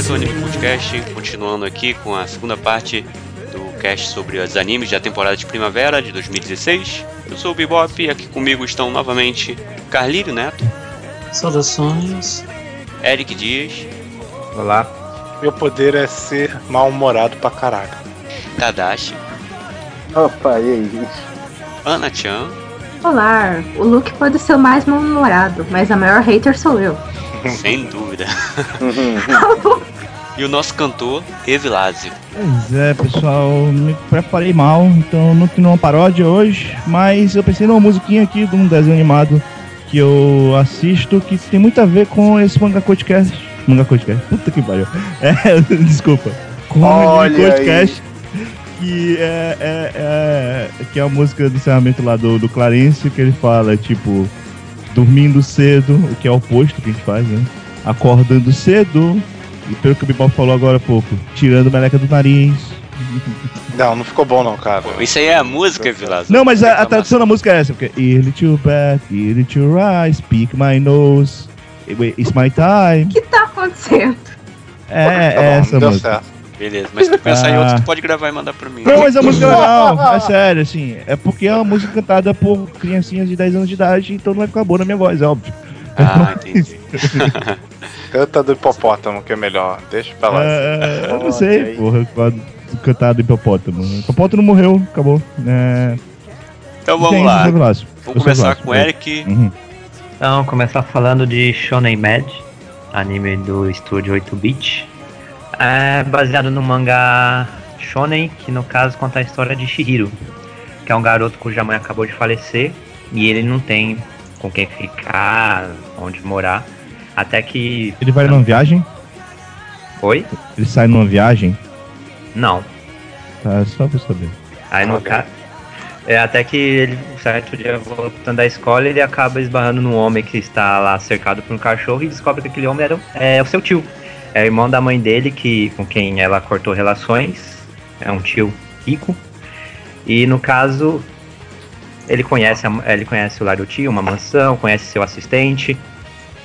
mais um Anime Podcast, continuando aqui com a segunda parte do cast sobre os animes da temporada de primavera de 2016. Eu sou o Bebop e aqui comigo estão novamente Carlírio Neto. Saudações. Eric Dias. Olá. Meu poder é ser mal-humorado pra caralho. Tadashi. Opa, e aí? Ana Chan. Olá, o Luke pode ser o mais mal-humorado, mas a maior hater sou eu. Sem dúvida. e o nosso cantor, Evilásio. Pois é, pessoal, me preparei mal, então não tenho uma paródia hoje, mas eu pensei numa musiquinha aqui de um desenho animado que eu assisto que tem muito a ver com esse manga podcast. Manga podcast, puta que pariu. É, desculpa. Com o podcast. Que é, é, é, que é a música do encerramento lá do, do Clarence, que ele fala, tipo, dormindo cedo, o que é o oposto que a gente faz, né? Acordando cedo, e pelo que o Bibop falou agora há pouco, tirando meleca do nariz. Não, não ficou bom não, cara. Pô, isso aí é a música, Vilas. Não, mas a, a tradução da música é essa, porque Early to bed, early to rise, pick my nose, it's my time. O que tá acontecendo? É, Tá é bom, essa deu música. certo. Beleza, mas se tu pensar em outro, tu pode gravar e mandar pra mim. Não, mas a música é legal, é sério, assim. É porque é uma música cantada por criancinhas de 10 anos de idade, então não vai ficar boa na minha voz, é óbvio. Ah, entendi. Canta do hipopótamo, que é melhor. Deixa pra lá. É, eu não sei, porra, cantar do hipopótamo. O hipopótamo morreu, acabou. É, Então tem vamos lá. Vamos começar com o Eric. Uhum. Então, começar falando de Shonen Mad, anime do estúdio 8-bit. É baseado no mangá Shonen, que no caso conta a história de Shihiro, que é um garoto cuja mãe acabou de falecer e ele não tem com quem ficar, onde morar, até que. Ele vai numa viagem? Oi? Ele sai numa viagem? Não. Tá, só pra saber. Aí no caso. É, até que ele, certo dia, voltando da escola, ele acaba esbarrando num homem que está lá cercado por um cachorro e descobre que aquele homem era é, o seu tio. É o irmão da mãe dele, que, com quem ela cortou relações. É um tio rico. E no caso, ele conhece, ele conhece o lar do tio, uma mansão, conhece seu assistente.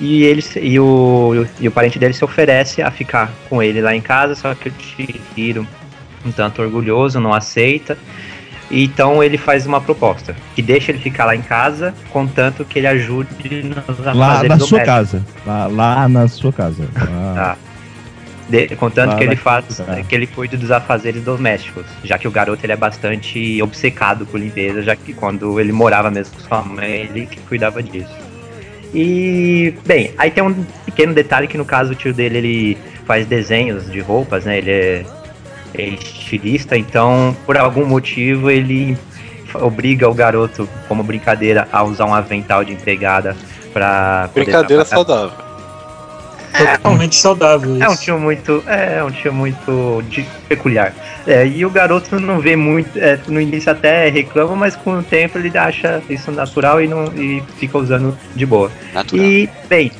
E, ele, e, o, e o parente dele se oferece a ficar com ele lá em casa, só que o Chihiro, um tanto orgulhoso, não aceita. Então ele faz uma proposta que deixa ele ficar lá em casa, contanto que ele ajude nos Lá na sua casa. Lá, lá na sua casa. Tá. De- contanto Lá que ele faz, que ele cuide dos afazeres domésticos, já que o garoto ele é bastante obcecado por limpeza, já que quando ele morava mesmo com sua mãe, ele que cuidava disso. E, bem, aí tem um pequeno detalhe que no caso o tio dele ele faz desenhos de roupas, né? Ele é, é estilista, então por algum motivo ele obriga o garoto, como brincadeira, a usar um avental de empregada pra poder Brincadeira saudável. Totalmente saudável. É um isso. tio muito. É um tio muito de- peculiar. É, e o garoto não vê muito. é, no início até reclama, mas com o tempo ele acha isso natural e, não, e fica usando de boa. Natural. E, bem,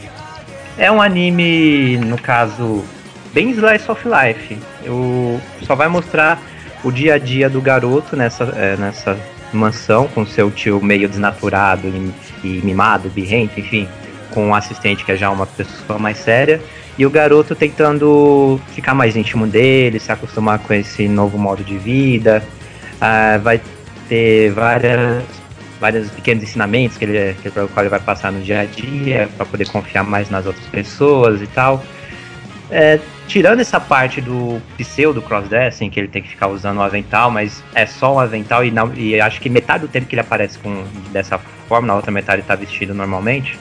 é um anime, no caso, bem slice of life. Eu só vai mostrar o dia a dia do garoto nessa, é, nessa mansão, com seu tio meio desnaturado e, e mimado, birrento, enfim, com um assistente que é já uma pessoa mais séria. E o garoto tentando ficar mais íntimo dele, se acostumar com esse novo modo de vida. Ah, vai ter várias vários pequenos ensinamentos que ele, que, pelo qual ele vai passar no dia a dia para poder confiar mais nas outras pessoas e tal. É, tirando essa parte do pseudo crossdressing, que ele tem que ficar usando o avental, mas é só um avental e, não, e acho que metade do tempo que ele aparece com, dessa forma, na outra metade ele tá vestido normalmente.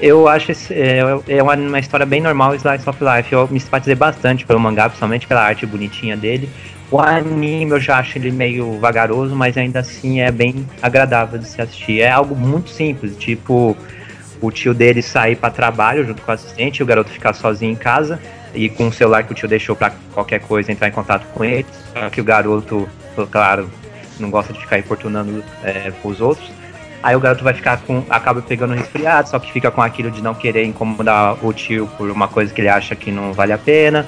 Eu acho esse, é, é uma, uma história bem normal, Slice of Life. Eu me simpatizei bastante pelo mangá, principalmente pela arte bonitinha dele. O anime eu já acho ele meio vagaroso, mas ainda assim é bem agradável de se assistir. É algo muito simples, tipo o tio dele sair para trabalho junto com o assistente, o garoto ficar sozinho em casa e com o celular que o tio deixou para qualquer coisa entrar em contato com ele. Só que o garoto, claro, não gosta de ficar importunando é, os outros. Aí o garoto vai ficar com. acaba pegando resfriado, só que fica com aquilo de não querer incomodar o tio por uma coisa que ele acha que não vale a pena.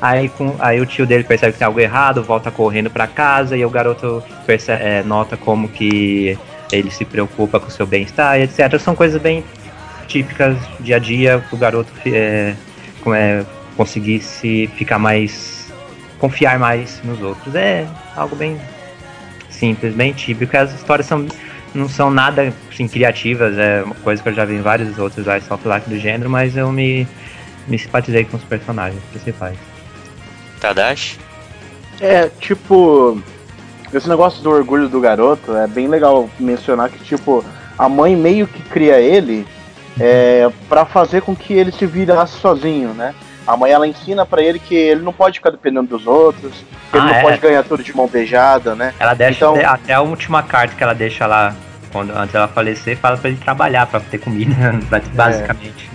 Aí, com, aí o tio dele percebe que tem algo errado, volta correndo pra casa e o garoto perce- é, nota como que ele se preocupa com o seu bem-estar, etc. São coisas bem típicas dia a dia o garoto é, como é, conseguir se ficar mais. confiar mais nos outros. É algo bem simples, bem típico. As histórias são, não são nada assim, criativas, é uma coisa que eu já vi em vários outros Ice of Life do gênero, mas eu me, me simpatizei com os personagens principais. Tadashi? É, tipo. Esse negócio do orgulho do garoto é bem legal mencionar que, tipo, a mãe meio que cria ele é, para fazer com que ele se virasse sozinho, né? A mãe ela ensina para ele que ele não pode ficar dependendo dos outros, que ele Ah, não é? pode ganhar tudo de mão beijada, né? Ela deixa Então- até a última carta que ela deixa lá, quando, antes dela falecer, fala pra ele trabalhar, pra ter comida, basicamente.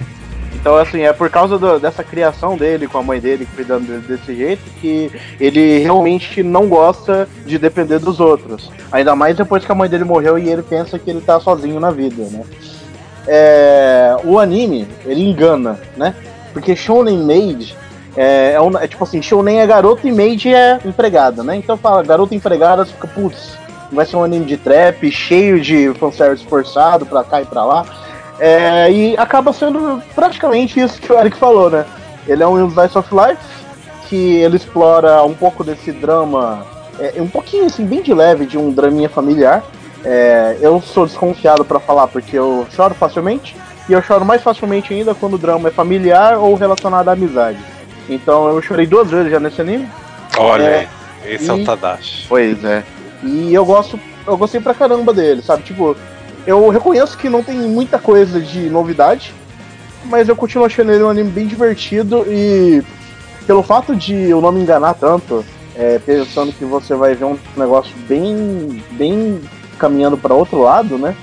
Então, assim, é por causa do- dessa criação dele com a mãe dele, cuidando dele desse jeito, que ele realmente não gosta de depender dos outros. Ainda mais depois que a mãe dele morreu e ele pensa que ele tá sozinho na vida, né? É, o anime, ele engana, né? Porque Shonen Maid é, é, um- é tipo assim, Shonen é garoto e Maid é empregada, né? Então fala, garota empregada, fica, putz, vai ser um anime de trap, cheio de fanservice forçado pra cá e pra lá. É, e acaba sendo praticamente isso que o Eric falou, né? Ele é um slice of life que ele explora um pouco desse drama, é, um pouquinho assim, bem de leve, de um draminha familiar. É, eu sou desconfiado pra falar porque eu choro facilmente e eu choro mais facilmente ainda quando o drama é familiar ou relacionado à amizade. Então eu chorei duas vezes já nesse anime. Olha É, esse é e- o Tadashi. Pois é. E eu gosto, eu gostei pra caramba dele, sabe? Tipo, eu reconheço que não tem muita coisa de novidade, mas eu continuo achando ele um anime bem divertido e pelo fato de eu não me enganar tanto, é, pensando que você vai ver um negócio bem, bem caminhando pra outro lado, né?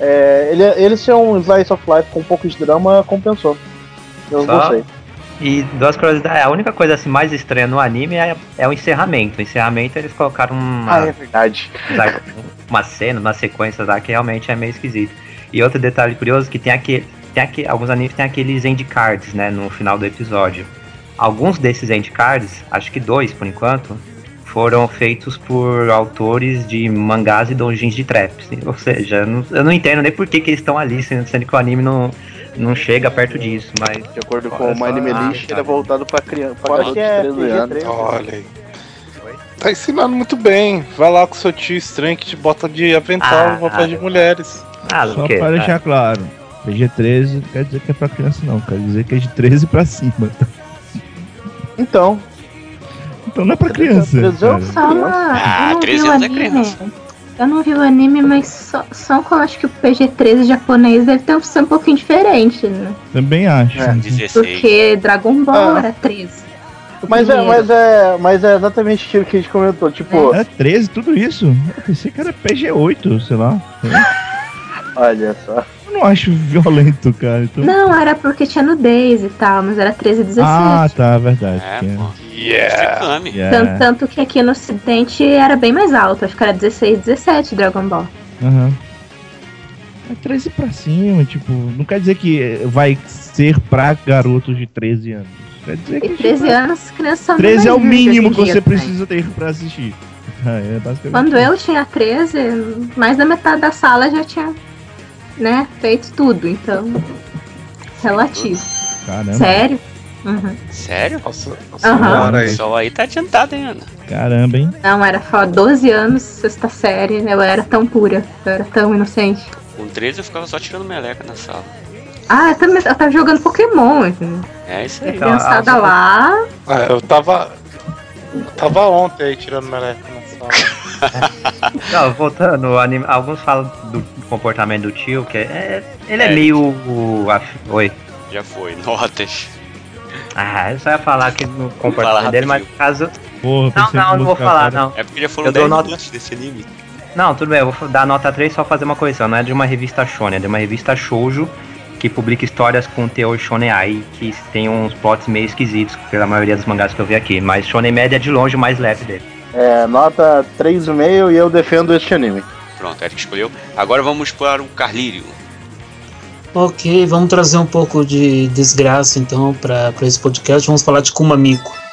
É, ele, ele ser um slice of life com um pouco de drama compensou. Eu Só- gostei. E duas curiosidades, a única coisa assim mais estranha no anime é, é o encerramento. O encerramento eles colocaram uma, Ah, é verdade. uma cena, uma sequência lá que realmente é meio esquisito. E outro detalhe curioso que tem aqui, tem aqui alguns animes tem aqueles end cards, né, no final do episódio. Alguns desses end cards, acho que dois por enquanto, foram feitos por autores de mangás e doujins de trap. Ou seja, eu não, eu não entendo nem por que, que eles estão ali, sendo, sendo que o anime não, não chega perto disso, mas De acordo com o Anime ah, List, tá. ele é voltado pra criança, pra garoto de é 13 anos. PG-13. Olha aí. Tá ensinando muito bem. Vai lá com seu tio estranho que te bota de avental Ah, no papel de mulheres. ah, Só quê? pra deixar claro. PG-13 não quer dizer que é pra criança, não. Quer dizer que é de 13 pra cima. Então, Então não é pra criança. 13 cara. anos? Só uma. Ah, eu não 13 vi o anos é anime. criança. Eu não vi o anime, mas só, só que eu acho que o PG-13 japonês deve ter ser um pouquinho diferente, né? Também acho. É, 16. Porque Dragon Ball Ah. era 13. O Mas é, mas, é, mas é exatamente aquilo que a gente comentou. Tipo, É 13, tudo isso. Eu pensei que era PG-8, sei lá. olha só. Eu não acho violento, cara. Então... Não, era porque tinha nudez e tal, mas era 13 e 17. Ah, tá, verdade. É, é. Yeah! Yeah. Tanto, tanto que aqui no ocidente era bem mais alto, acho que era 16, 17 Dragon Ball. Aham. É 13 pra cima, tipo, não quer dizer que vai ser pra garotos de 13 anos. Quer dizer que E 13 tipo, anos, crianças são 13 é o mínimo que você também. precisa ter pra assistir. Ah, é basicamente Quando isso. eu tinha 13, mais da metade da sala já tinha, né, feito tudo, então. Relativo. Caramba, Sério? Uhum. Sério? Nossa, nossa senhora O aí. pessoal aí tá adiantado, hein, Ana? caramba, hein? Não, era só 12 anos, sexta série, eu era tão pura, eu era tão inocente. Com 13 eu ficava só tirando meleca na sala. Ah, eu, também, eu tava jogando Pokémon, entendeu? É isso aí. Então, Criançada ah, lá. Ah, eu tava. Tava ontem aí tirando meleca na sala. Não, voltando, anime, alguns falam do comportamento do tio, que é. Ele é, É. meio. o- a- oi. Já foi. Notas. Ah, eu só ia falar que no comportamento dele, mas caso. Porra, Não, não, não vou falar, cara. não. É porque já foram Eu dou 10 nota- minutos desse anime. Não, tudo bem, eu vou dar nota 3 só fazer uma correção. Não é de uma revista shonen, é de uma revista shoujo que publica histórias com teor shonen ai, que tem uns plots meio esquisitos pela maioria dos mangás que eu vi aqui. Mas shonen média é de longe o mais leve dele. É, nota 3,5 e eu defendo este anime. Pronto, Eric escolheu. Agora vamos para o Carlírio. Ok, vamos trazer um pouco de desgraça então para esse podcast. Vamos falar de Kumamiko.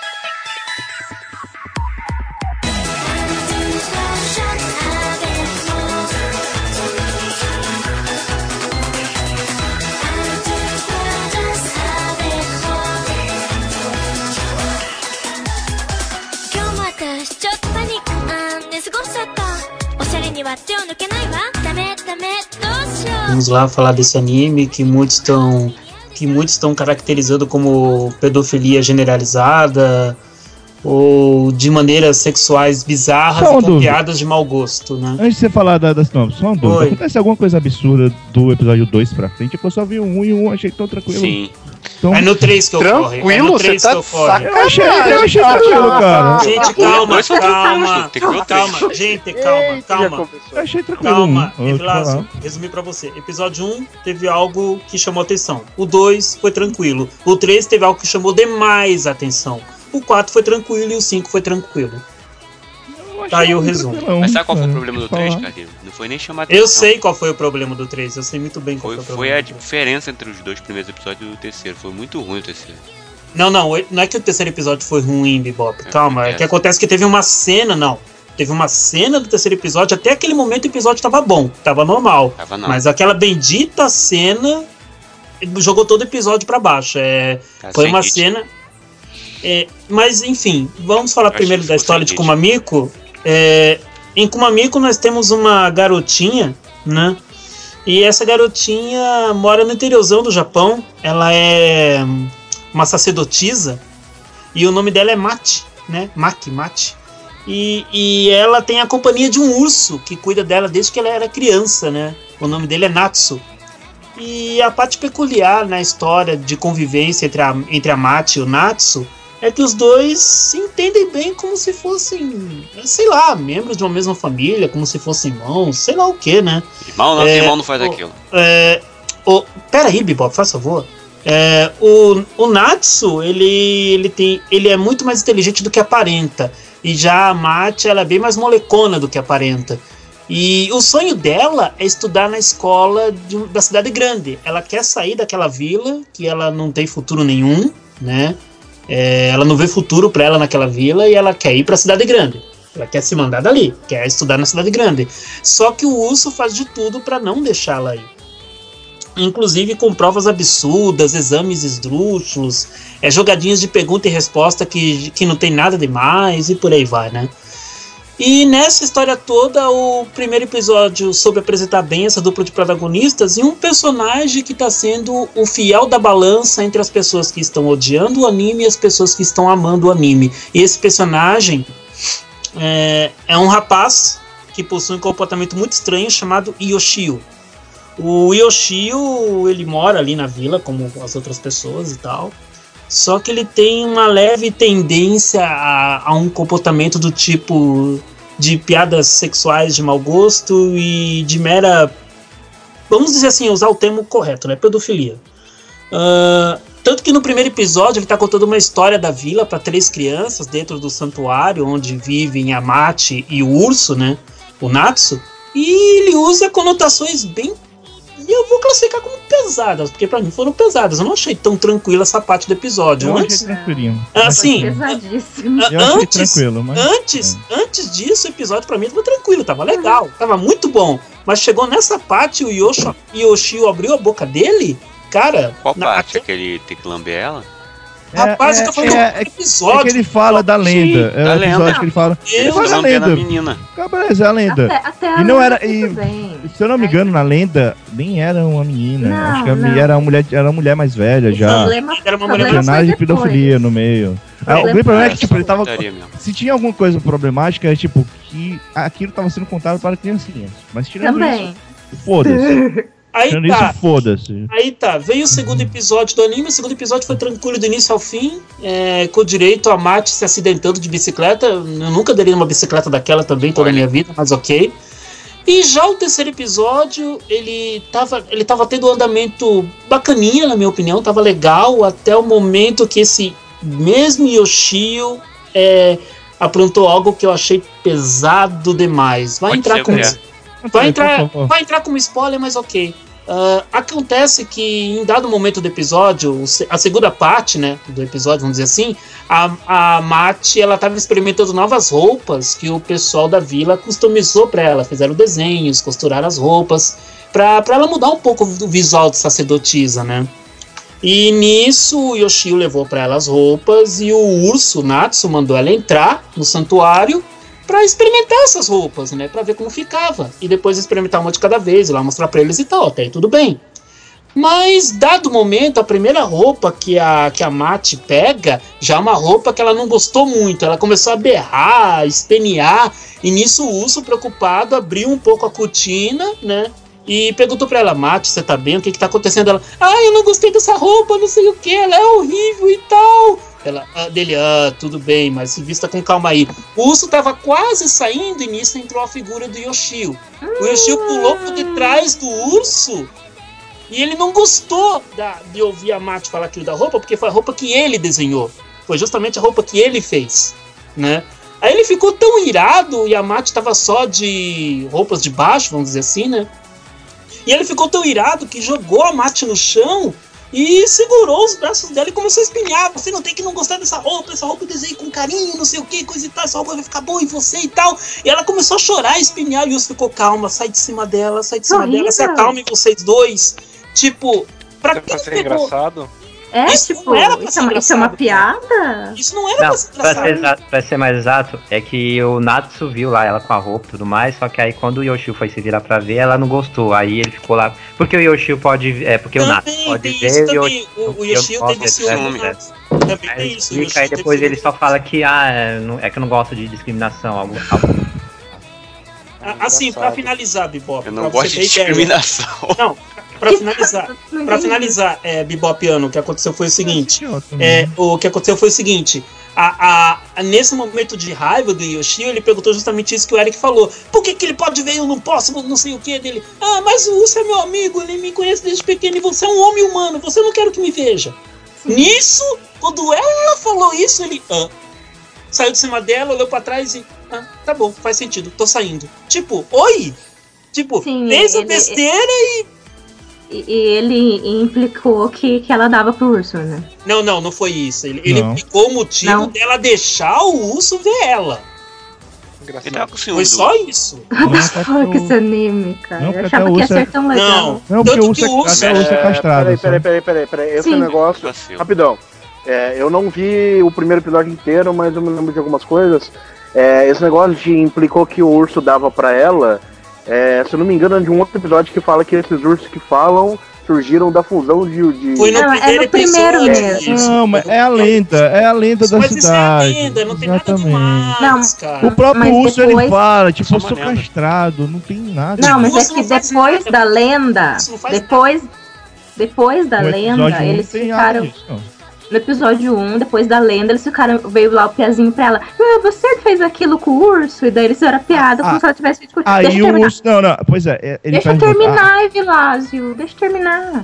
Vamos lá falar desse anime que muitos estão que muitos estão caracterizando como pedofilia generalizada ou de maneiras sexuais bizarras Só e com piadas de mau gosto, né? Antes de você falar da, das sinopse, só uma dúvida. Oi. Acontece alguma coisa absurda do episódio 2 pra frente? Porque eu só vi 1 e 1 achei tão tranquilo. Sim. Então, É no 3 que ocorre. É Tranquilo, no você 3 tá que ocorre. eu achei, eu achei tranquilo, cara. Gente, calma, calma, calma, gente, calma, calma. Eu achei tranquilo. Calma. Evilásio, resumir pra você. Episódio 1 teve algo que chamou atenção. O 2 foi tranquilo. O 3 teve algo que chamou demais atenção. O 4 foi tranquilo e o 5 foi tranquilo. Eu achei Tá aí o resumo. tranquilão, Mas sabe qual foi o problema do Vou 3, falar. cara? Não foi nem chamar atenção. Eu sei qual foi o problema do 3, eu sei muito bem qual Foi, foi, o foi problema. a do três. diferença entre os dois primeiros episódios e o terceiro. Foi muito ruim o terceiro. Não, não, não é que o terceiro episódio foi ruim, Bebop. É, Calma, é acontece. que acontece que teve uma cena, não. Teve uma cena do terceiro episódio, até aquele momento o episódio tava bom, tava normal. Tava não. Mas aquela bendita cena jogou todo o episódio pra baixo. É, Tá foi uma cena. é, mas enfim, vamos falar acho primeiro da história de. Kumamiko. É, em Kumamiko nós temos uma garotinha, né? E essa garotinha mora no interiorzão do Japão. Ela é uma sacerdotisa e o nome dela é Mati, né? Maki, Mati. E, e ela tem a companhia de um urso que cuida dela desde que ela era criança, né? O nome dele é Natsu. E a parte peculiar na história de convivência entre a, entre a Mati e o Natsu é que os dois se entendem bem como se fossem, sei lá, membros de uma mesma família, como se fossem irmãos, sei lá o que, né? Irmão, não, É, irmão não faz o- aquilo. É, o, pera aí, Bebop, faz favor. É, o, o Natsu, ele, ele, tem, ele é muito mais inteligente do que aparenta. E já a Mate, ela é bem mais molecona do que aparenta. E o sonho dela é estudar na escola de da cidade grande. Ela quer sair daquela vila, que ela não tem futuro nenhum, né? É, ela não vê futuro para ela naquela vila e ela quer ir para a cidade grande. Ela quer se mandar dali, quer estudar na cidade grande. Só que o urso faz de tudo para não deixá-la ir. Inclusive com provas absurdas, exames esdrúxulos, é, jogadinhas de pergunta e resposta que, que não tem nada demais e por aí vai, né? E nessa história toda, o primeiro episódio soube apresentar bem essa dupla de protagonistas e um personagem que está sendo o fiel da balança entre as pessoas que estão odiando o anime e as pessoas que estão amando o anime. E esse personagem é, é um rapaz que possui um comportamento muito estranho chamado Yoshio. O Yoshio, ele mora ali na vila, como as outras pessoas e tal. Só que ele tem uma leve tendência a, a um comportamento do tipo de piadas sexuais de mau gosto e de mera. Vamos dizer assim, usar o termo correto, né? Pedofilia. Ah, tanto que no primeiro episódio ele está contando uma história da vila para três crianças dentro do santuário onde vivem a Mate e o urso, né? O Natsu. E ele usa conotações bem. E eu vou classificar como pesadas, porque para mim foram pesadas. Eu não achei tão tranquila essa parte do episódio. Eu Antes, achei tranquilinho. assim, Pesadíssimo. Eu achei antes, tranquilo, mas. Antes, antes disso, o episódio pra mim tava tranquilo, tava legal, tava muito bom. Mas chegou nessa parte, o Yosho, Yoshio abriu a boca dele, cara. Qual na- parte? aque- Aquele tem que lamber ela? Rapaz, eu tô falando é, do é, é episódio. que ele fala da lenda. Sim, é da o episódio lenda. que ele fala. Ele fala da lenda. menina. Ah, beleza, é a lenda. Até, até E não era- e-. Se eu não me engano, na lenda, nem era uma menina. Não, Acho que a não. menina era uma mulher, era uma mulher mais velha O já. problema, Era uma mulher Cenário de pedofilia no meio. Ah, o grande problema é que, tipo, ele tava. Se tinha alguma coisa problemática, é tipo, que aquilo tava sendo contado para criancinhas. Mas tirando Também. isso, foda-se. Aí Tirando tá, isso, foda-se. aí tá. Veio o segundo episódio do anime. O segundo episódio foi tranquilo do início ao fim. é, com direito a Mate se acidentando de bicicleta. Eu nunca daria uma bicicleta daquela também toda a minha vida, mas ok. E já o terceiro episódio, ele tava, ele tava tendo um andamento bacaninha, na minha opinião, tava legal, até o momento que esse mesmo Yoshio é, aprontou algo que eu achei pesado demais. Vai Pode entrar ser, com mulher. Vai entrar, vai entrar como spoiler, mas ok. Ah, acontece que em dado momento do episódio, a segunda parte, né, do episódio, vamos dizer assim, a, a Mate, ela estava experimentando novas roupas que o pessoal da vila customizou para ela, fizeram desenhos, costuraram as roupas, para ela mudar um pouco o visual de sacerdotisa, né? E nisso o Yoshio levou para ela as roupas e o urso Natsu mandou ela entrar no santuário pra experimentar essas roupas, né? Pra ver como ficava. E depois experimentar uma de cada vez, lá mostrar pra eles e tal, até aí tudo bem. Mas, dado o momento, a primeira roupa que a, que a Mate pega já é uma roupa que ela não gostou muito. Ela começou a berrar, espernear, e nisso o urso, preocupado, abriu um pouco a cortina, né? E perguntou pra ela, Mate, você tá bem? O que que tá acontecendo? Ela, ah, eu não gostei dessa roupa, não sei o que, ela é horrível e tal. Ela, ah, dele, ah, tudo bem, mas se vista com calma aí. O urso tava quase saindo e nisso entrou a figura do Yoshio. O Yoshio pulou por detrás do urso e ele não gostou da, de ouvir a Mate falar aquilo da roupa, porque foi a roupa que ele desenhou. Foi justamente a roupa que ele fez, né? Aí ele ficou tão irado e a Mate tava só de roupas de baixo, vamos dizer assim, né? E ele ficou tão irado que jogou a Mate no chão e segurou os braços dela e começou a espinhar. Você não tem que não gostar dessa roupa, essa roupa eu desenhei com carinho, não sei o que, coisa e tal, essa roupa vai ficar boa em você e tal. E ela começou a chorar, espinhar, e o ficou calma, sai de cima dela, sai de cima Horrível. dela, se acalmem vocês dois. Tipo, pra Pra quem ser pegou? engraçado. É, Isso tipo, não era pra isso, ser é uma, isso é uma piada? Isso não era Não, pra ser pra ser, exato, pra ser mais exato, é que o Natsu viu lá ela com a roupa e tudo mais, só que aí quando o Yoshio foi se virar pra ver, ela não gostou. Aí ele ficou lá. Porque o Yoshio pode. É, porque o Natsu Também pode tem ver isso e o também. Yoshio. O, o eu Yoshio teve desse ciúme. né? Também Aí tem isso. o explica, aí depois ele só fala que ah, é, é que eu não gosto de discriminação. Algo, algo- Ah, Assim, pra Engraçado. finalizar, Bebop. Eu não gosto de ter ideia. discriminação. Não, pra finalizar. Entendi. finalizar, é, Bebop ano, o que aconteceu foi o seguinte. É, mano. o que aconteceu foi o seguinte. A, a- a- nesse momento de raiva do Yoshio, ele perguntou justamente isso que o Eric falou. Por que, que ele pode ver e eu não posso, não sei o que dele? Ah, mas o Urso é meu amigo, ele me conhece desde pequeno e você é um homem humano, você não quer que me veja. Nisso, quando ela falou isso, ele ah, saiu de cima dela, olhou pra trás e. Ah, tá bom, faz sentido, tô saindo. Tipo, oi! Tipo, Sim, fez a ele- besteira E, e ele implicou que, que ela dava pro urso, né? Não, não, não foi isso. Ele, ele Não. explicou o motivo Não. dela deixar o urso ver ela. Ele Engraçado. tava com ciúme Foi só isso. Não, Que esse anime, cara. Não, Eu achava que ia o ser é- tão legal. Não. Não, porque o urso, urso é É, castrado. Peraí, peraí, peraí, peraí, peraí. Esse negócio. Rapidão. É, eu não vi o primeiro episódio inteiro, mas eu me lembro de algumas coisas. É, esse negócio de implicou que o urso dava pra ela. é, se eu não me engano, é de um outro episódio que fala que esses ursos que falam surgiram da fusão de. de- Foi no Não, é primeiro no primeiro mesmo. isso. Não, mas é a lenda, é a lenda da Mas isso é a cidade. lenda, não tem nada Exatamente. demais, cara. O próprio Mas urso ele depois- fala, tipo, Só eu sou castrado, não tem nada. Não, mas é Isso que não depois nada. da lenda, Isso não faz depois, depois da lenda, eles não nada ficaram. disso, não. No episódio 1, depois da lenda, eles ficaram. Veio lá o piazinho pra ela. Ah, você fez aquilo com o urso? E daí eles fizeram a piada como Ah, se ela tivesse feito com Deixa Aí eu o terminar. urso. Não, não, pois é. Ele Deixa eu terminar, Evilásio. Deixa eu terminar.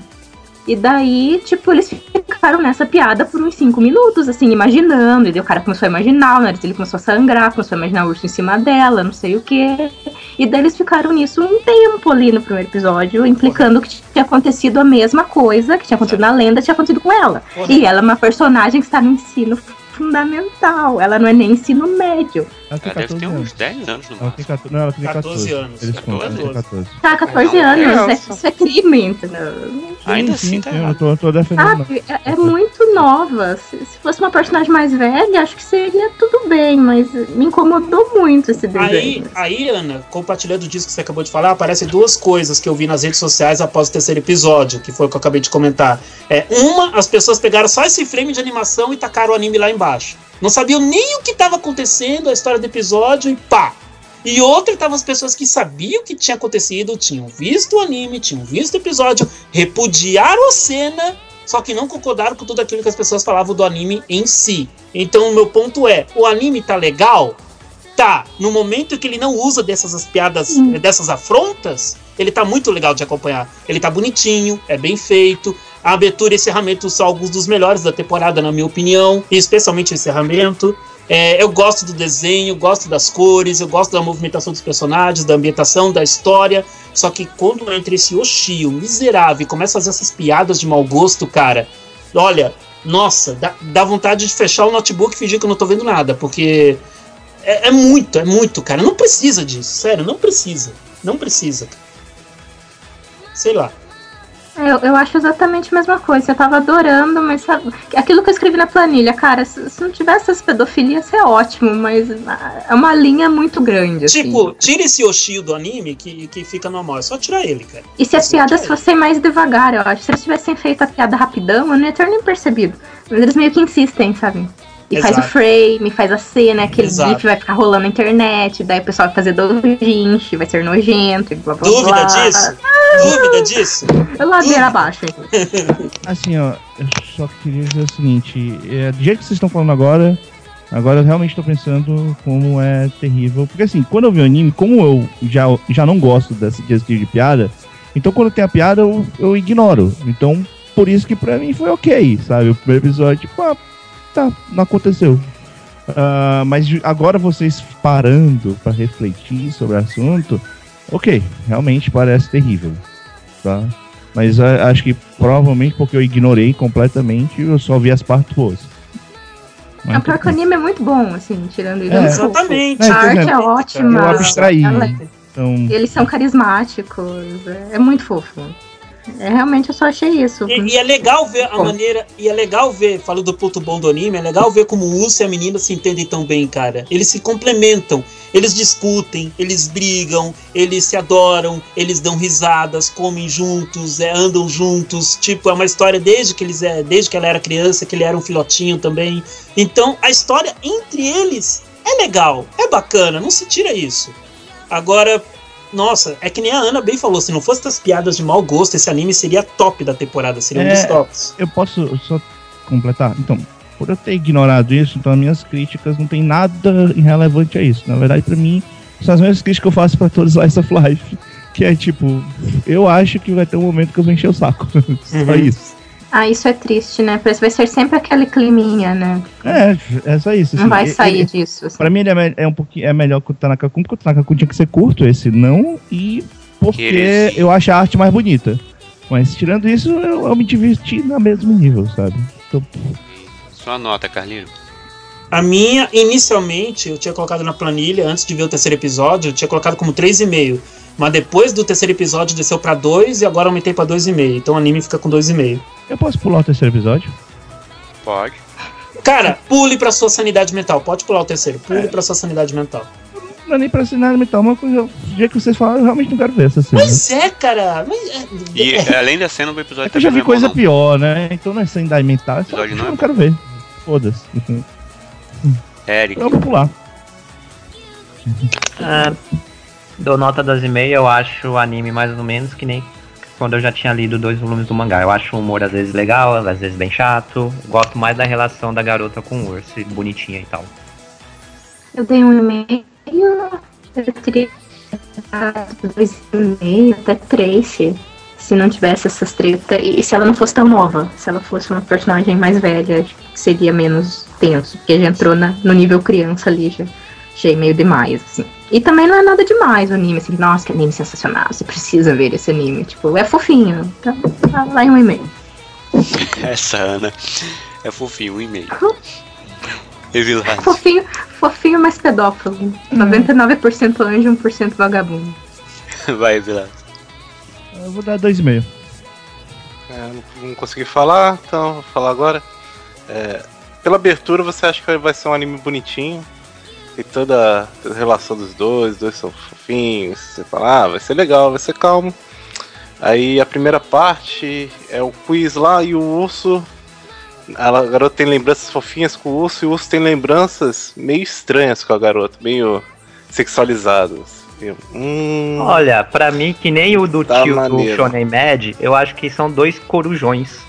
E daí, tipo, eles ficaram nessa piada por uns 5 minutos, assim, imaginando. E daí o cara começou a imaginar, o nariz dele começou a sangrar, começou a imaginar o urso em cima dela, não sei o quê. E daí eles ficaram nisso um tempo ali no primeiro episódio, implicando que tinha acontecido a mesma coisa, que tinha acontecido na lenda, tinha acontecido com ela. E ela é uma personagem que está no ensino fundamental. Ela não é nem ensino médio. Ela tem Ela deve 14 ter anos. uns 10 anos no Ela tem máximo. 14, não, ela tem 14, 14 anos. Eles contam, ela tem 14. 14. Tá, 14 Não, anos, criança. é- isso é crime, entendeu? Ainda sim, assim tá sim, eu errado. tô, tô defendendo. Sabe, é, é muito nova. Se, se fosse uma personagem mais velha, acho que seria tudo bem, mas me incomodou muito esse Aí, desenho. aí, Ana, compartilhando disso que você acabou de falar, aparecem duas coisas que eu vi nas redes sociais após o terceiro episódio, que foi o que eu acabei de comentar. É, uma, as pessoas pegaram só esse frame de animação e tacaram o anime lá embaixo. Não sabiam nem o que estava acontecendo, a história do episódio e pá! E outra, estavam as pessoas que sabiam o que tinha acontecido, tinham visto o anime, tinham visto o episódio, repudiaram a cena, só que não concordaram com tudo aquilo que as pessoas falavam do anime em si. Então, o meu ponto é: o anime tá legal? Tá. No momento que ele não usa dessas as piadas, Sim. dessas afrontas, ele tá muito legal de acompanhar. Ele tá bonitinho, é bem feito. A abertura e encerramento são alguns dos melhores da temporada, na minha opinião, especialmente o encerramento. É, eu gosto do desenho, gosto das cores, eu gosto da movimentação dos personagens, da ambientação, da história. Só que quando entra esse Oshio miserável e começa a fazer essas piadas de mau gosto, cara, olha, nossa, dá, dá vontade de fechar o notebook e fingir que eu não tô vendo nada, porque é, é muito, é muito, cara. Não precisa disso, sério, não precisa. Não precisa. Sei lá. Eu, eu acho exatamente a mesma coisa. Eu tava adorando, mas sabe, aquilo que eu escrevi na planilha, cara, se, se não tivesse essas pedofilias, é ótimo, mas é uma linha muito grande. Tipo, assim. tira esse Yoshio do anime que, que fica normal. É só tirar ele, cara. E se as Só piadas fossem mais devagar, eu acho. Se eles tivessem feito a piada rapidão, eu não ia ter nem percebido. Mas eles meio que insistem, sabe? E faz o Exato. frame, faz a cena, aquele Exato. gif vai ficar rolando na internet, daí o pessoal vai fazer doujinshi, vai ser nojento e blá blá Dúvida blá. disso? Dúvida disso? Eu ladeira abaixo. Assim, ó, eu só queria dizer o seguinte, é, do jeito que vocês estão falando agora, agora eu realmente tô pensando como é terrível. Porque assim, quando eu vi o anime, como eu já, já não gosto desse, desse tipo de piada, então quando tem a piada eu, eu ignoro. Então, por isso que pra mim foi ok, sabe? O primeiro episódio, tipo, ah, tá, não aconteceu. Ah, mas agora vocês parando pra refletir sobre o assunto, ok, realmente parece terrível, tá? Mas ah, acho que provavelmente porque eu ignorei completamente, eu só vi as partes boas. Mas A pior que o anime é muito bom, assim, tirando isso. É. É. Exatamente. É, A arte é ótima. Eu abstraí. Ela- Então, Eles são carismáticos. É, é muito fofo. É, realmente eu só achei isso. E, e é legal ver a maneira. E é legal ver, falando do ponto bom do anime, é legal ver como o Urso e a menina se entendem tão bem, cara. Eles se complementam, eles discutem, eles brigam, eles se adoram, eles dão risadas, comem juntos, é, andam juntos. Tipo, é uma história desde que eles é, desde que ela era criança, que ele era um filhotinho também. Então, a história entre eles é legal, é bacana, não se tira isso. Agora, nossa, é que nem a Ana bem falou, se não fosse essas piadas de mau gosto, esse anime seria top da temporada, seria um É. dos tops. eu posso só completar? Então, por eu ter ignorado isso, então as minhas críticas não tem nada irrelevante a isso. Na verdade, pra mim, são as mesmas críticas que eu faço pra todos Slice of Life. Que é tipo, eu acho que vai ter um momento que eu vou encher o saco. só Uhum. isso. Ah, isso é triste, né? Parece que vai ser sempre aquele climinha, né? É, é só isso. Não assim. vai Ele- sair ele- disso. assim. Pra mim ele é, é um pouquinho é melhor que o Tanaka Kun, porque o Tanaka Kun tinha que ser curto, esse não, e porque heresia. eu acho a arte mais bonita. Mas tirando isso, eu, eu me diverti no mesmo nível, sabe? Então, Sua nota, Carlinho. A minha, inicialmente, eu tinha colocado na planilha, antes de ver o terceiro episódio, eu tinha colocado como 3,5. Mas depois do terceiro episódio desceu pra 2 e agora aumentei pra 2,5. Então o anime fica com 2,5. eu posso pular o terceiro episódio? Pode. Cara, pule pra sua sanidade mental. Pode pular o terceiro. É. Pule pra sua sanidade mental. Não é nem pra assinar mental, mas do jeito que vocês falaram, eu realmente não quero ver essa cena. Mas é, cara. Mas é- E é- além da cena, o episódio É que eu já vi é coisa não. pior, né? Então não é sanidade mental, é só Episódio não eu é não quero ver. Foda-se. Eric. Eu vou pular. Ah, dou nota 2,5, eu acho o anime mais ou menos que nem quando eu já tinha lido dois volumes do mangá. Eu acho o humor às vezes legal, às vezes bem chato. Gosto mais da relação da garota com o urso, bonitinha e tal. Eu dei um e-mail, eu teria dois e meio, até três, se, não tivesse essas tretas. E se ela não fosse tão nova, se ela fosse uma personagem mais velha, seria menos tenso, porque já entrou na- no nível criança ali, já achei meio demais, assim. E também não é nada demais o anime, assim, nossa, que anime sensacional, você precisa ver esse anime. Tipo, é fofinho. Então, tá lá em um e-mail. Essa Ana é fofinho, um e-mail. Fofinho, fofinho, mas pedófilo. 99% anjo, 1% vagabundo. Vai, Evilás. Eu vou dar 2,5. É, não, não consegui falar, então vou falar agora. É, pela abertura, você acha que vai ser um anime bonitinho? Tem toda a relação dos dois, os dois são fofinhos. Você fala, ah, vai ser legal, vai ser calmo. Aí a primeira parte é o quiz lá e o urso. A garota tem lembranças fofinhas com o urso e o urso tem lembranças meio estranhas com a garota, meio sexualizadas. Eu, Hum, Olha, pra mim, que nem o do Tá tio maneiro. do Shonen Mad, eu acho que são dois corujões.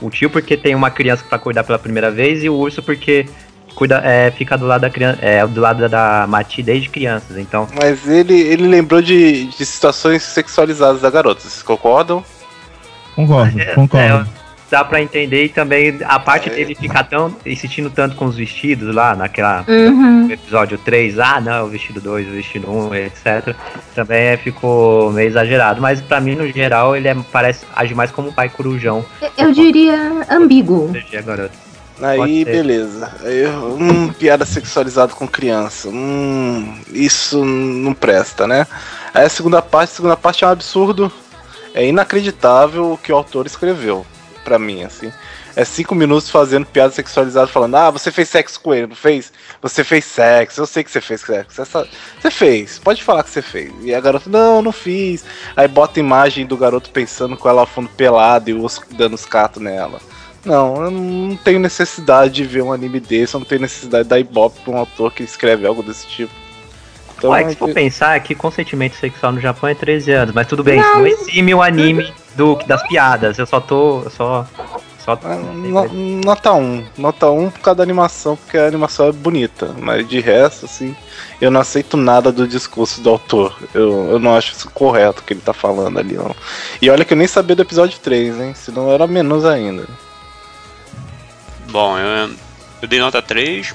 O tio porque tem uma criança pra cuidar pela primeira vez e o urso porque cuida, é, fica do lado da criança, é, do lado da Mati desde crianças. Então, Mas ele, ele lembrou de, de situações sexualizadas da garota, vocês concordam? Concordo, É, concordo. dá pra entender e também a parte É. dele ficar tão insistindo tanto com os vestidos lá naquela Uhum. no episódio 3, ah não, o vestido 2, o vestido 1, etc. Também é, ficou meio exagerado, mas pra mim no geral ele é, parece age mais como um pai corujão. Eu diria ambíguo. proteger a garota. Aí, beleza. Aí, hum, piada sexualizada com criança. Hum, isso não presta, né? Aí a segunda parte, a segunda parte é um absurdo. é inacreditável o que o autor escreveu, pra mim, assim. É cinco minutos fazendo piada sexualizada, falando, ah, você fez sexo com ele, não fez? Você fez sexo, eu sei que você fez sexo. Essa... Você fez, pode falar que você fez. E a garota, não, não fiz. Aí bota a imagem do garoto pensando com ela ao fundo pelado e o osso dando os catos nela. Não, eu não tenho necessidade de ver um anime desse, eu não tenho necessidade de dar ibope pra um autor que escreve algo desse tipo. Então, Ué, se for pensar que consentimento sexual no Japão é 13 anos, mas tudo bem, não, não exime o anime do, das piadas. Eu só tô. Eu só. Só... Ah, nota 1. Nota 1 por causa da animação, porque a animação é bonita. Mas de resto, assim, eu não aceito nada do discurso do autor. Eu, eu não acho isso correto o que ele tá falando ali, não. E olha que eu nem sabia do episódio 3, hein? Senão era menos ainda. Bom, eu, eu dei nota 3.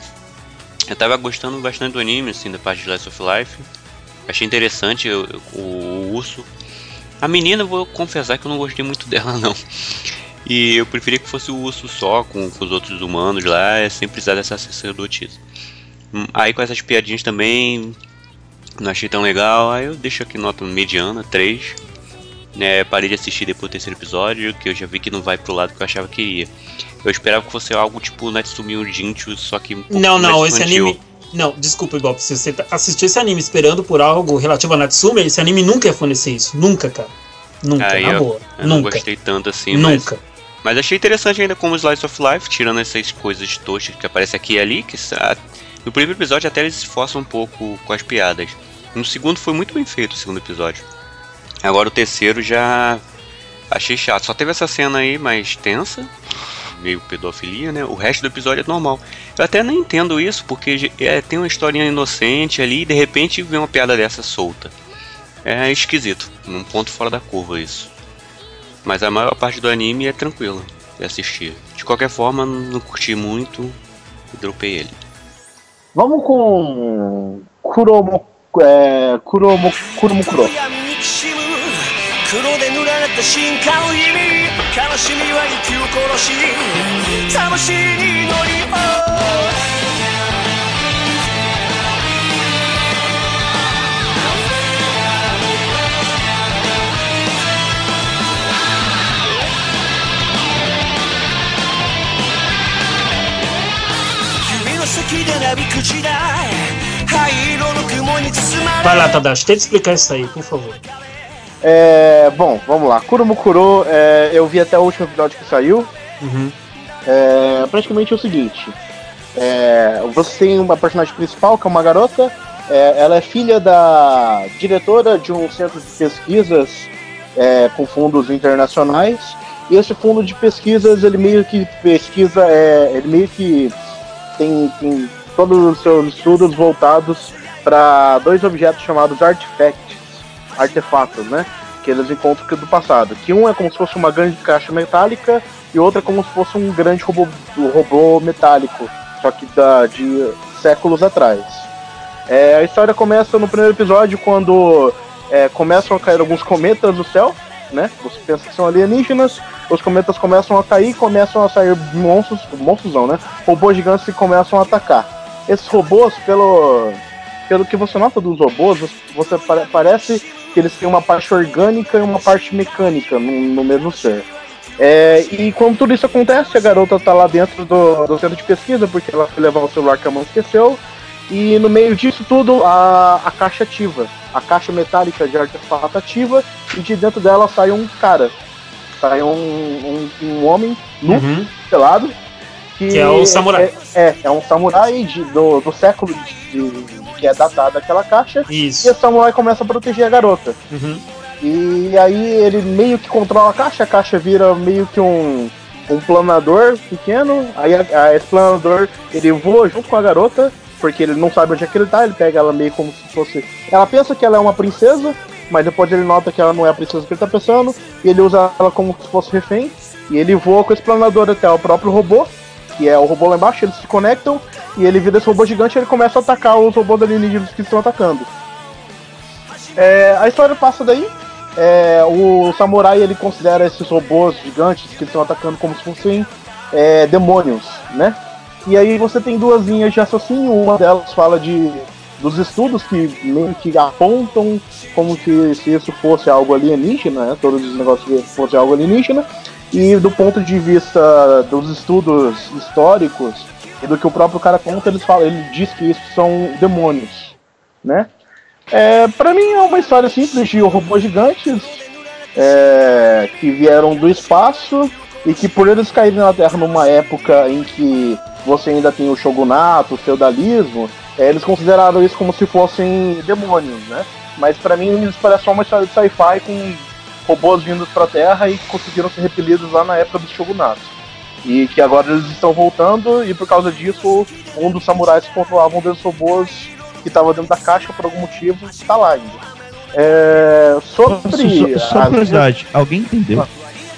Eu tava gostando bastante do anime, assim, da parte de Last of Life. Achei interessante o, o, urso. A menina, vou confessar que eu não gostei muito dela, não. E eu preferia que fosse o urso só, com, com os outros humanos lá, é sem precisar dessa sacerdotisa. Hum, aí com essas piadinhas também, não achei tão legal, aí eu deixo aqui nota mediana, 3. Né, parei de assistir depois do terceiro episódio, que eu já vi que não vai pro lado que eu achava que iria. Eu esperava que fosse algo tipo Natsumi Ujinchu, só que um pouco Não, não, esse anime... Não, desculpa, Ibope, se você assistiu esse anime esperando por algo relativo a Natsume, esse anime nunca ia fornecer isso. Nunca, cara. Nunca, Aí na eu, boa. Eu nunca. não gostei tanto assim, Nunca. mas... Mas achei interessante ainda como Slice of Life, tirando essas coisas toscas que aparecem aqui e ali, que no primeiro episódio até eles se esforçam um pouco com as piadas. No segundo foi muito bem feito o segundo episódio. Agora o terceiro já achei chato. Só teve essa cena aí mais tensa, meio pedofilia, né? O resto do episódio é normal. Eu até não entendo isso, porque é, tem uma historinha inocente ali e de repente vem uma piada dessa solta. É esquisito, um ponto fora da curva isso. Mas a maior parte do anime é tranquilo de assistir. De qualquer forma, não curti muito e dropei ele. Vamos com Kuromo, é, Kuromo, Kuromo Kuro. 黒で塗られた進化を意味悲しみは息を殺し魂に乗りを Vai lá, Tadashi, tenta explicar isso aí, por favor. É, bom, vamos lá. Kurumukuro, é, eu vi até o último episódio que saiu. Uhum. É, praticamente é o seguinte: é, você tem uma personagem principal, que é uma garota. É, ela é filha da diretora de um centro de pesquisas é, com fundos internacionais. E esse fundo de pesquisas, ele meio que pesquisa, é, ele meio que tem, tem todos os seus estudos voltados para dois objetos chamados artifacts, artefatos, né? Que eles encontram do passado. Que um é como se fosse uma grande caixa metálica e outro é como se fosse um grande robô, robô metálico, só que da, de séculos atrás. É, a história começa no primeiro episódio quando é, começam a cair alguns cometas do céu, né? Você pensa que são alienígenas, os cometas começam a cair, começam a sair monstros, monstros não, né? Robôs gigantes que começam a atacar. Esses robôs, pelo, pelo que você nota dos robôs, você parece que eles têm uma parte orgânica e uma parte mecânica no, no mesmo ser. É, e quando tudo isso acontece, a garota tá lá dentro do, do centro de pesquisa, porque ela foi levar o celular que a mãe esqueceu, e no meio disso tudo, a, a caixa ativa. A caixa metálica de artefato ativa, e de dentro dela sai um cara. Sai um, um, um homem nu, Uhum. pelado. Que, Que é o samurai. É, é, é um samurai de, do, do século de, de- que é datado aquela caixa. E Isso. o samurai começa a proteger a garota. Uhum. E aí ele meio que controla a caixa, a caixa vira meio que um, um planador pequeno. Aí a, a- esse planador ele voa junto com a garota, porque ele não sabe onde é que ele tá, ele pega ela meio como se fosse. Ela pensa que ela é uma princesa, mas depois ele nota que ela não é a princesa que ele tá pensando, e ele usa ela como se fosse refém. E ele voa com esse planador até o próprio robô, que é o robô lá embaixo, eles se conectam, e ele vira esse robô gigante e ele começa a atacar os robôs alienígenas que estão atacando. É, a história passa daí. É, o samurai ele considera esses robôs gigantes que estão atacando como se fossem é, demônios, né? E aí você tem duas linhas de raciocínio. Uma delas fala de dos estudos que meio que apontam como que se isso fosse algo alienígena, né? Todos os negócios fossem algo alienígena. E do ponto de vista dos estudos históricos e do que o próprio cara conta, eles falam, ele diz que isso são demônios, né? É, para mim é uma história simples de robôs gigantes é, que vieram do espaço e que por eles caírem na Terra numa época em que você ainda tem o shogunato, o feudalismo, é, eles consideraram isso como se fossem demônios, né? Mas para mim isso parece só uma história de sci-fi com robôs vindos pra Terra e conseguiram ser repelidos lá na época do shogunato. E que agora eles estão voltando e por causa disso um dos samurais que controlavam um desses robôs que estava dentro da caixa por algum motivo está lá ainda. É, sobre. Só, só, só curiosidade, alguém entendeu?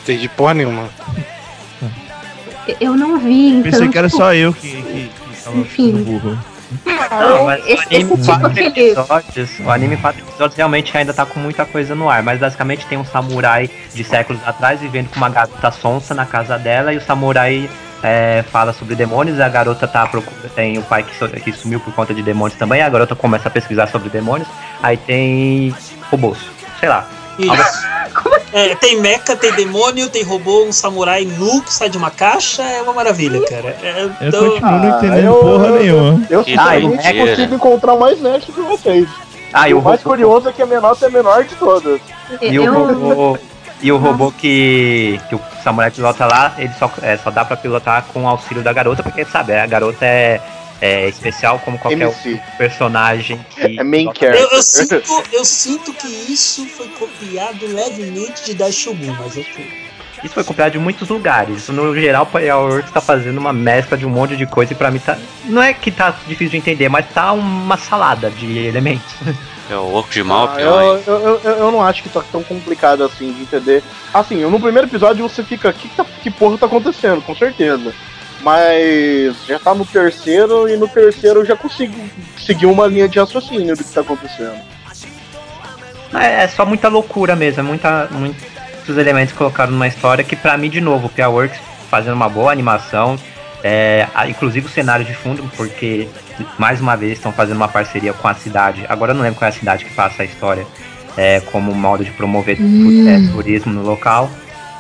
Entendi porra nenhuma. Eu não vi, então. Pensei que era tipo, só eu que, que, que tava Enfim. burro. Não, mas esse- o anime esse quatro tipo de- episódios, o anime quatro episódios realmente ainda tá com muita coisa no ar, mas basicamente tem um samurai de séculos atrás vivendo com uma garota sonsa na casa dela e o samurai é, fala sobre demônios, a garota tá procura, tem o pai que, so- que sumiu por conta de demônios também, a garota começa a pesquisar sobre demônios, aí tem robôs, sei lá. Isso. É, tem mecha, tem demônio, tem robô, um samurai nu que sai de uma caixa, é uma maravilha, cara. É, Eu então- continuo não Ah, entendendo eu- porra eu- nenhuma. Eu Que sinceramente doideira. consigo encontrar mais nerd que vocês. Ah, e o o mais robô, curioso é que a menor é a menor de todas. e o eu, robô, e o robô que, que o samurai pilota lá, ele só, é, só dá pra pilotar com o auxílio da garota, porque sabe, a garota é, é especial como qualquer MC. outro personagem que É main character. Eu, eu sinto, eu sinto que isso foi copiado levemente de Daishogun, mas ok. Isso foi copiado de muitos lugares. Isso, no geral, o Powerworks tá fazendo uma mescla de um monte de coisa e pra mim tá. Não é que tá difícil de entender, mas tá uma salada de elementos. É o Orco de Mal, Ah, pior, eu, eu, eu, eu não acho que tá tão complicado assim de entender. Assim, no primeiro episódio você fica, que, que, tá- que porra tá acontecendo? Com certeza. Mas já tá no terceiro e no terceiro eu já consigo seguir uma linha de raciocínio do que tá acontecendo. Mas é só muita loucura mesmo, é muita, muitos elementos colocados numa história que pra mim, de novo, o Powerworks fazendo uma boa animação. É, inclusive o cenário de fundo, porque mais uma vez estão fazendo uma parceria com a cidade. Agora eu não lembro qual é a cidade que passa a história, é, como modo de promover Hum. é, turismo no local.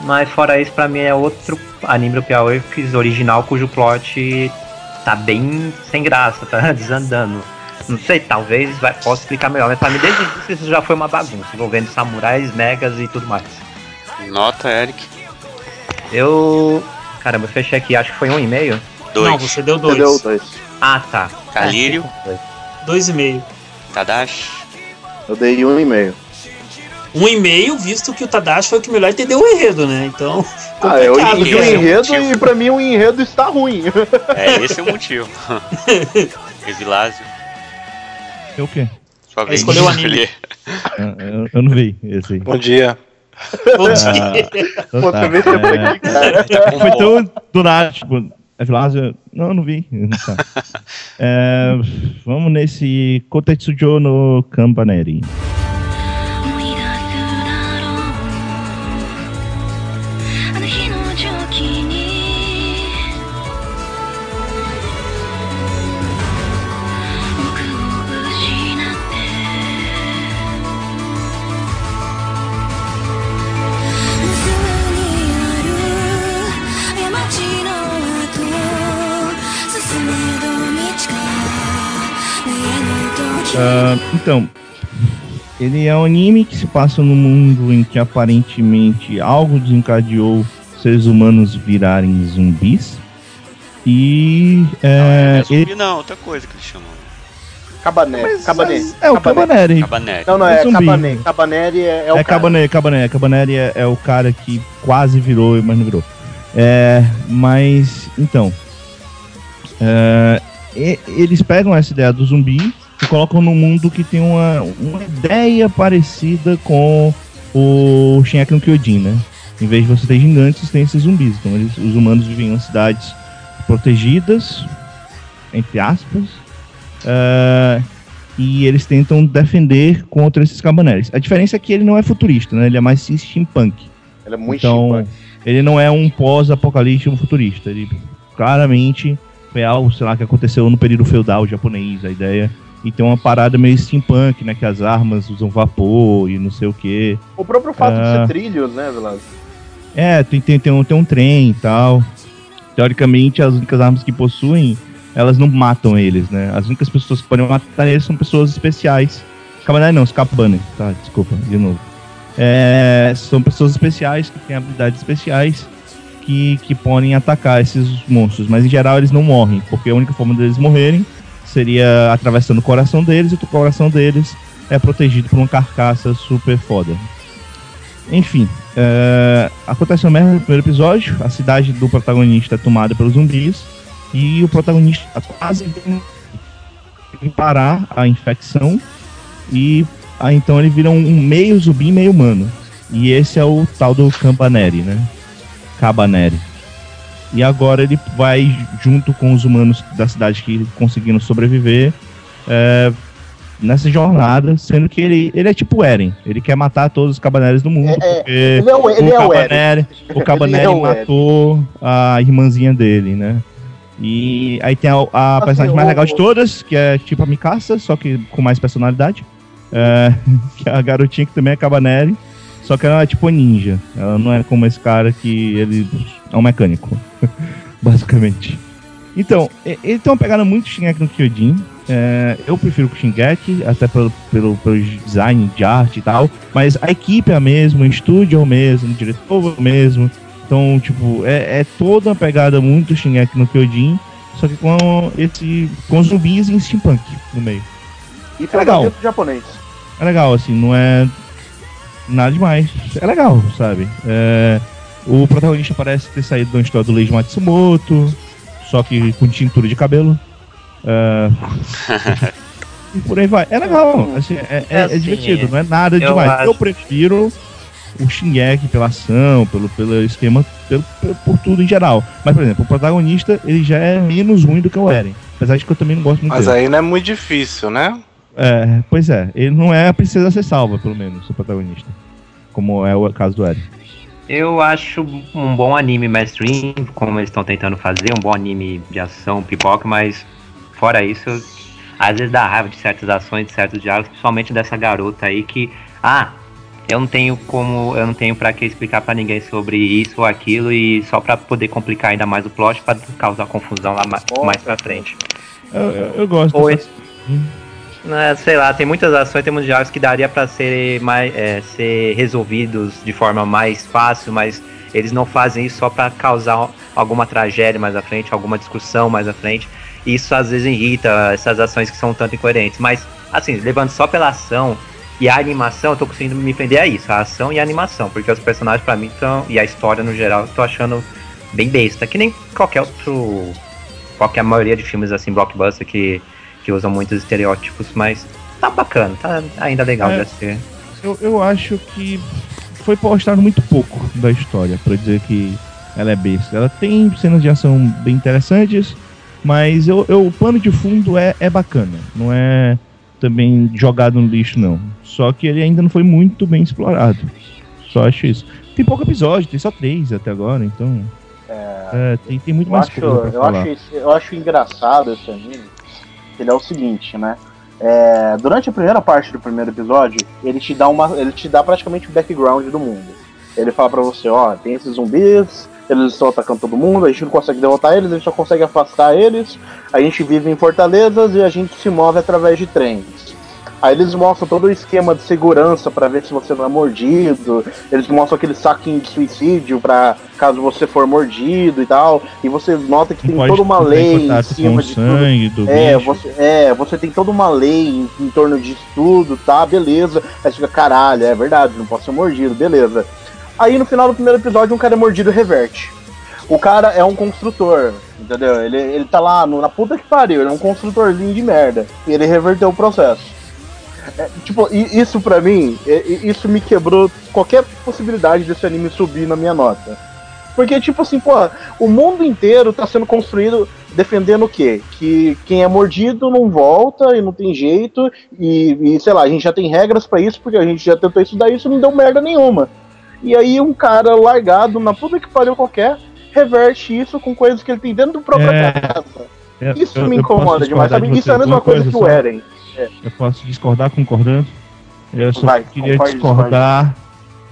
Mas fora isso, pra mim é outro anime do Powerworks original cujo plot tá bem sem graça, tá desandando. Não sei, talvez vai, possa explicar melhor, mas pra mim desde o início isso já foi uma bagunça, envolvendo samurais, megas e tudo mais. Nota, Eric. Eu. Caramba, eu fechei aqui, acho que foi um e-mail. Dois. Não, você deu dois. Entendeu? Dois. Ah, tá. Calírio. É, dois. Dois e meio. Tadashi. Eu dei um e meio. Um e meio, visto que o Tadashi foi o que melhor entendeu o enredo, né? Então. Ah, eu complicado, entendi o esse é o enredo motivo. e pra mim o enredo está ruim. É, esse é o motivo. Evilásio, É o quê? sua vez. escolheu o anime. Ah, Eu, eu não vi esse aí. Bom dia. Bom dia. Então Pô, tá, também você foi é, aqui, cara. Foi tão do nada, tipo, é Vilásio? Não, eu não vi. Tá. É, vamos nesse Kotetsujo no Campaneri. Ah, então, ele é um anime que se passa num mundo em que aparentemente algo desencadeou seres humanos virarem zumbis. E Não, é, é zumbi ele, não, outra coisa que eles chamam. Cabané. Cabané. é o Cabaneri. Cabaneri. Não, não, É é zumbi. Cabané. Cabaneri é, é o É cara. Cabaneri, Cabaneri. Cabaneri é, é o cara que quase virou, mas não virou. É, mas, então. é, eles pegam essa ideia do zumbi e colocam num mundo que tem uma, uma ideia parecida com o Shingeki no Kyojin, né? Em vez de você ter gigantes, tem esses zumbis. Então, eles, os humanos vivem em cidades protegidas, entre aspas, é, e eles tentam defender contra esses cabaneres. A diferença é que ele não é futurista, né? Ele é mais steampunk. Ele é muito então, chimpanzé. ele não é um pós-apocalíptico futurista. Ele claramente foi algo, sei lá, que aconteceu no período feudal japonês, a ideia. E tem uma parada meio steampunk, né? Que as armas usam vapor e não sei o que. O próprio fato de Ah. ser trilhos, né, Velasco? É, tem, tem, tem, um, tem um trem e tal. Teoricamente, as únicas armas que possuem, elas não matam eles, né? As únicas pessoas que podem matar eles são pessoas especiais. Cabanai não, os Cabanai, tá? Desculpa, de novo. É, são pessoas especiais que têm habilidades especiais que, que podem atacar esses monstros. Mas em geral eles não morrem, porque a única forma deles morrerem seria atravessando o coração deles, e o coração deles é protegido por uma carcaça super foda. Enfim, é, acontece uma merda no primeiro episódio, a cidade do protagonista é tomada pelos zumbis e o protagonista quase vem- parar a infecção e aí então ele vira um meio zumbi, meio humano. E esse é o tal do Campaneri, né? Cabaneri. E agora ele vai junto com os humanos da cidade que conseguiram sobreviver é, nessa jornada, sendo que ele, ele é tipo Eren. Ele quer matar todos os cabaneres do mundo, É, é, porque Ele é o, ele é o Eren. Cabaneri, o Cabaneri é matou a irmãzinha dele, né? E aí tem a, a Assim, personagem mais legal de todas, que é tipo a Mikasa, só que com mais personalidade. É, que é a garotinha que também é Cabaneri, só que ela é tipo ninja. Ela não é como esse cara que ele é um mecânico, basicamente. Então, ele tem uma pegada muito Shingeki no Kyojin. É, eu prefiro o Shingeki, até pelo, pelo, pelo design de arte e tal. Mas a equipe é a mesma, o estúdio é o mesmo, o diretor é o mesmo. Então, tipo, é, é toda uma pegada muito Shingeki no Kyojin, só que com esse com zumbis e steampunk no meio. E legal. pelo japonês. É legal, assim, não é nada demais. É legal, sabe? É, o protagonista parece ter saído de uma história do Leiji Matsumoto, só que com tintura de cabelo. É, e por aí vai. É legal, assim, é, é- é Assim, divertido, não é nada eu demais. acho- Eu prefiro o Shingeki pela ação, pelo, pelo esquema, pelo, pelo- por tudo em geral. Mas, por exemplo, o protagonista, ele já é menos ruim do que o Eren. Apesar de que eu também não gosto muito Mas dele. aí não é muito difícil, né? É, pois é, ele não é a princesa ser salva, pelo menos, o protagonista. Como é o caso do Eren. Eu acho um bom anime mainstream, como eles estão tentando fazer, um bom anime de ação, pipoca, mas fora isso, às vezes dá raiva de certas ações, de certos diálogos, principalmente dessa garota aí que, ah, eu não tenho como, eu não tenho para que explicar pra ninguém sobre isso ou aquilo e só pra poder complicar ainda mais o plot pra causar confusão lá ma- mais pra frente. Eu, eu, eu gosto Oi. dessas- É, sei lá, tem muitas ações, tem muitos diálogos que daria pra ser mais é, ser resolvidos de forma mais fácil, mas eles não fazem isso só pra causar alguma tragédia mais à frente, alguma discussão mais à frente. Isso às vezes irrita essas ações que são tanto incoerentes, mas assim, levando só pela ação e a animação, eu tô conseguindo me prender a isso, a ação e a animação, porque os personagens pra mim estão e a história no geral, eu tô achando bem besta, que nem qualquer outro qualquer maioria de filmes assim blockbuster que que usam muitos estereótipos, mas tá bacana, tá ainda legal É. de assistir. Eu, eu acho que foi postado muito pouco da história pra dizer que ela é besta. Ela tem cenas de ação bem interessantes, mas eu, eu- o plano de fundo é, é bacana. Não é também jogado no lixo, não. Só que ele ainda não foi muito bem explorado. Só acho isso. Tem pouco episódio, tem só três até agora, então. É, tem, tem muito Eu mais acho, coisa pra eu, falar. acho, esse- eu acho engraçado esse anime. Ele é o seguinte, né? É, durante a primeira parte do primeiro episódio, ele te dá uma, ele te dá praticamente o background do mundo. Ele fala pra você, ó, tem esses zumbis, eles estão atacando todo mundo, a gente não consegue derrotar eles, a gente só consegue afastar eles. A gente vive em fortalezas e a gente se move através de trens. Aí eles mostram todo o esquema de segurança pra ver se você não é mordido. Eles mostram aquele saquinho de suicídio pra caso você for mordido e tal. E você nota que tem Pode toda uma lei em cima de tudo. sangue do É bicho. você, é, você tem toda uma lei em, em torno disso tudo, tá? Beleza. Aí você fica, caralho, é verdade, não posso ser mordido, beleza. Aí no final do primeiro episódio, um cara é mordido e reverte. O cara é um construtor, entendeu? Ele, ele tá lá no- na puta que pariu, ele é um construtorzinho de merda. E ele reverteu o processo. É, tipo, isso pra mim, é, isso me quebrou qualquer possibilidade desse anime subir na minha nota. Porque, tipo assim, pô, o mundo inteiro tá sendo construído defendendo o quê? Que quem é mordido não volta e não tem jeito, e, e, sei lá, a gente já tem regras pra isso, porque a gente já tentou estudar isso e não deu merda nenhuma. E aí um cara largado na puta que pariu qualquer, reverte isso com coisas que ele tem dentro do próprio É. casa. É, Isso eu- me incomoda demais, sabe? Isso é a mesma uma coisa que o. Eren. É. Eu posso discordar concordando. Eu só Vai, queria discordar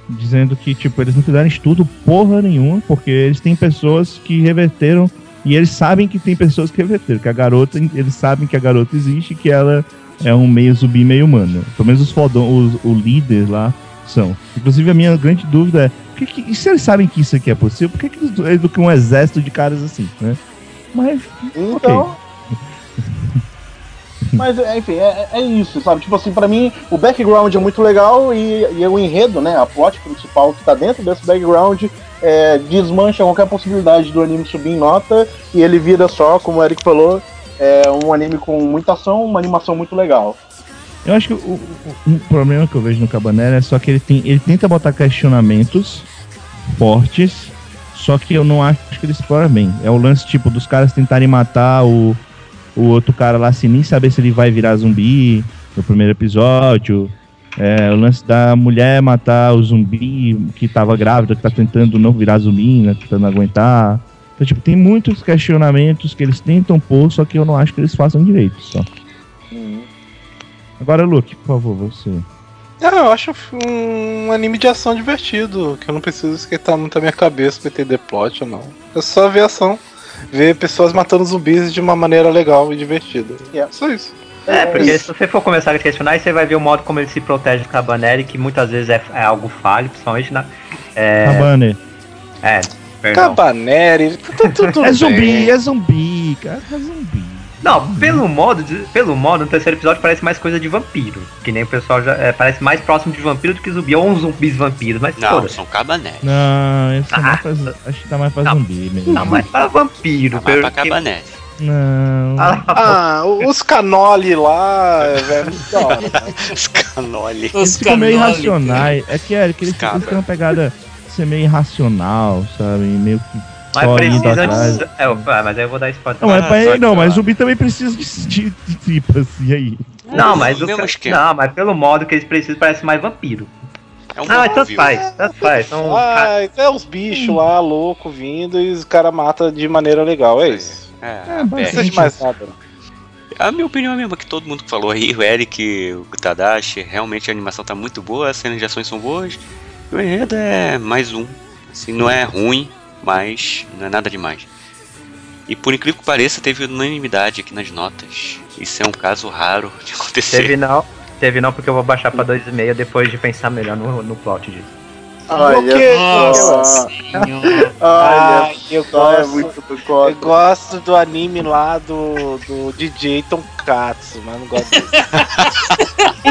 dizendo que, tipo, eles não fizeram estudo porra nenhuma, porque eles têm pessoas que reverteram e eles sabem que tem pessoas que reverteram, que a garota, eles sabem que a garota existe e que ela é um meio zumbi, meio humano. Pelo menos os fodão, os, o líder lá são. Inclusive, a minha grande dúvida é: por que que- e se eles sabem que isso aqui é possível, por que, que eles educam um exército de caras assim, né? Mas, Então. Mas, enfim, é, é isso, sabe? Tipo assim, pra mim, o background é muito legal e, e o enredo, né? A plot principal que tá dentro desse background é, desmancha qualquer possibilidade do anime subir em nota e ele vira só, como o Eric falou, é um anime com muita ação, uma animação muito legal. Eu acho que o, o- um problema que eu vejo no Cabanera é só que ele tem, ele tenta botar questionamentos fortes, só que eu não acho que ele explora bem. É o lance tipo dos caras tentarem matar o, o outro cara lá sem nem saber se ele vai virar zumbi no primeiro episódio. É, o lance da mulher matar o zumbi que tava grávida, que tá tentando não virar zumbi, né, tentando aguentar. Então, tipo, tem muitos questionamentos que eles tentam pôr, só que eu não acho que eles façam direito, só. Agora, Luke, por favor, você. Ah, eu acho um anime de ação divertido, que eu não preciso esquentar muito a minha cabeça pra entender plot ou não. É só ver ação, ver pessoas matando zumbis de uma maneira legal e divertida. Yeah. Só isso. É, porque se você for começar a questionar, você vai ver o modo como ele se protege do Cabaneri, que muitas vezes é, é algo falho, principalmente na. É, Cabanner. é perdão. Cabaneri, tudo, tudo É zumbi, é zumbi, cara, é zumbi. Não, pelo modo, pelo modo, no terceiro episódio parece mais coisa de vampiro. Que nem o pessoal já. é, parece mais próximo de vampiro do que zumbi, ou uns zumbis vampiros, mas Não, são cabané. Não, esse é Ah. mais pra, acho que tá mais pra Não. zumbi mesmo. Não, mas para vampiro, Tá mais pra porque- cabané. Não. Ah, Ah, os canoli lá, velho, muito da hora. Os canoli. Eles Os ficam meio irracionais. É que, eles, Cabra. eles têm uma pegada ser meio irracional, sabe? Meio que. Mas precisa atrás. de. É, ah, mas aí eu vou dar spoiler. Não, mas, Ah, pra não, que- mas zumbi também precisa de, de, de tripas, e aí? Não, mas o mesmo esquema. Não, mas pelo modo que eles precisam, parece mais vampiro. É um Ah, mas tanto faz, tanto faz. São Ah, é os bichos lá, louco, vindo e os caras matam de maneira legal, é isso. É, É, a Não precisa de mais nada. A minha opinião é a mesma que todo mundo falou aí, o Eric, o Tadashi, realmente a animação tá muito boa, as cenas de ações são boas, e o enredo é mais um. Assim, não é ruim, mas não é nada demais. E por incrível que pareça, teve unanimidade aqui nas notas. Isso é um caso raro de acontecer. Teve não, teve não, porque eu vou baixar pra 2,5 depois de pensar melhor no, no plot disso. Olha Nossa só. senhora. Olha Ai, eu só, é gosto, muito do eu gosto do anime lá do, do DJ Tonkatsu, mas não gosto desse.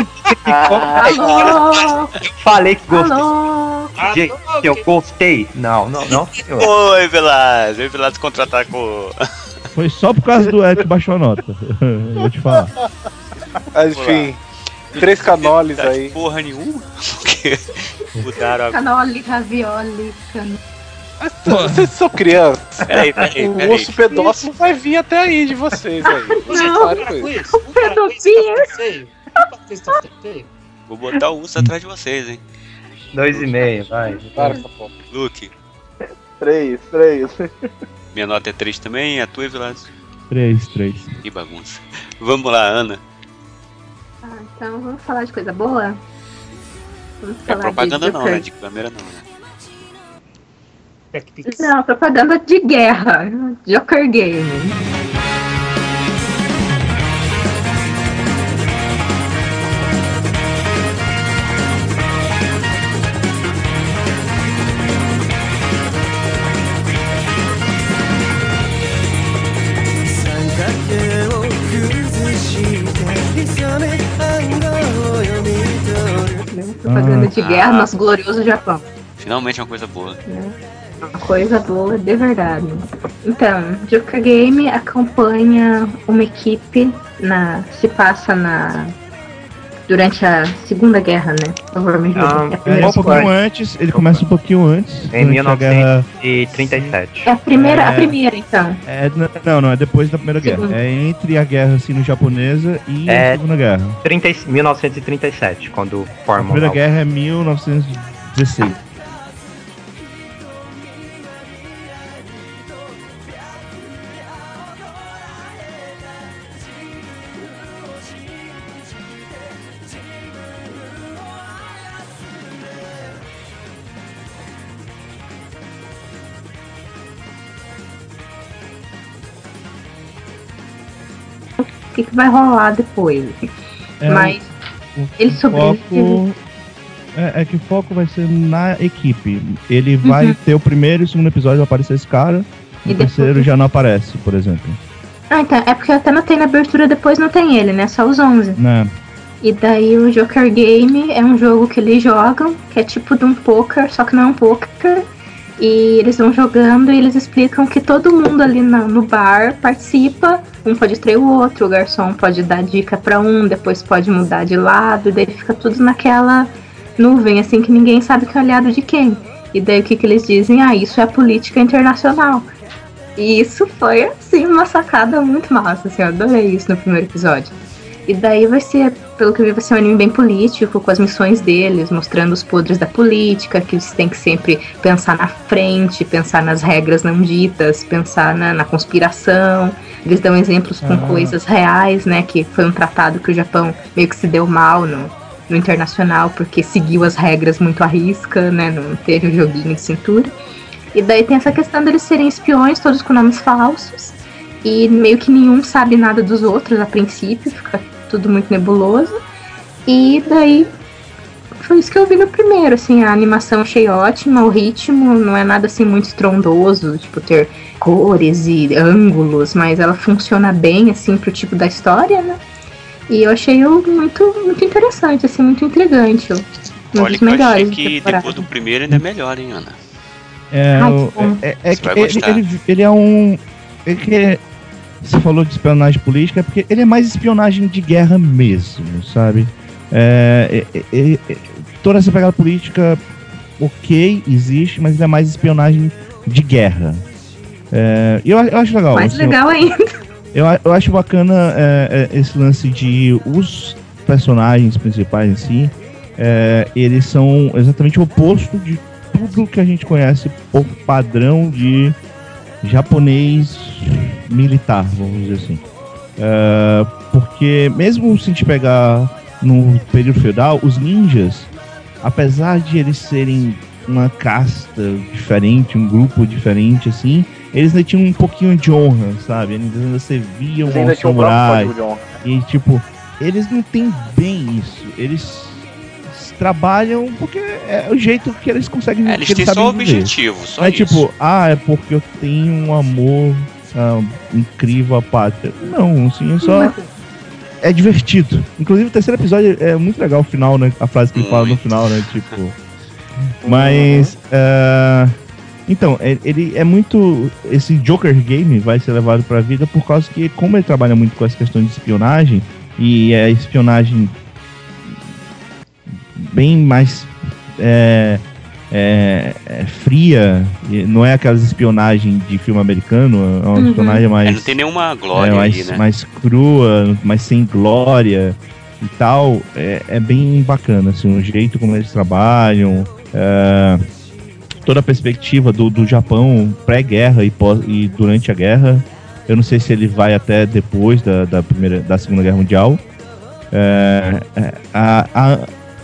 Alô, Falei que gostei. Gente, eu gostei. Não, não, não. Oi, Velas! Oi, Velas contra-atacou. Foi só por causa do Eric que baixou a nota. Vou te falar. Mas enfim, três canoles aí. Porra nenhuma, porque mudaram a. Canoli, ravioli, can... Vocês são crianças. Peraí, peraí, O osso pedófilo vai vir até aí de vocês aí. Não. Pare com isso. Pedofia. Vou botar o urso atrás de vocês, hein. 2,5, vai. Para com a porra. Luke, Três, três. minha nota é 3 também, a tua, Velas? 3, 3. Que bagunça. Vamos lá, Ana. Então vamos falar de coisa boa? Vamos É propaganda de não, né? De câmera não, né? Não, propaganda de guerra. Joker Game. De guerra, Ah. nosso glorioso Japão. Finalmente é uma coisa boa. Uma coisa boa de verdade. Então, Joker Game acompanha uma equipe na. se passa na. Durante a Segunda Guerra, né? Por favor, me ajuda. Ah, é a É, primeira, um pouquinho antes, ele começa um pouquinho antes. Em durante a guerra. 1937. é a primeira, a É. primeira, então. É, não, não, é depois da Primeira Guerra. Segunda. É entre a guerra sino-japonesa e É. a Segunda Guerra. 30, e- 1937, quando A formam. Primeira lá o- Guerra é 1916. Que, vai rolar depois. É, Mas o ele foco é, é que o foco vai ser na equipe. Ele vai ter o primeiro e o segundo episódio vai aparecer esse cara. Uhum. E o terceiro já não aparece, por exemplo. Ah, então, é porque até notei na abertura depois não tem ele, né? Só os 11. Né? E daí o Joker Game é um jogo que eles jogam, que é tipo de um poker, só que não é um poker. E eles vão jogando e eles explicam que todo mundo ali na- no bar participa. Um pode trair o outro, o garçom pode dar dica pra um, depois pode mudar de lado, e daí fica tudo naquela nuvem, assim, que ninguém sabe que é aliado de quem. E daí o que, que eles dizem? Ah, isso é política internacional. E isso foi, assim, uma sacada muito massa, assim, eu adorei isso no primeiro episódio. E daí vai ser, pelo que eu vi, vai ser um anime bem político, com as missões deles, mostrando os podres da política, que eles têm que sempre pensar na frente, pensar nas regras não ditas, pensar na, na conspiração. Eles dão exemplos com Ah. coisas reais, né? Que foi um tratado que o Japão meio que se deu mal no, no internacional, porque seguiu as regras muito à risca, né? Não teve um joguinho de cintura. E daí tem essa questão deles serem espiões, todos com nomes falsos. E meio que nenhum sabe nada dos outros a princípio, fica tudo muito nebuloso. E daí foi isso que eu vi no primeiro, assim, a animação achei ótima, o ritmo não é nada assim muito estrondoso, tipo ter cores e ângulos, mas ela funciona bem assim pro tipo da história, né? E eu achei muito muito interessante, assim, muito intrigante. Um Olha dos que eu achei melhores que temporada. depois do primeiro ainda é melhor, hein, Ana? É, Ai, que bom. é, é Você que ele, ele, ele é um. Ele é- você falou de espionagem política, é porque ele é mais espionagem de guerra mesmo, sabe? É, é, é, é, toda essa pegada política, ok, existe, mas é mais espionagem de guerra. É, eu, eu acho legal. Mais assim, legal ainda. Eu, eu acho bacana é, é, esse lance de os personagens principais em si, é, eles são exatamente o oposto de tudo que a gente conhece por padrão de japonês militar, vamos dizer assim. É, porque mesmo se a gente pegar no período feudal, os ninjas, apesar de eles serem uma casta diferente, um grupo diferente, assim, eles ainda tinham um pouquinho de honra, sabe? Eles ainda serviam Eles ainda aos tinham o próprio samurais. código de honra. E, tipo, eles não têm bem isso. Eles trabalham porque é o jeito que eles conseguem É, eles têm sabem só objetivo, só Não é isso. tipo, ah, é porque eu tenho um amor ah, incrível à pátria. Não, assim, é só. É divertido. Inclusive, o terceiro episódio é muito legal o final, né? A frase que ele fala no final, né? Tipo. Mas. ah, então, é- ele é muito. Esse Joker Game vai ser levado pra vida por causa que, como ele trabalha muito com essa questão de espionagem, e é espionagem bem mais é, é, é fria, não é aquelas espionagem de filme americano, é uma Uhum. espionagem É, mais não tem nenhuma glória é, ali, mais, né? mais crua, mais sem glória e tal, é, é bem bacana, assim, o jeito como eles trabalham, é, toda a perspectiva do, do Japão pré-guerra e, pós- e durante a guerra. Eu não sei se ele vai até depois da, da, primeira, da Segunda Guerra Mundial. É, é, a, a-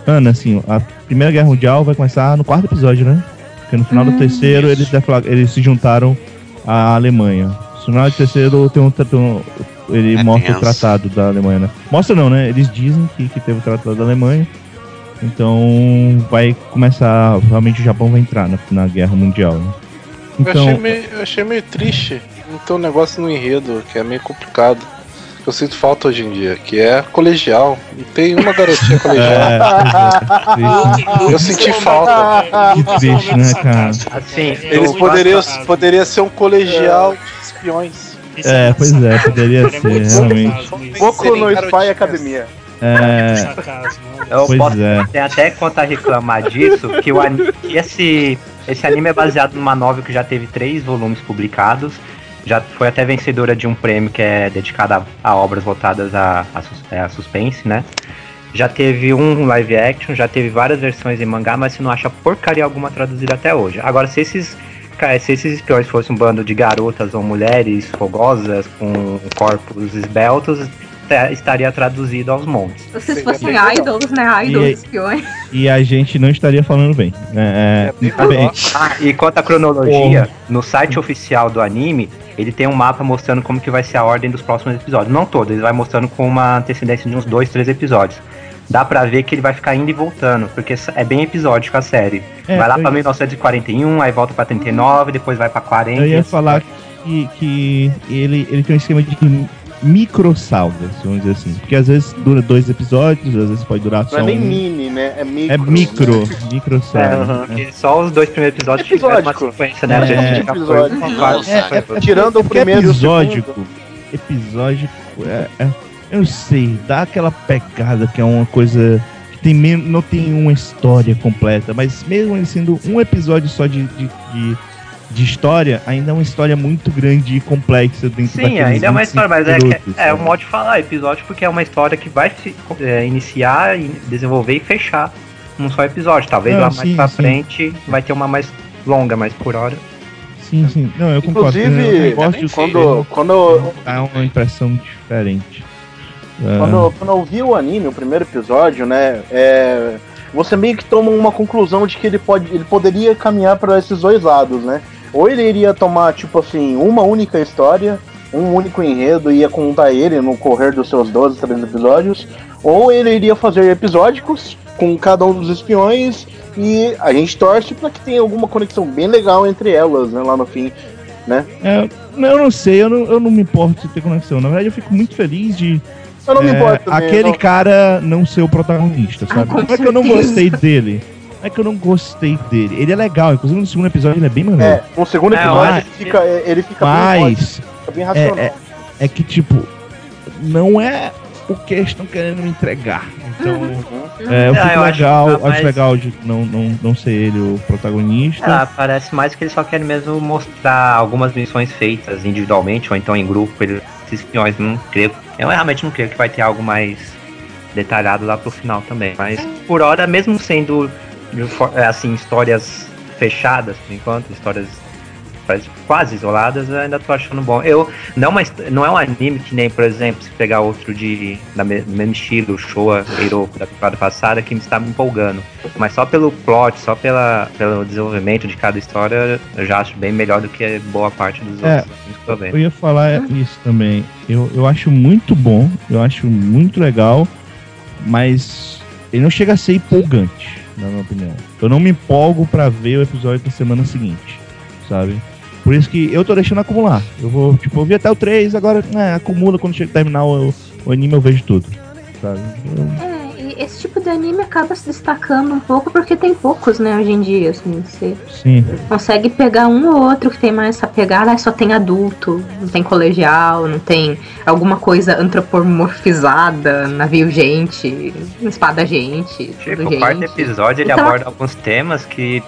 Ana, assim, a Primeira Guerra Mundial vai começar no quarto episódio, né? Porque no final do Hum, terceiro isso. eles, eles se juntaram à Alemanha. No final do terceiro tem um, tem um- ele É mostra tenso. o tratado da Alemanha, né? Mostra não, né? Eles dizem que, que teve o tratado da Alemanha. Então vai começar. Realmente o Japão vai entrar na, na Guerra Mundial. Né? eu, achei Então, meio, eu achei meio triste não ter um negócio no enredo, que é meio complicado. Que eu sinto falta hoje em dia, que é colegial. Não tem uma garotinha colegial. é, é. Eu senti falta. Que triste, né, cara? Assim, Eles eu- poderiam poderia ser um colegial de espiões. É, pois é, poderia ser, realmente. Boku no Spy Academia. É, eu pois posso é. tem até contar reclamar disso, que, o, ani- que esse, esse anime é baseado numa novel que já teve três volumes publicados. Já foi até vencedora de um prêmio que é dedicado a, a obras voltadas a, a, é, a suspense, né? Já teve um live action, já teve várias versões em mangá, mas você não acha porcaria alguma traduzida até hoje. Agora, se esses, se esses espiões fossem um bando de garotas ou mulheres fogosas com corpos esbeltos, estaria traduzido aos montes. Se vocês fossem idols, né? Idols E- espiões. E a gente não estaria falando bem. É, É bem é, bem, legal. Ah, e quanto à cronologia, no site oficial do anime, ele tem um mapa mostrando como que vai ser a ordem dos próximos episódios. Não todos, ele vai mostrando com uma antecedência de uns dois, três episódios. Dá pra ver que ele vai ficar indo e voltando, porque é bem episódico a série. É, vai lá pra 1941, aí volta pra 39, depois vai pra 40. Eu ia falar que, que ele, ele tem um esquema de micro-salvas, vamos dizer assim. Porque às vezes dura dois episódios, às vezes pode durar Não só é nem um. mini, né? É micro. É micro, né? micro É, salvas. né? porque só os dois primeiros episódios tiveram uma Episódico. sequência, né? É, A gente já foi episódio. uma Nossa, É, é, Tirando o porque primeiro e o episódico. Episódico é, é- Eu não sei, dá aquela pegada que é uma coisa que tem não tem uma história completa, mas mesmo ele sendo um episódio só de, de, de, de história, ainda é uma história muito grande e complexa dentro Sim, ainda é uma 25 história, mas é, é um modo de falar episódio porque é uma história que vai se é, iniciar, e desenvolver e fechar num só episódio. Talvez Não, lá mais sim, pra sim. frente vai ter uma mais longa, mas por hora. Sim, sim. Não, eu concordo. Inclusive, eu Quando, quando, dá uma impressão diferente. Ah, Quando, quando eu vi o anime, o primeiro episódio, né? é, você meio que toma uma conclusão de que ele, pode, ele poderia caminhar para esses dois lados, né? Ou ele iria tomar, tipo assim, uma única história, um único enredo e ia contar ele no correr dos seus 12, 13 episódios, ou ele iria fazer episódicos com cada um dos espiões e a gente torce para que tenha alguma conexão bem legal entre elas, né, lá no fim. é, não, eu não sei, eu não, eu não me importo de ter conexão. Na verdade, eu fico muito feliz de Eu não me é, importo também, aquele não- cara não ser o protagonista, sabe? com Não é que eu não gostei dele. Não é que eu não gostei dele. Ele é legal, inclusive no segundo episódio ele é bem maneiro. É, no segundo É, episódio mas- ele fica, ele fica bem, Mas fica bem racional. é, é, é que, tipo, não é o que eles estão querendo me entregar. Então, é, eu Ah, fico eu acho- legal, ah, acho, mas- legal de não, não, não ser ele o protagonista. Ah, parece mais que eles só querem mesmo mostrar algumas missões feitas individualmente ou então em grupo. Eles, esses espiões, não creio. Eu realmente não creio que vai ter algo mais detalhado lá pro final também. Mas por hora, mesmo sendo é, assim, histórias fechadas por enquanto, histórias quase isoladas, eu ainda tô achando bom. Eu não, é hist- não é um anime que nem, por exemplo, se pegar outro de da mesmo estilo, Showa Eiroku da temporada passada, que me está me empolgando. Mas só pelo plot, só pela, pelo desenvolvimento de cada história, eu já acho bem melhor do que boa parte dos É. outros vendo. Eu ia falar isso também. Eu, eu acho muito bom, eu acho muito legal, mas ele não chega a ser empolgante, na minha opinião. Eu não me empolgo pra ver o episódio da semana seguinte, sabe? Por isso que eu tô deixando acumular. Eu vou, tipo, eu vi até o 3, agora né, acumula quando chega terminar o, o anime eu vejo tudo, sabe? Eu- esse tipo de anime acaba se destacando um pouco porque tem poucos, né, hoje em dia, assim, você sim. consegue pegar um ou outro que tem mais essa pegada, só tem adulto, não tem colegial, não tem alguma coisa antropomorfizada, navio gente, espada gente, Tipo, tudo o quarto gente. episódio ele Então- aborda alguns temas que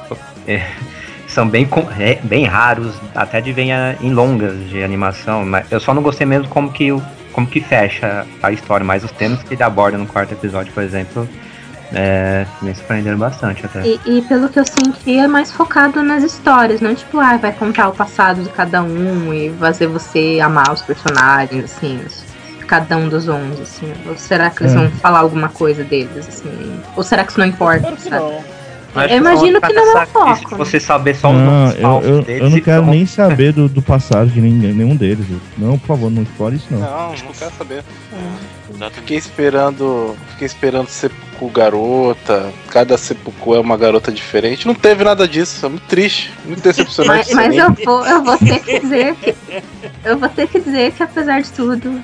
é, são bem, é, bem raros, até de ver em longas de animação. Mas eu só não gostei mesmo como que, o- como que fecha a história, mas os temas que ele aborda no quarto episódio, por exemplo, é, me surpreenderam bastante até. E, e pelo que eu senti, é mais focado nas histórias, não tipo, ah, vai contar o passado de cada um e fazer você amar os personagens, assim, cada um dos 11, assim. Ou será que eles É. vão falar alguma coisa deles, assim? Ou será que isso não importa, Espero que sabe? não. Mas eu imagino que não é o foco, Se né? você saber só os Não, nomes eu, eu, deles, eu não e quero pronto. nem saber do, do passado de ninguém, nenhum deles. Não, por favor, não explore isso não. Não, não quero saber. Exato. Fiquei esperando. Fiquei esperando seppuku garota. Cada seppuku é uma garota diferente. Não teve nada disso. É muito triste. Muito decepcionante. Mas, mas eu vou, eu vou ter que dizer que. Eu vou ter que dizer que apesar de tudo,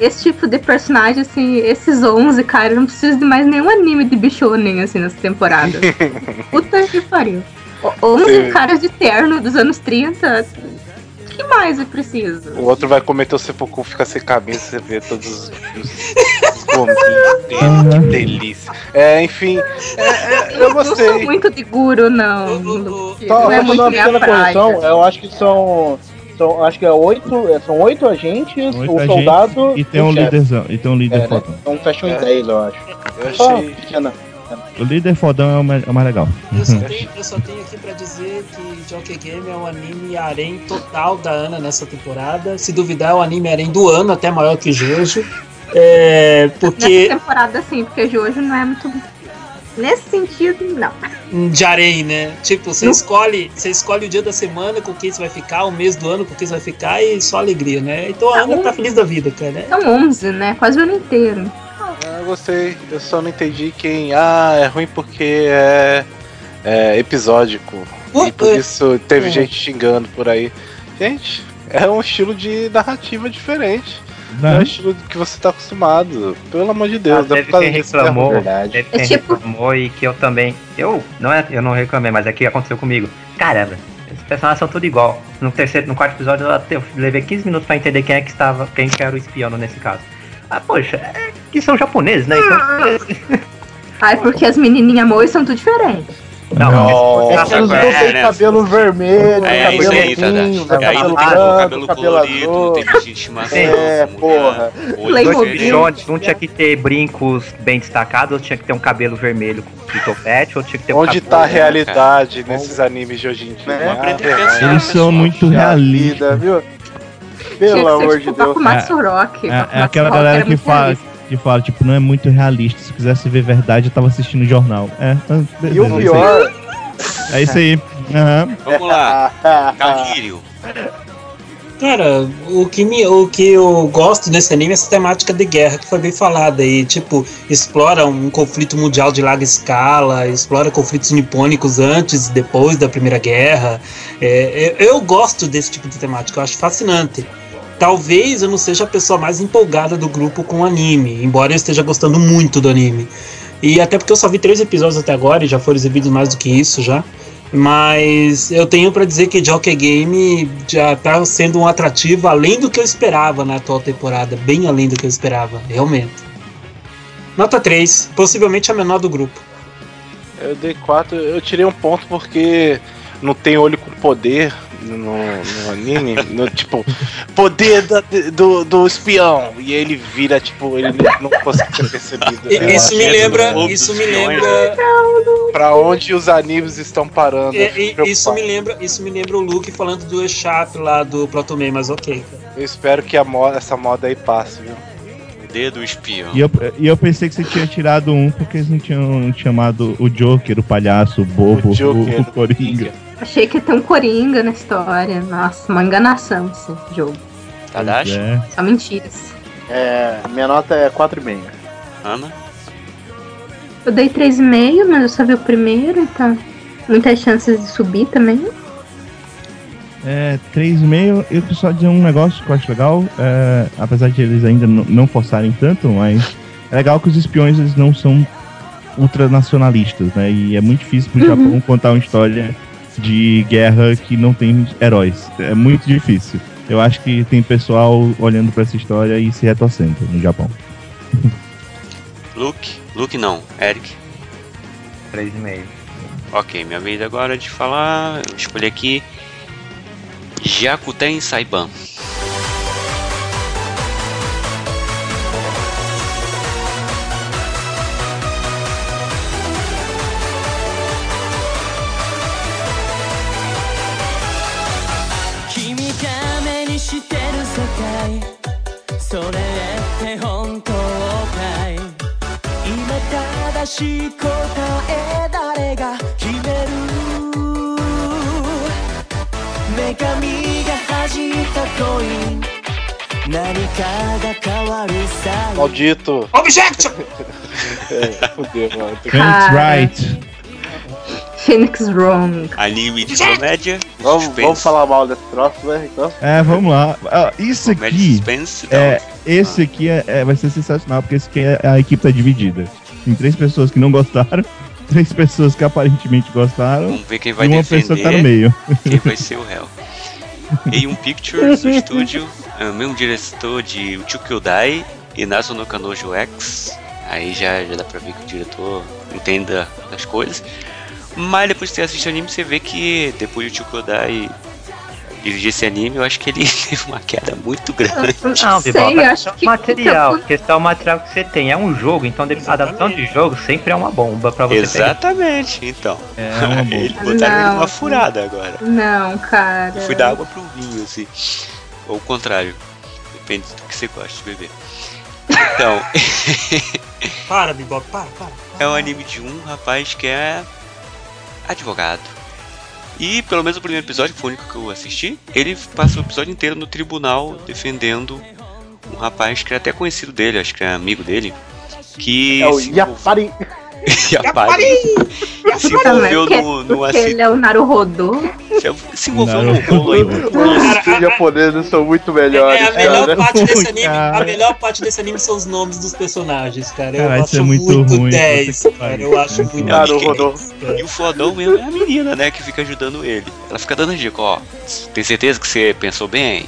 esse tipo de personagem, assim, esses 11, cara, eu não preciso de mais nenhum anime de bichonen, assim, nessa temporada. Puta que pariu. O- 11 Sim. caras de terno dos anos 30. O que mais eu preciso? O outro vai cometer o seppuku, fica sem camisa, você vê todos os, os, os gominhos dele. Que delícia. É, enfim. é, é, eu não sou gostei. muito de guru, não. Não só é fazer muito minha praia. correção, eu acho que são. São acho que é oito. é, São oito agentes, Oito o agentes soldado E tem um líderzão, e tem um líder É, né? fodão. Então fecham em É. 10, eu acho. Eu Só achei. pequena. O líder fodão é o mais, é o mais legal. Eu só, tenho, eu só tenho aqui pra dizer que Jockey Game é o anime harém total da Ana nessa temporada. Se duvidar, é o anime harém do ano, até maior que Jojo. É, Nessa porque temporada, sim, porque Jojo não é muito. Nesse sentido, não. de harém, né? Tipo, você escolhe, você escolhe o dia da semana com quem você vai ficar, o mês do ano com quem você vai ficar e só alegria, né? Então a Ana tá feliz da vida, cara. São 11, né? Quase o ano inteiro. Ah, eu gostei. Eu só não entendi quem. Ah, é ruim porque é, é episódico. E por isso teve É. gente xingando por aí. Gente, é um estilo de narrativa diferente. Não é o Né? estilo que você tá acostumado. Pelo amor de Deus. Ah, é causa quem reclamou, mesmo, verdade. teve É quem tipo- reclamou e que eu também. Eu não, é, eu não reclamei, mas é que aconteceu comigo. Caramba, esses personagens são tudo igual. No terceiro, no quarto episódio eu, até- eu levei 15 minutos pra entender quem é que estava, quem que era o espião nesse caso. Ah, poxa, é que são japoneses, né? Então. Ai, porque as menininhas moe são tudo diferentes. Não, Não. É que eles é, não têm né? cabelo vermelho, É, cabelo tá, tá. E aí cabelo não branco, cabelo cabelo colorido, não azul. tem de estimação. É, porra. Dois um tinha que ter brincos bem destacados, outro tinha que ter um cabelo vermelho de topete, outro tinha que ter um Onde cabelo... tá a realidade nesses animes de hoje em dia? Né? Ah. Eles são pessoal, muito realistas. viu? Pelo amor ser de tipo Deus. É, é Bakumatsu aquela galera era que fala, que fala, tipo, não é muito realista. Se quisesse ver verdade, eu tava assistindo o jornal. É, ah, E o é isso aí. pior. É isso aí. Aham. Vamos lá, Calírio. Cara, o que, me, o que eu gosto nesse anime é essa temática de guerra que foi bem falada e, tipo, explora um conflito mundial de larga escala, explora conflitos nipônicos antes e depois da Primeira Guerra. É, eu, eu gosto desse tipo de temática, eu acho fascinante. Talvez eu não seja a pessoa mais empolgada do grupo com anime, embora eu esteja gostando muito do anime. E até porque eu só vi três episódios até agora e já foram exibidos mais do que isso já. Mas eu tenho pra dizer que Jockey Game já tá sendo um atrativo além do que eu esperava na atual temporada, bem além do que eu esperava, realmente. Nota 3, possivelmente a menor do grupo. Eu dei 4, eu tirei um ponto porque não tem olho com poder no, no anime. No, tipo, poder da- do, do espião. E ele vira, tipo, ele não, consegue ser percebido. Eu isso me lembra, isso me lembra, Pra onde os animes estão parando. eu e- e- isso me lembra, isso me lembra o Luke falando do E-Sharp lá do Protomei, mas ok. cara. Eu espero que a moda, essa moda aí passe, viu? Dedo espião. E eu, e eu pensei que você tinha tirado um porque eles não tinham chamado o Joker, o palhaço, o bobo, O o, Joker. o Coringa. Achei que ia ter um Coringa na história. Nossa, uma enganação esse jogo. Tadashi? É. Só mentiras. É, minha nota é 4,5. Ana? Eu dei 3,5, mas eu só vi o primeiro, então. Muitas chances de subir também. É, 3,5. E o pessoal dizer um negócio que eu acho legal, é, apesar de eles ainda não- não forçarem tanto, mas é legal que os espiões eles não são ultranacionalistas, né? E é muito difícil pro Uhum. Japão contar uma história de guerra que não tem heróis. É muito difícil. Eu acho que tem pessoal olhando pra essa história e se retorcendo no Japão. Luke? Luke não, Eric. 3,5. Ok, minha vez agora de falar. Eu escolhi aqui. Jakuten Saiban「答え誰が Maldito! Objection! É, fudeu, mano. Phoenix Cara. Wright. Phoenix Wrong. Anime de comédia. Vamos, suspense. vamos falar mal desse troço, né? Então, É, vamos lá. Ah, isso Comédia aqui. suspense. É, esse aqui é, é- vai ser sensacional, porque esse aqui é, a equipe tá dividida. Tem três pessoas que não gostaram, três pessoas que aparentemente gostaram, Vamos ver quem vai e uma pessoa que tá no defender meio. quem vai ser o réu. A1 Pictures, o estúdio, é o mesmo diretor de Uchukyodai e Nasu no Kanojo X. Aí já, já dá pra ver que o diretor entenda as coisas. Mas depois que você assiste o anime, você vê que depois de Uchukyodai dirigir esse anime, eu acho que ele teve uma queda muito grande. Não, Sei, Bibop, eu é acho questão que- de material. Questão do material que você tem. É um jogo, então de- adaptação de jogo sempre é uma bomba pra você pegar. Exatamente, então. É uma boa. Eles botaram ele Não. numa furada agora. Não, cara. Eu fui da água pro vinho, assim. Ou o contrário. Depende do que você gosta de beber. Então, Para, Bebop, para, para. é um anime de um rapaz que é advogado. E pelo menos o primeiro episódio, que foi o único que eu assisti, ele passa o episódio inteiro no tribunal defendendo um rapaz que é até conhecido dele, acho que é amigo dele, que É o se Yapari. Yapari se envolveu no, no acidente. ele é o Naruhodô. Se, se envolveu no rolo aí. Os japoneses são muito melhores, É, a melhor cara. parte desse anime, Cara. a melhor parte desse anime são os nomes dos personagens, cara. Eu Cara, isso acho é muito muito, ruim, 10, puta que cara. Eu acho muito Cara, o 10, Rodô. cara. E o fodão mesmo é a menina, né, que fica ajudando ele. Ela fica dando dica, ó, tem certeza que você pensou bem?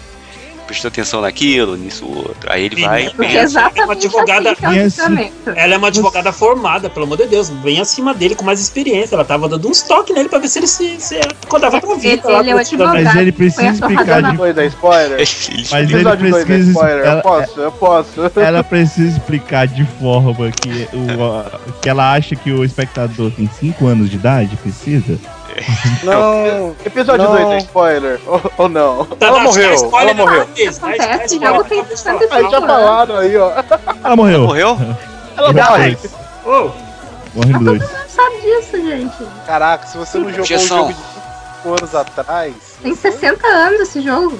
Prestou atenção naquilo, nisso outro. Aí ele vai e Menina, Porque pensa. é exatamente uma advogada- assim é. Ela é uma advogada formada, pelo amor de Deus, bem acima dele, com mais experiência. Ela tava dando uns toques nele pra ver se ele se, se acordava pra vida. Ele- ele é o advogado. Mas ele precisa explicar de Dois da spoiler. Mas ele Episódio 2 da precisa. spoiler. Eu Ela, posso, eu posso. ela precisa explicar de forma que, o, que ela acha que o espectador tem 5 anos de idade, precisa. Não. Episódio Não. 2 da spoiler. Ou, ou não. Tá, ela dá- morreu. spoiler Ela morreu. uma vez, dá- dá Acontece, spoiler jogo de tem uma vez só. 65 Aí já falaram aí, ó. Ela morreu. Morreu? Ela Morreu morre. dois. Ô, Morre no dois. não sabe disso, gente. Caraca, se você não jogou Objeção. o jogo de 5 anos atrás. Tem 60 anos esse jogo.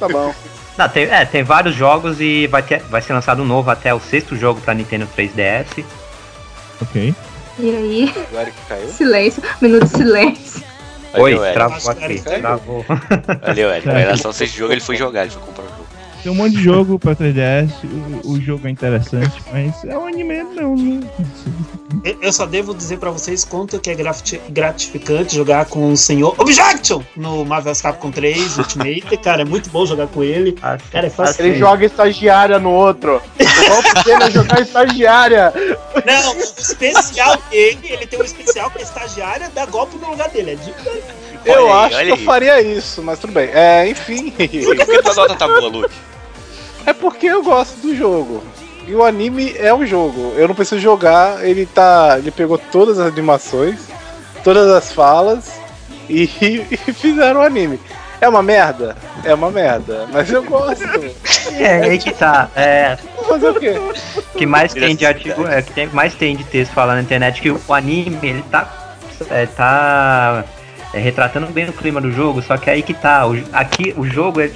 Tá bom. Não, tem, é, tem vários jogos e vai, ter, vai ser lançado um novo até o sexto jogo pra Nintendo 3DS. Ok. E aí, silêncio, minuto de silêncio. Oi, travou aqui, era travou. Valeu, Eric. Vai lá só esse jogo, ele foi jogar, ele foi comprar o jogo. Tem um monte de jogo pra 3DS, o, o jogo é interessante, mas é um anime não, né? Eu- só devo dizer pra vocês quanto que é grati- gratificante jogar com o senhor Objection no Marvel Capcom 3 Ultimate. Cara, é muito bom jogar com ele. Cara, é fácil. Ele joga estagiária no outro. O golpe dele é jogar estagiária. Não, o especial dele, ele tem um especial que é estagiária, dá golpe no lugar dele. É de... Eu Olha aí, acho olha que eu aí. faria isso, mas tudo bem. É, enfim. Por que tua nota tá boa, Luke? É porque eu gosto do jogo. E o anime é um jogo. Eu não preciso jogar, ele tá. Ele pegou todas as animações, todas as falas e, e fizeram o anime. É uma merda? É uma merda. Mas eu gosto. É, aí que tá. É, fazer o quê? que mais tem de artigo, é, que tem, mais tem de texto falando na internet que o anime ele tá é, tá é, retratando bem o clima do jogo, só que aí que tá, o, aqui o jogo é,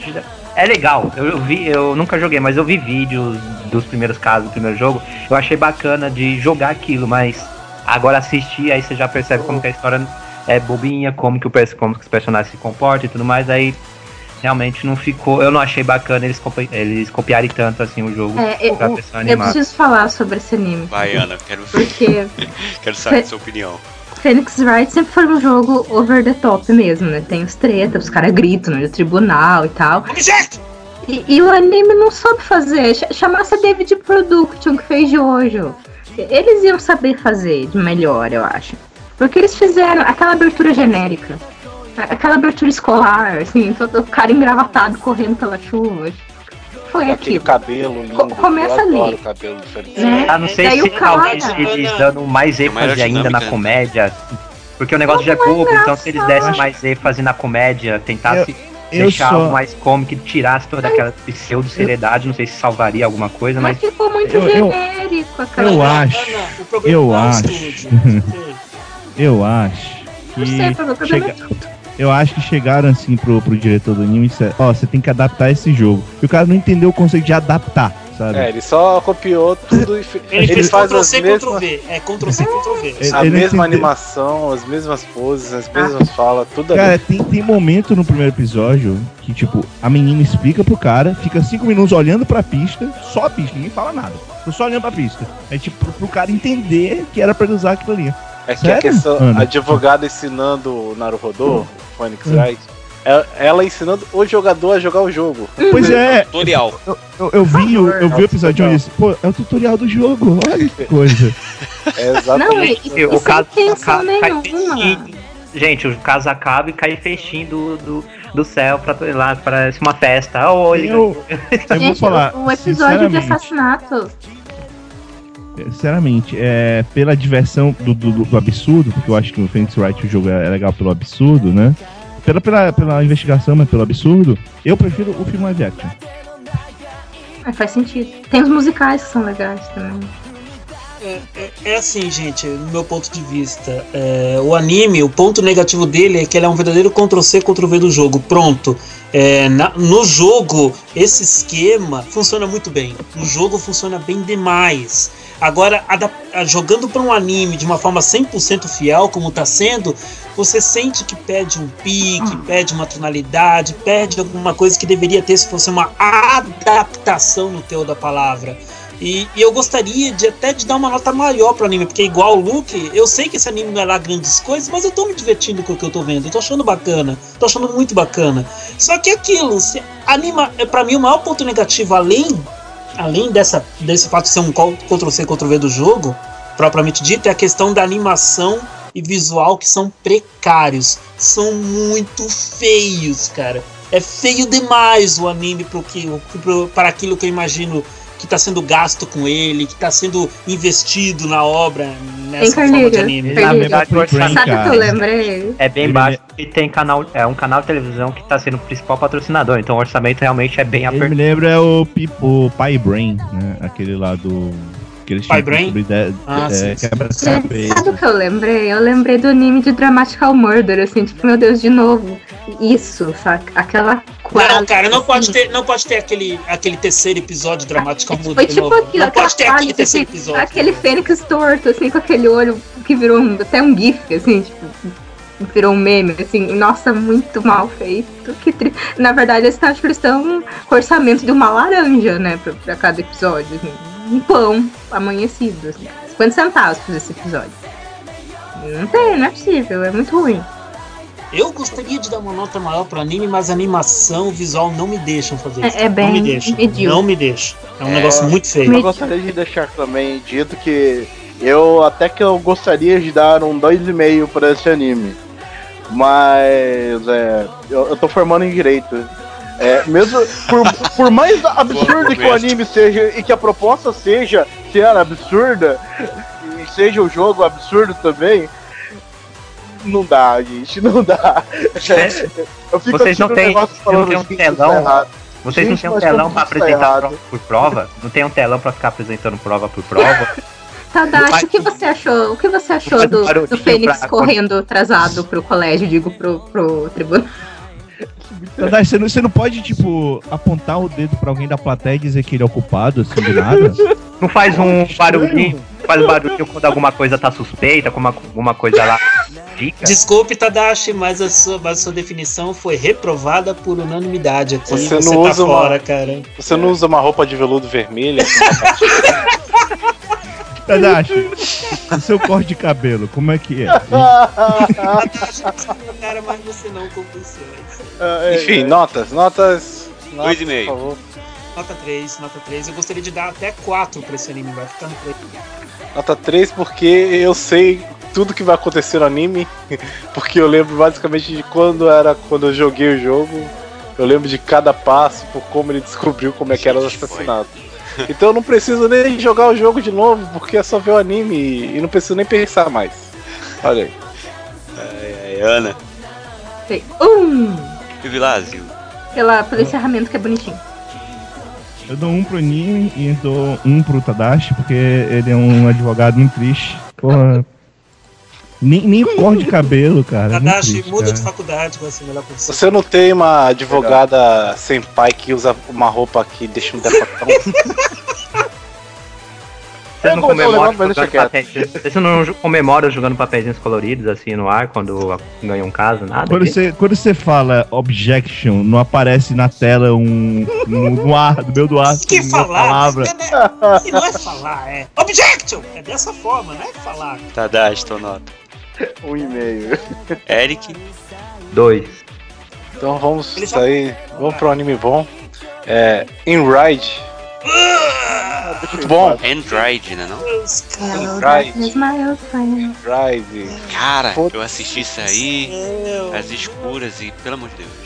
é legal. Eu, eu vi, eu nunca joguei, mas eu vi vídeos dos primeiros casos do primeiro jogo. Eu achei bacana de jogar aquilo, mas agora assistir aí você já percebe como que a história é bobinha, como que o como que os personagens se comportam e tudo mais, aí realmente não ficou, eu não achei bacana eles, copi- eles copiarem tanto assim o jogo É, eu, pra eu versão animada. preciso falar sobre esse anime. Vai, Ana, quero, Porque quero saber a sua opinião. Phoenix Wright sempre foi um jogo over the top mesmo, né? Tem os tretas, os caras gritam no tribunal e tal. E, e o anime não soube fazer. Ch- Chamasse a David Production, que fez Jojo. Eles iam saber fazer de melhor, eu acho. Porque eles fizeram aquela abertura genérica. Aquela abertura escolar, assim, todo o cara engravatado correndo pela chuva. Foi Aquele aquilo. cabelo lindo. Co- começa eu adoro ali. o cabelo. Né? Ah, não sei Daí se o cara- talvez eles dando mais ênfase maior ainda na né? comédia. Porque o negócio já é bobo, então se eles dessem mais ênfase na comédia, tentasse Eu deixar só- algo mais cômico e tirasse toda aquela pseudo-seriedade, não sei se salvaria alguma coisa, Mas mas ficou muito Eu- eu- genérico eu acho- Ana, o problema eu não é o acho. Eu acho que. Não sei, o problema é chega- Eu acho que chegaram assim pro, pro diretor do anime e disseram, ó, você tem que adaptar esse jogo. E o cara não entendeu o conceito de adaptar, sabe? É, ele só copiou tudo e fe- Ele, ele, fez faz Ctrl as C, Ctrl mesmas, V. É Ctrl C, Ctrl V. Ele- a ele mesma entendeu. animação, as mesmas poses, as mesmas falas, tudo ali. Cara, tem, tem momento no primeiro episódio que, tipo, a menina explica pro cara, fica cinco minutos olhando pra pista, só a pista, ninguém fala nada. Tô só olhando pra pista. É tipo, pro, pro cara entender que era pra ele usar aquilo ali. É que a Sério? questão, Ana? a advogada ensinando o Naruhodô, o Phoenix Hum. Wright, é- ela ensinando o jogador a jogar o jogo. Pois é, Tutorial. eu, eu vi, o- eu vi o episódio onde disse, pô, é o tutorial do jogo, olha que coisa. É Não, exatamente. e, e o caso, cai fechinho. Gente, o caso acaba e cai fechinho do, do, do céu pra lá, parece uma festa. Oh, ele Eu, eu vou falar, o, o episódio de assassinato. Sinceramente, é, pela diversão do, do, do absurdo, porque eu acho que o Phoenix Wright o jogo é legal pelo absurdo, né? Pela, pela, pela investigação, mas pelo absurdo, eu prefiro o filme live action. Ah, faz sentido. Tem os musicais que são legais também. É, é- é assim, gente, no meu ponto de vista. é, o anime, o ponto negativo dele é que ele é um verdadeiro Ctrl-C, Ctrl-V do jogo. Pronto. É, na- no jogo, esse esquema funciona muito bem. No jogo funciona bem demais. Agora, adap- a- jogando para um anime de uma forma 100% fiel, como tá sendo, você sente que perde um pique, perde uma tonalidade, perde alguma coisa que deveria ter se fosse uma adaptação no teu da palavra. E, e eu gostaria de até de dar uma nota maior pro anime, porque igual o Luke, eu sei que esse anime não é lá grandes coisas, mas eu tô me divertindo com o que eu tô vendo. Eu tô achando bacana, tô achando muito bacana. Só que é aquilo, se anima, é para mim o maior ponto negativo, além, além dessa, desse fato de ser um Ctrl-C, Ctrl-V do jogo, propriamente dito, é a questão da animação e visual que são precários. São muito feios, cara. É feio demais o anime pro que, pro, para aquilo que eu imagino que está sendo gasto com ele, que está sendo investido na obra nessa forma de anime. Na verdade, o orçamento Sabe o que eu lembrei? é bem baixo e tem canal, é um canal de televisão que tá sendo o principal patrocinador, então o orçamento realmente é bem Ele me apertado. lembra é o, o Pai Brain, né? Aquele lá do. Que eles Pai Brain? sobre de, Ah, é, quebra-cabeça. Sabe o que eu lembrei? Eu lembrei do anime de Dramatical Murder, assim, tipo, meu Deus, de novo. Isso, saca? Aquela quadra. Não, cara, não pode assim. ter, não pode ter aquele, aquele terceiro episódio dramático mundo Foi tipo novo. aquilo, Não pode ter aquele terceiro assim, episódio. Aquele fênix torto, assim, com aquele olho que virou um- até um gif, assim, tipo, virou um meme, assim, nossa, muito mal feito. Que tri... Na verdade, eles, acho que eles estão com orçamento de uma laranja, né, pra, pra cada episódio, assim, um pão amanhecido, assim, 50 centavos por esse episódio. Não tem, não é possível, é muito ruim. Eu gostaria de dar uma nota maior pro anime, mas a animação, o visual não me deixam fazer É- isso. é não bem me deixam. medíocre. Não me deixa. É um É. negócio muito feio. Eu Me- gostaria de deixar também dito que eu até que eu gostaria de dar um 2,5 para esse anime. Mas é, eu, eu tô formando em direito. É, mesmo por, por mais absurdo que o anime seja e que a proposta seja ser absurda e seja o jogo absurdo também, não dá, gente, não dá. Eu fico Vocês não têm- não um assim, telão? tá errado. Vocês não Gente, têm um telão pra tá apresentar prova por prova? Não tem um telão pra ficar apresentando prova por prova? Tadashi, o que você achou? O que você achou do, barulhinho do Fênix pra- correndo atrasado pro colégio, digo, pro, pro tribunal? Tadashi, você não, você não pode, tipo, apontar o dedo pra alguém da plateia e dizer que ele é o culpado, assim, do nada? Não faz um barulhinho? Faz barulho quando alguma coisa tá suspeita, como alguma coisa lá dica? Desculpe, Tadashi, mas a, sua, mas a sua definição foi reprovada por unanimidade aqui. Você Você, não tá usa uma- fora, cara. Você não usa uma roupa de veludo vermelha? Tadashi, o seu corte de cabelo, como é que é? Tadashi, desculpa, cara, mas você não convenceu. é isso. É, Enfim, notas, notas. notas, Dois e meio. por favor. Nota 3, nota 3. Eu gostaria de dar até 4 pra esse anime, vai ficando por aí. Nota 3 porque eu sei tudo que vai acontecer no anime, porque eu lembro basicamente de quando era quando eu joguei o jogo. Eu lembro de cada passo, por como ele descobriu como é que era o assassinato. Então eu não preciso nem jogar o jogo de novo, porque é só ver o anime e não preciso nem pensar mais. Olha aí. É, Ana. Sei. Um! E o Vilásio? Pela, pelo encerramento que é bonitinho. Eu dou um pro anime e dou um pro Tadashi, porque ele é um advogado muito triste. Porra. Nem, nem o corte de cabelo, cara. Tadashi, triste, muda de cara. faculdade, vai ser melhor pra você. Você não tem uma advogada sem pai que usa uma roupa que deixa um decotão? Vocês Eu não um comemoram deixa jogando papéis- Vocês não comemoram jogando papéis coloridos assim no ar quando ganham um caso, nada? Quando você, quando você fala objection, não aparece na tela um. No, no ar, no meio do ar, Que falar? palavra. É, não é falar, é objection! É dessa forma, não é falar. Tadashi, tua nota. Um e-mail. Eric. Dois. Então vamos sair. Vamos pro anime bom. É. In Ride. Muito bom. Android, né não? Deus, cara. Eu assisti isso aí, as escuras e, pelo amor de Deus.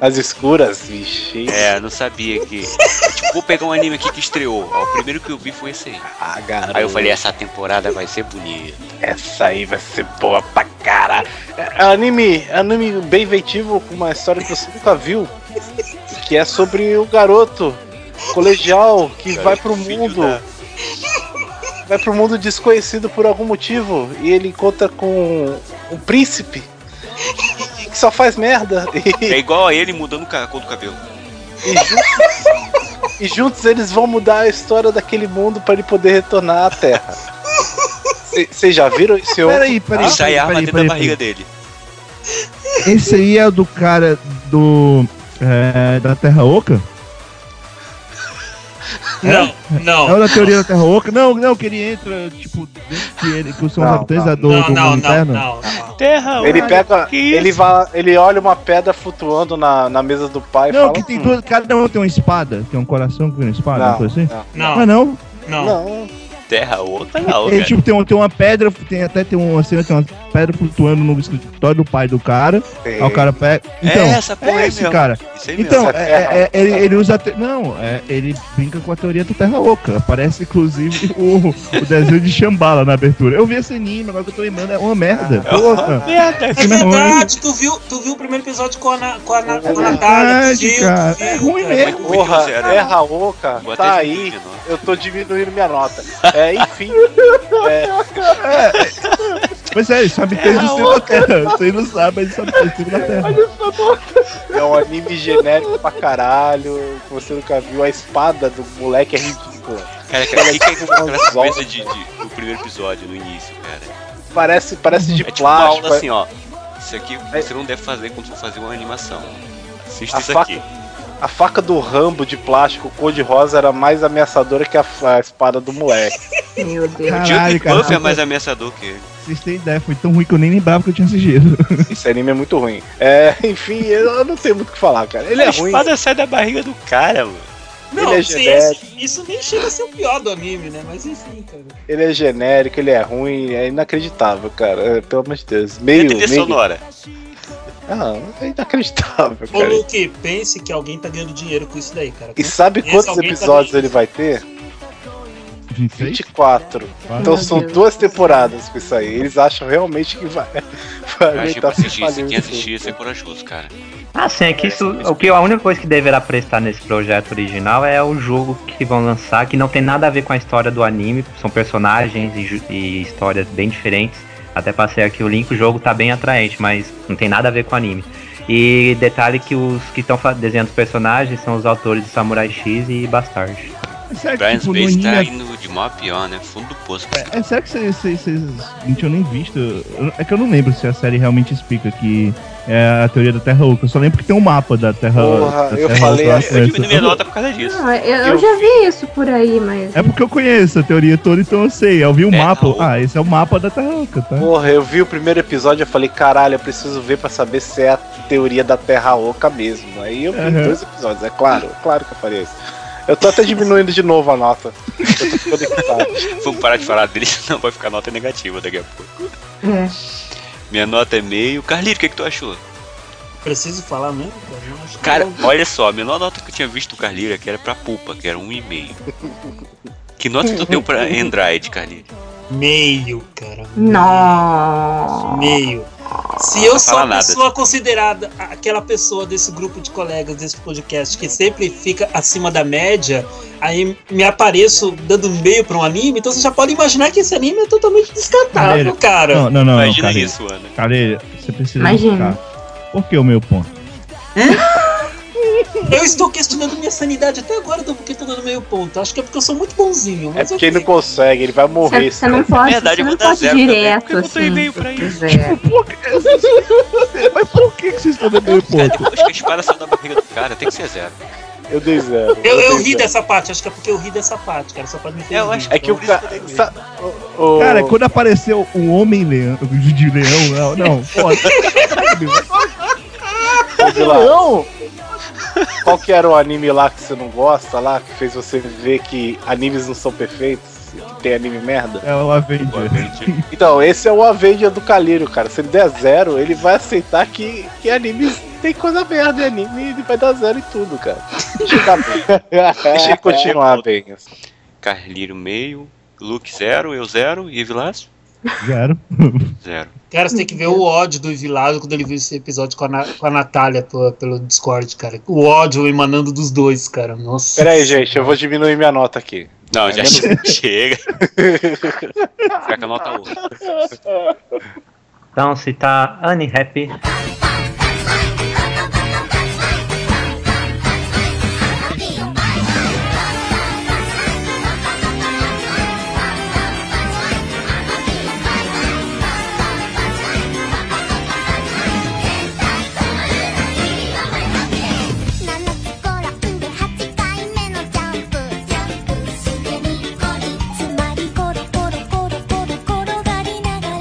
As escuras, vixe. É, não sabia que. tipo, vou pegar um anime aqui que estreou. Ó, o primeiro que eu vi foi esse aí. Ah, garoto. Aí eu falei, essa temporada vai ser bonita. Essa aí vai ser boa pra cara. É anime, anime bem inventivo com uma história que você nunca viu. Que é sobre o garoto colegial que vai pro Filho mundo. da- vai pro mundo desconhecido por algum motivo e ele encontra com um príncipe que só faz merda. E, É igual a ele mudando a cor do cabelo. e juntos, e juntos eles vão mudar a história daquele mundo pra ele poder retornar à Terra. Vocês já viram esse outro? Peraí, peraí. E sai arma peraí, dentro da peraí, barriga peraí. dele. Esse aí é o do cara do. é, da Terra Oca? Não, É não. o da teoria da Terra Oca? Não, não, que ele entra, tipo, dentro que, ele, que são os Não, habitantes não. da do, Não, do não, mundo não, interno? não, não. Terra, Ele olha, pega. que isso? Ele, vai, ele olha uma pedra flutuando na, na mesa do pai e Não, fala. que tem "Hum, duas. Cada um tem uma espada, tem um coração com uma espada, uma Não, coisa assim? não, Mas Não, não. não. não. Terra, outra não, Ele, tipo, tem, um- tem uma pedra, tem até tem uma cena, tem uma pedra flutuando no escritório do pai do cara. Aí o cara pega. Então, é essa porra é esse mesmo. cara. Isso aí mesmo. Então, é- é- é- ele, ele usa. a te- Não, é, ele brinca com a teoria do Terra Oca. Aparece, inclusive, o, o desenho de Shambhala na abertura. Eu vi esse anime, agora que eu tô lembrando, é uma merda. Porra. Merda, É é verdade, tu viu, tu viu o primeiro episódio com a, Na- com a, Na- com a É Natália. verdade, tu viu, cara. tu viu, É ruim mesmo. Porra. Terra Oca, tá aí. Eu tô diminuindo minha nota. É, enfim. é, Pois é, ele sabe ter do céu da Terra. Você não sabe, mas ele sabe ter do céu da Terra. é um anime genérico pra caralho. Que você nunca viu. A espada do moleque é ridícula. Cara, cara, o que, que é aquela Umas sequência de, de, do primeiro episódio, no início, cara? Parece, parece de É tipo uma plástico. aula assim, ó. Isso aqui você não deve fazer quando for fazer uma animação. Assista A isso faca- aqui. A faca do Rambo de plástico cor-de-rosa era mais ameaçadora que a, a espada do moleque. Meu Deus. Caralho, Jimmy cara. Buff é mais ameaçador que ele. Vocês têm ideia, foi tão ruim que eu nem lembrava que eu tinha assistido. Esse anime é muito ruim. É, enfim, eu não tenho muito o que falar, cara. Ele é a ruim. espada sai da barriga do cara, mano. Não, Ele é sim, isso nem chega a ser o pior do anime, né? Mas enfim, cara. Ele é genérico, ele é ruim, é inacreditável, cara. É, pelo amor de Deus. E a Meio, trilha meio... sonora? Ah, é inacreditável, Ô, cara. Luke, pense que alguém tá ganhando dinheiro com isso daí, cara. E sabe Esse quantos tá episódios ganhando. ele vai ter? 26? 24. Então Meu são Deus. duas temporadas com isso aí. Eles acham realmente que vai, vai Eu achei aguentar pra assistir se isso. Quem isso. assistir ia ser corajoso, cara. Ah, sim, é que isso. O que a única coisa que deverá prestar nesse projeto original é o jogo que vão lançar, que não tem nada a ver com a história do anime. São personagens e, e histórias bem diferentes. Até passei aqui o link, o jogo tá bem atraente, mas não tem nada a ver com o anime. E detalhe que os que estão desenhando os personagens são os autores de Samurai X e Bastard. É que, tipo, tá indo de mal a pior, né? Fundo do poço. É, é sério que vocês não tinham nem visto? Eu- É que eu não lembro se a série realmente explica que é a teoria da Terra Oca. Eu só lembro que tem um mapa da Terra Porra, da eu Terra falei Oca assim, Eu dentro. diminui minha nota por causa disso. Não, eu, eu Eu- já vi isso por aí, mas. É porque eu conheço a teoria toda, então eu sei. Eu vi o Terra mapa. Oca. Ah, esse é o mapa da Terra Oca, tá? Porra, eu vi o primeiro episódio e falei, caralho, eu preciso ver pra saber se é a teoria da Terra Oca mesmo. Aí eu vi Uhum. dois episódios, é claro, claro que eu faria isso. Eu tô até diminuindo de novo a nota. Eu tô ficando excitado. Vamos parar de falar dele, senão vai ficar nota negativa daqui a pouco. É. Minha nota é meio. Carlito, o que, que tu achou? Preciso falar mesmo? cara? Que Cara, eu- olha só, a menor nota que eu tinha visto do Carlito aqui era pra Pupa, que era um e meio. Que nota tu deu pra Android, Carlito? Meio, cara. Não. Meio. Se eu Não sou a nada. pessoa considerada aquela pessoa desse grupo de colegas desse podcast que sempre fica acima da média, aí me apareço dando meio pra um anime, então você já pode imaginar que esse anime é totalmente descartável, cara. Não, não, não. não Imagina Karen. isso, Ana. Karen, você precisa Imagina. explicar. Por que o meu ponto? Eu estou questionando minha sanidade até agora, do porque estou dando meio ponto. Acho que é porque eu sou muito bonzinho. É porque ele não consegue, ele vai morrer. Você, você não pode, verdade, você eu não vou dar pode zero também, direto porque eu botou assim. e-mail pra é. Que? Mas por que que vocês estão dando Cara, ponto? depois que a espada saiu da barriga do cara, tem que ser zero. Eu dei zero. Eu, eu dei ri zero. dessa parte, acho que é porque eu ri dessa parte, cara. Só pode me É, eu acho É que o cara. eu sa- o- o- Cara, quando apareceu o Homem-Leão, de leão, não, não, foda. Vila, Qual que era o anime lá que você não gosta lá, que fez você ver que animes não são perfeitos? Que tem anime merda? É o Avenger. Então, esse é o Avenger do Calírio, cara. Se ele der zero, ele vai aceitar que, que animes tem coisa merda em anime e ele vai dar zero em tudo, cara. Deixa ele. Deixa continuar bem. Carlírio meio, Luke zero, eu zero e Vilas Zero. zero. Cara, você tem que ver o ódio do Vilado quando ele viu esse episódio com a, Na- com a Natália pelo, pelo Discord, cara. O ódio emanando dos dois, cara. Nossa. Pera aí, gente, eu vou diminuir minha nota aqui. Não, É já menos- chega. Fica com a nota 1. Então, se tá unhappy,7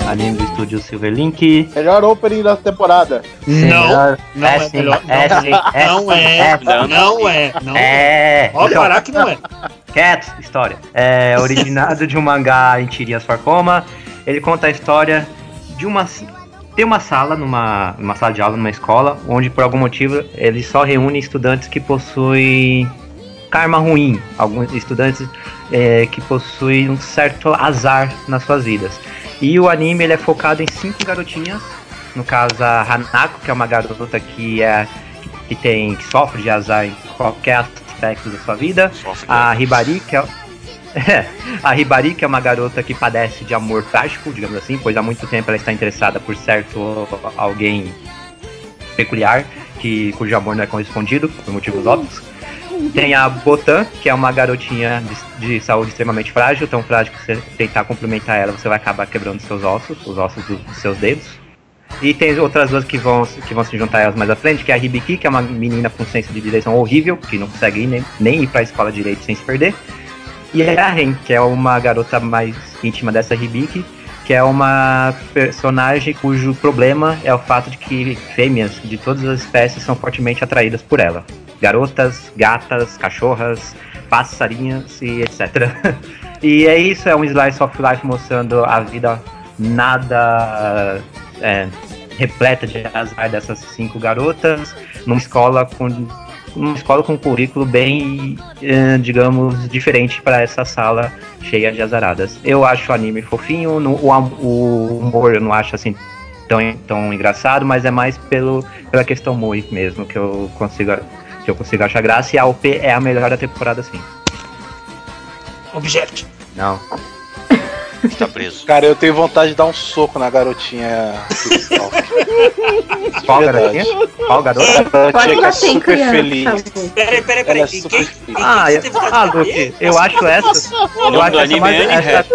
anime do estúdio Silverlink. Melhor opening da temporada. Não, não é melhor. Não é. Não, não é, não é. É. Pode Então, parar que não é. Cats, história. É originado de um mangá em tirinhas for Coma. Ele conta a história de uma. Tem uma sala numa, numa sala de aula numa escola, onde por algum motivo ele só reúne estudantes que possuem karma ruim, alguns estudantes é, que possuem um certo azar nas suas vidas. E o anime ele é focado em cinco garotinhas, no caso a Hanako, que é uma garota que é que tem que sofre de azar em qualquer aspecto da sua vida. Sofre A Ribari, que é. a Ribari, que é uma garota que padece de amor trágico, digamos assim, pois há muito tempo ela está interessada por certo alguém peculiar, que, cujo amor não é correspondido, por motivos óbvios. Tem a Botan, que é uma garotinha de, de saúde extremamente frágil, tão frágil que você tentar complementar ela, você vai acabar quebrando seus ossos, os ossos dos, dos seus dedos. E tem outras duas que vão, que vão se juntar a elas mais à frente, que é a Hibiki, que é uma menina com senso de direção horrível, que não consegue ir nem, nem ir pra escola direito sem se perder. E a Ren, que é uma garota mais íntima dessa Hibiki, que é uma personagem cujo problema é o fato de que fêmeas de todas as espécies são fortemente atraídas por ela. Garotas, gatas, cachorras, passarinhas e etc. e é isso, é um slice of life mostrando a vida nada é, repleta de azar dessas cinco garotas numa escola com uma escola com um currículo bem, eh, digamos, diferente para essa sala cheia de azaradas. Eu acho o anime fofinho, no- o, o humor eu não acho assim tão, tão engraçado, mas é mais pelo, pela questão Mui mesmo que eu consigo que eu consigo achar graça e a OP é a melhor da temporada sim. Objeto. Não. Tá preso. Cara, eu tenho vontade de dar um soco na garotinha. Qual garotinha? Qual garota? A garotinha Pode que é super criança, feliz. Peraí, peraí, Ela peraí. é Quem, super quem, feliz. quem Ah, vontade ah, Luke, eu acho essa. Eu acho essa, mais, é essa,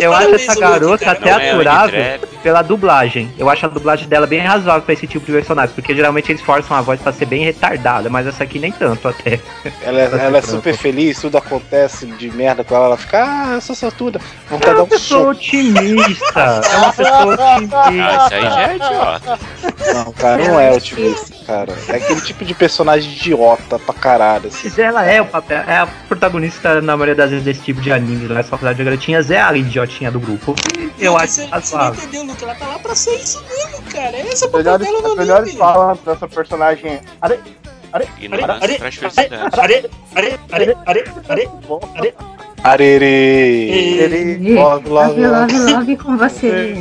eu acho essa garota cara. até é aturável pela dublagem. Eu acho a dublagem dela bem razoável pra esse tipo de personagem, porque geralmente eles forçam a voz pra ser bem retardada, mas essa aqui nem tanto até. Ela, é- ela é super feliz, tudo acontece de merda com ela. Ela fica, ah, sou sortuda. É uma um pessoa otimista. É uma pessoa Ah, otimista. isso aí já é idiota. Não, cara, não é otimista, cara. É aquele tipo de personagem idiota pra caralho. Assim. Mas ela é o papel, é a protagonista na maioria das vezes desse tipo de anime, né? Só falar de garotinhas é a idiotinha do grupo. Eu acho você, você não entendeu, Luke. Ela tá lá pra ser isso mesmo, cara. Esse é papel dela no as melhores anime. falas dessa personagem. Are, Ignorância Are- traz Arerê! Love, love, Love, love. com você.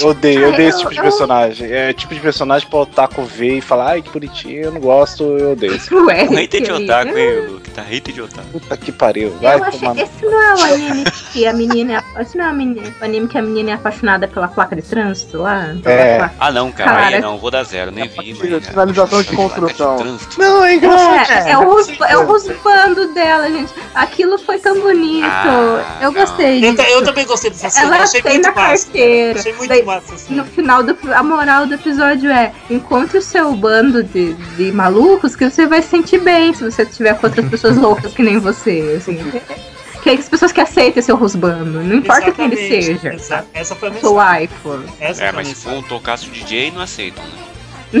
Eu odeio, eu odeio esse Eu- tipo de eu- personagem. É tipo de personagem pra otaku ver e falar, ai que bonitinho, eu não gosto, eu odeio. esse. Ué, Hater de otaku, hein, Luke? Tá hater de otaku. Puta que pariu. Vai tomar. que esse não é o anime que a menina é. Esse não é o menina- o anime que a menina é apaixonada pela placa de trânsito lá? É. Ah, não, cara, Cara. aí não, vou dar zero, nem vi, mas. Sinalização de construção. Não, é engraçado. É, é é o rusbando dela, gente. Aquilo foi tão bonito. Ah, eu não. gostei Eu, eu também gostei dessa cena. Ela achei tem na massa. carteira. Achei muito Daí, massa assim. No final, do, a moral do episódio é: encontre o seu bando de, de malucos que você vai se sentir bem se você tiver com outras pessoas loucas que nem você. Assim. Que as pessoas que aceitem seu rusbando. Não importa quem ele Exatamente. seja. Exa- Essa foi a Seu mensagem. iPhone. Essa É, mas se for um tocaço DJ, não aceitam, né?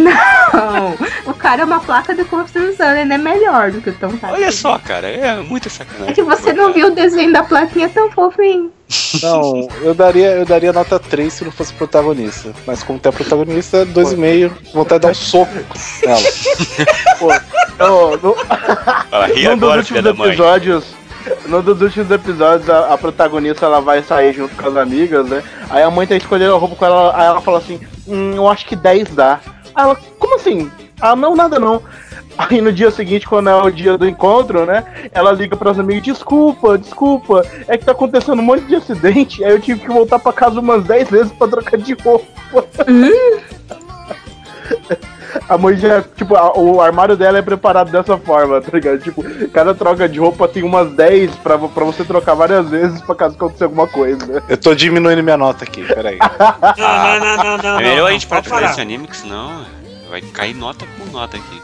Não, o cara é uma placa de construção, ele é melhor do que o Tom. Olha só, cara, é muita É sacanagem. que você não viu o desenho da plaquinha tão fofinho. Não, eu daria, eu daria nota 3 se não fosse protagonista. Mas como tem a protagonista, 2,5, vontade de dar um soco nela. Eu, no, Fala, e num dos agora, últimos episódios. Num dos últimos episódios, a, a protagonista ela vai sair junto com as amigas, né? Aí a mãe tá escolhendo a roupa com ela, aí ela fala assim, hum, eu acho que 10 dá. Ela, como assim? Ah, não, nada não. Aí no dia seguinte, quando é o dia do encontro, né? Ela liga pras amigas, desculpa, desculpa, é que tá acontecendo um monte de acidente, aí eu tive que voltar pra casa umas 10 vezes pra trocar de roupa. A mãe já, tipo, a- o armário dela é preparado dessa forma, tá ligado? Tipo, cada troca de roupa tem umas 10 pra, pra você trocar várias vezes pra caso aconteça alguma coisa. Eu tô diminuindo minha nota aqui, peraí. Não, não, não, não, não. É melhor não, a gente parar pode de falar esse anime, que senão vai cair nota por nota aqui.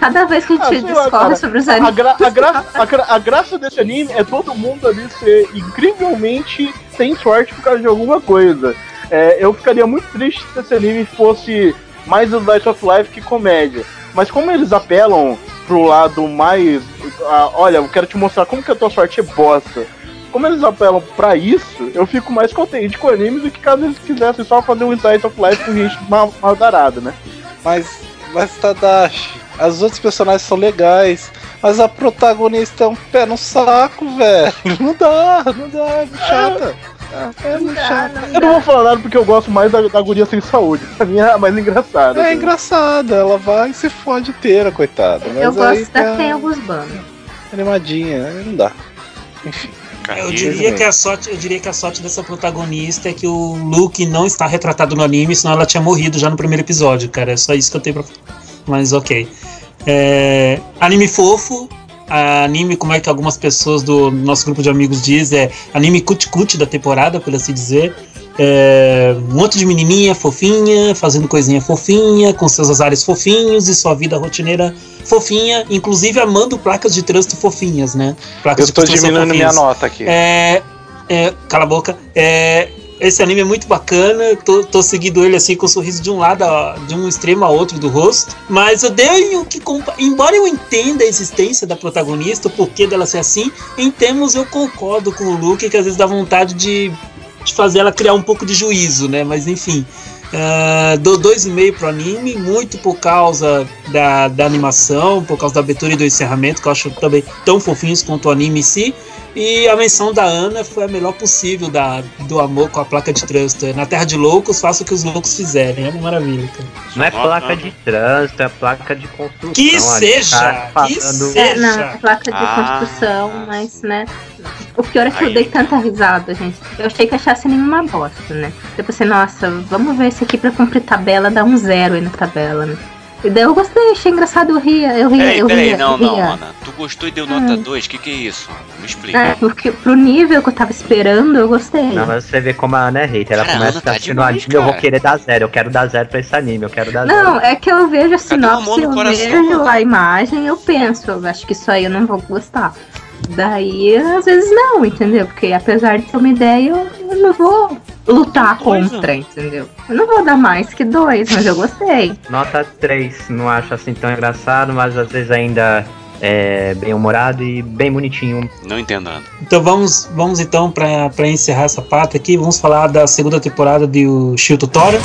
Cada vez que a Ah, gente lá, discorre cara. sobre os A, animes. gra- a gra- a gra- a graça desse anime é todo mundo ali ser incrivelmente sem sorte por causa de alguma coisa. É, eu ficaria muito triste se esse anime fosse mais slice of life que comédia. Mas como eles apelam pro lado mais. ah, olha, eu quero te mostrar como que a tua sorte é bosta. Como eles apelam pra isso, eu fico mais contente com o anime do que caso eles quisessem só fazer um slice of life com gente mal, mal darada, né? Mas, mas Tadashi, as outras personagens são legais, mas a protagonista é um pé no saco, velho. Não dá, não dá, é chata. É, é muito. Eu não vou falar nada porque eu gosto mais da, da guria sem saúde. Pra mim é a mais engraçada. É engraçada, ela vai e se fode inteira, coitada. Mas Eu aí gosto da tá que tem alguns bandos. animadinha, aí não dá. Enfim. Eu diria, que a sorte, eu diria que a sorte dessa protagonista é que o Luke não está retratado no anime, senão ela tinha morrido já no primeiro episódio, cara. É só isso que eu tenho pra falar. Mas ok. É, anime fofo. Anime, como é que algumas pessoas do nosso grupo de amigos diz, é anime cut-cut da temporada, por assim dizer. É, um monte de menininha fofinha, fazendo coisinha fofinha, com seus azares fofinhos e sua vida rotineira fofinha, inclusive amando placas de trânsito fofinhas, né? Placas Eu construção diminuindo minha nota aqui. É, é, cala a boca. É, esse anime é muito bacana. Tô, tô seguindo ele assim com um sorriso de um lado, de um extremo a outro do rosto. Mas eu tenho que embora eu entenda a existência da protagonista, o porquê dela ser assim, em termos eu concordo com o Luke que às vezes dá vontade de, de fazer ela criar um pouco de juízo, né? Mas enfim. ah, dou dois e meio pro anime, muito por causa da, da animação, por causa da abertura e do encerramento, que eu acho também tão fofinhos quanto o anime em si. E a menção da Ana foi a melhor possível da, do amor com a placa de trânsito. Na Terra de Loucos, faça o que os loucos fizerem. É uma maravilha, cara. Não é placa de trânsito, é placa de construção. Que ali, seja! tá Que seja! É, não, é placa de Ah. construção, mas, né? O pior é que eu dei tanta risada, gente. Eu achei que achasse nenhuma bosta, né? Eu pensei, nossa, vamos ver isso aqui pra cumprir tabela, dá um zero aí na tabela, né? E daí eu gostei, achei engraçado, eu ria, eu ria, Peraí, eu peraí, ria, não, eu não, ria. Ana. Tu gostou e deu nota 2? Que que é isso? Me explica. É, porque pro nível que eu tava esperando, eu gostei. Não, mas você vê como a Ana é hater. Ela começa tá a assistir no anime, eu vou querer dar zero. Eu quero dar zero pra esse anime, eu quero dar Não, zero. é que eu vejo a o sinopse, no eu coração, vejo mano? a imagem, eu penso, eu acho que isso aí eu não vou gostar. Daí, às vezes não, entendeu? Porque apesar de ter uma ideia, eu, não vou lutar contra, entendeu? Eu não vou dar mais que dois, mas eu gostei. Nota 3, não acho assim tão engraçado, mas às vezes ainda é bem humorado e bem bonitinho. Não entendo, Ana. Então vamos, vamos então pra pra encerrar essa parte aqui, vamos falar da segunda temporada de o Shio Tutorial.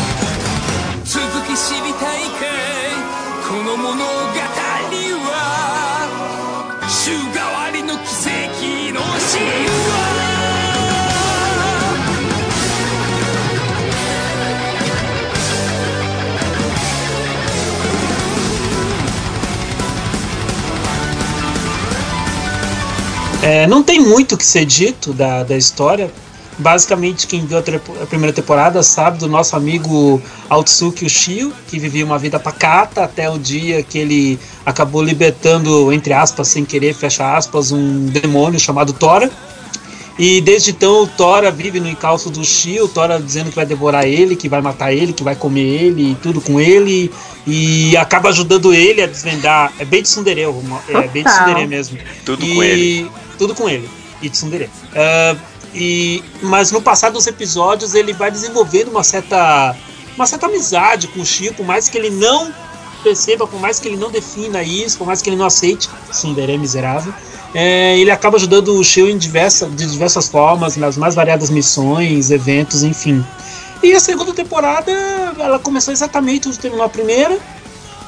É, não tem muito o que ser dito da, da história. Basicamente, quem viu a, a primeira temporada sabe do nosso amigo Altsuki Ushio, que vivia uma vida pacata até o dia que ele acabou libertando, entre aspas, sem querer, fecha aspas, um demônio chamado Tora. E desde então o Tora vive no encalço do Shio, o Tora dizendo que vai devorar ele, que vai matar ele, que vai comer ele e tudo com ele. E acaba ajudando ele a desvendar. É bem de Tsundere, é bem de Total. Tsundere mesmo. Tudo E- com ele. Tudo com ele. E Tsundere. Ah, e, mas no passar dos episódios ele vai desenvolvendo uma certa, uma certa amizade com o Chico, por mais que ele não perceba, por mais que ele não defina isso, por mais que ele não aceite, Tsundere é miserável. é, ele acaba ajudando o Shio em diversa, de diversas formas, nas mais variadas missões, eventos, enfim. E a segunda temporada, ela começou exatamente onde terminou a primeira.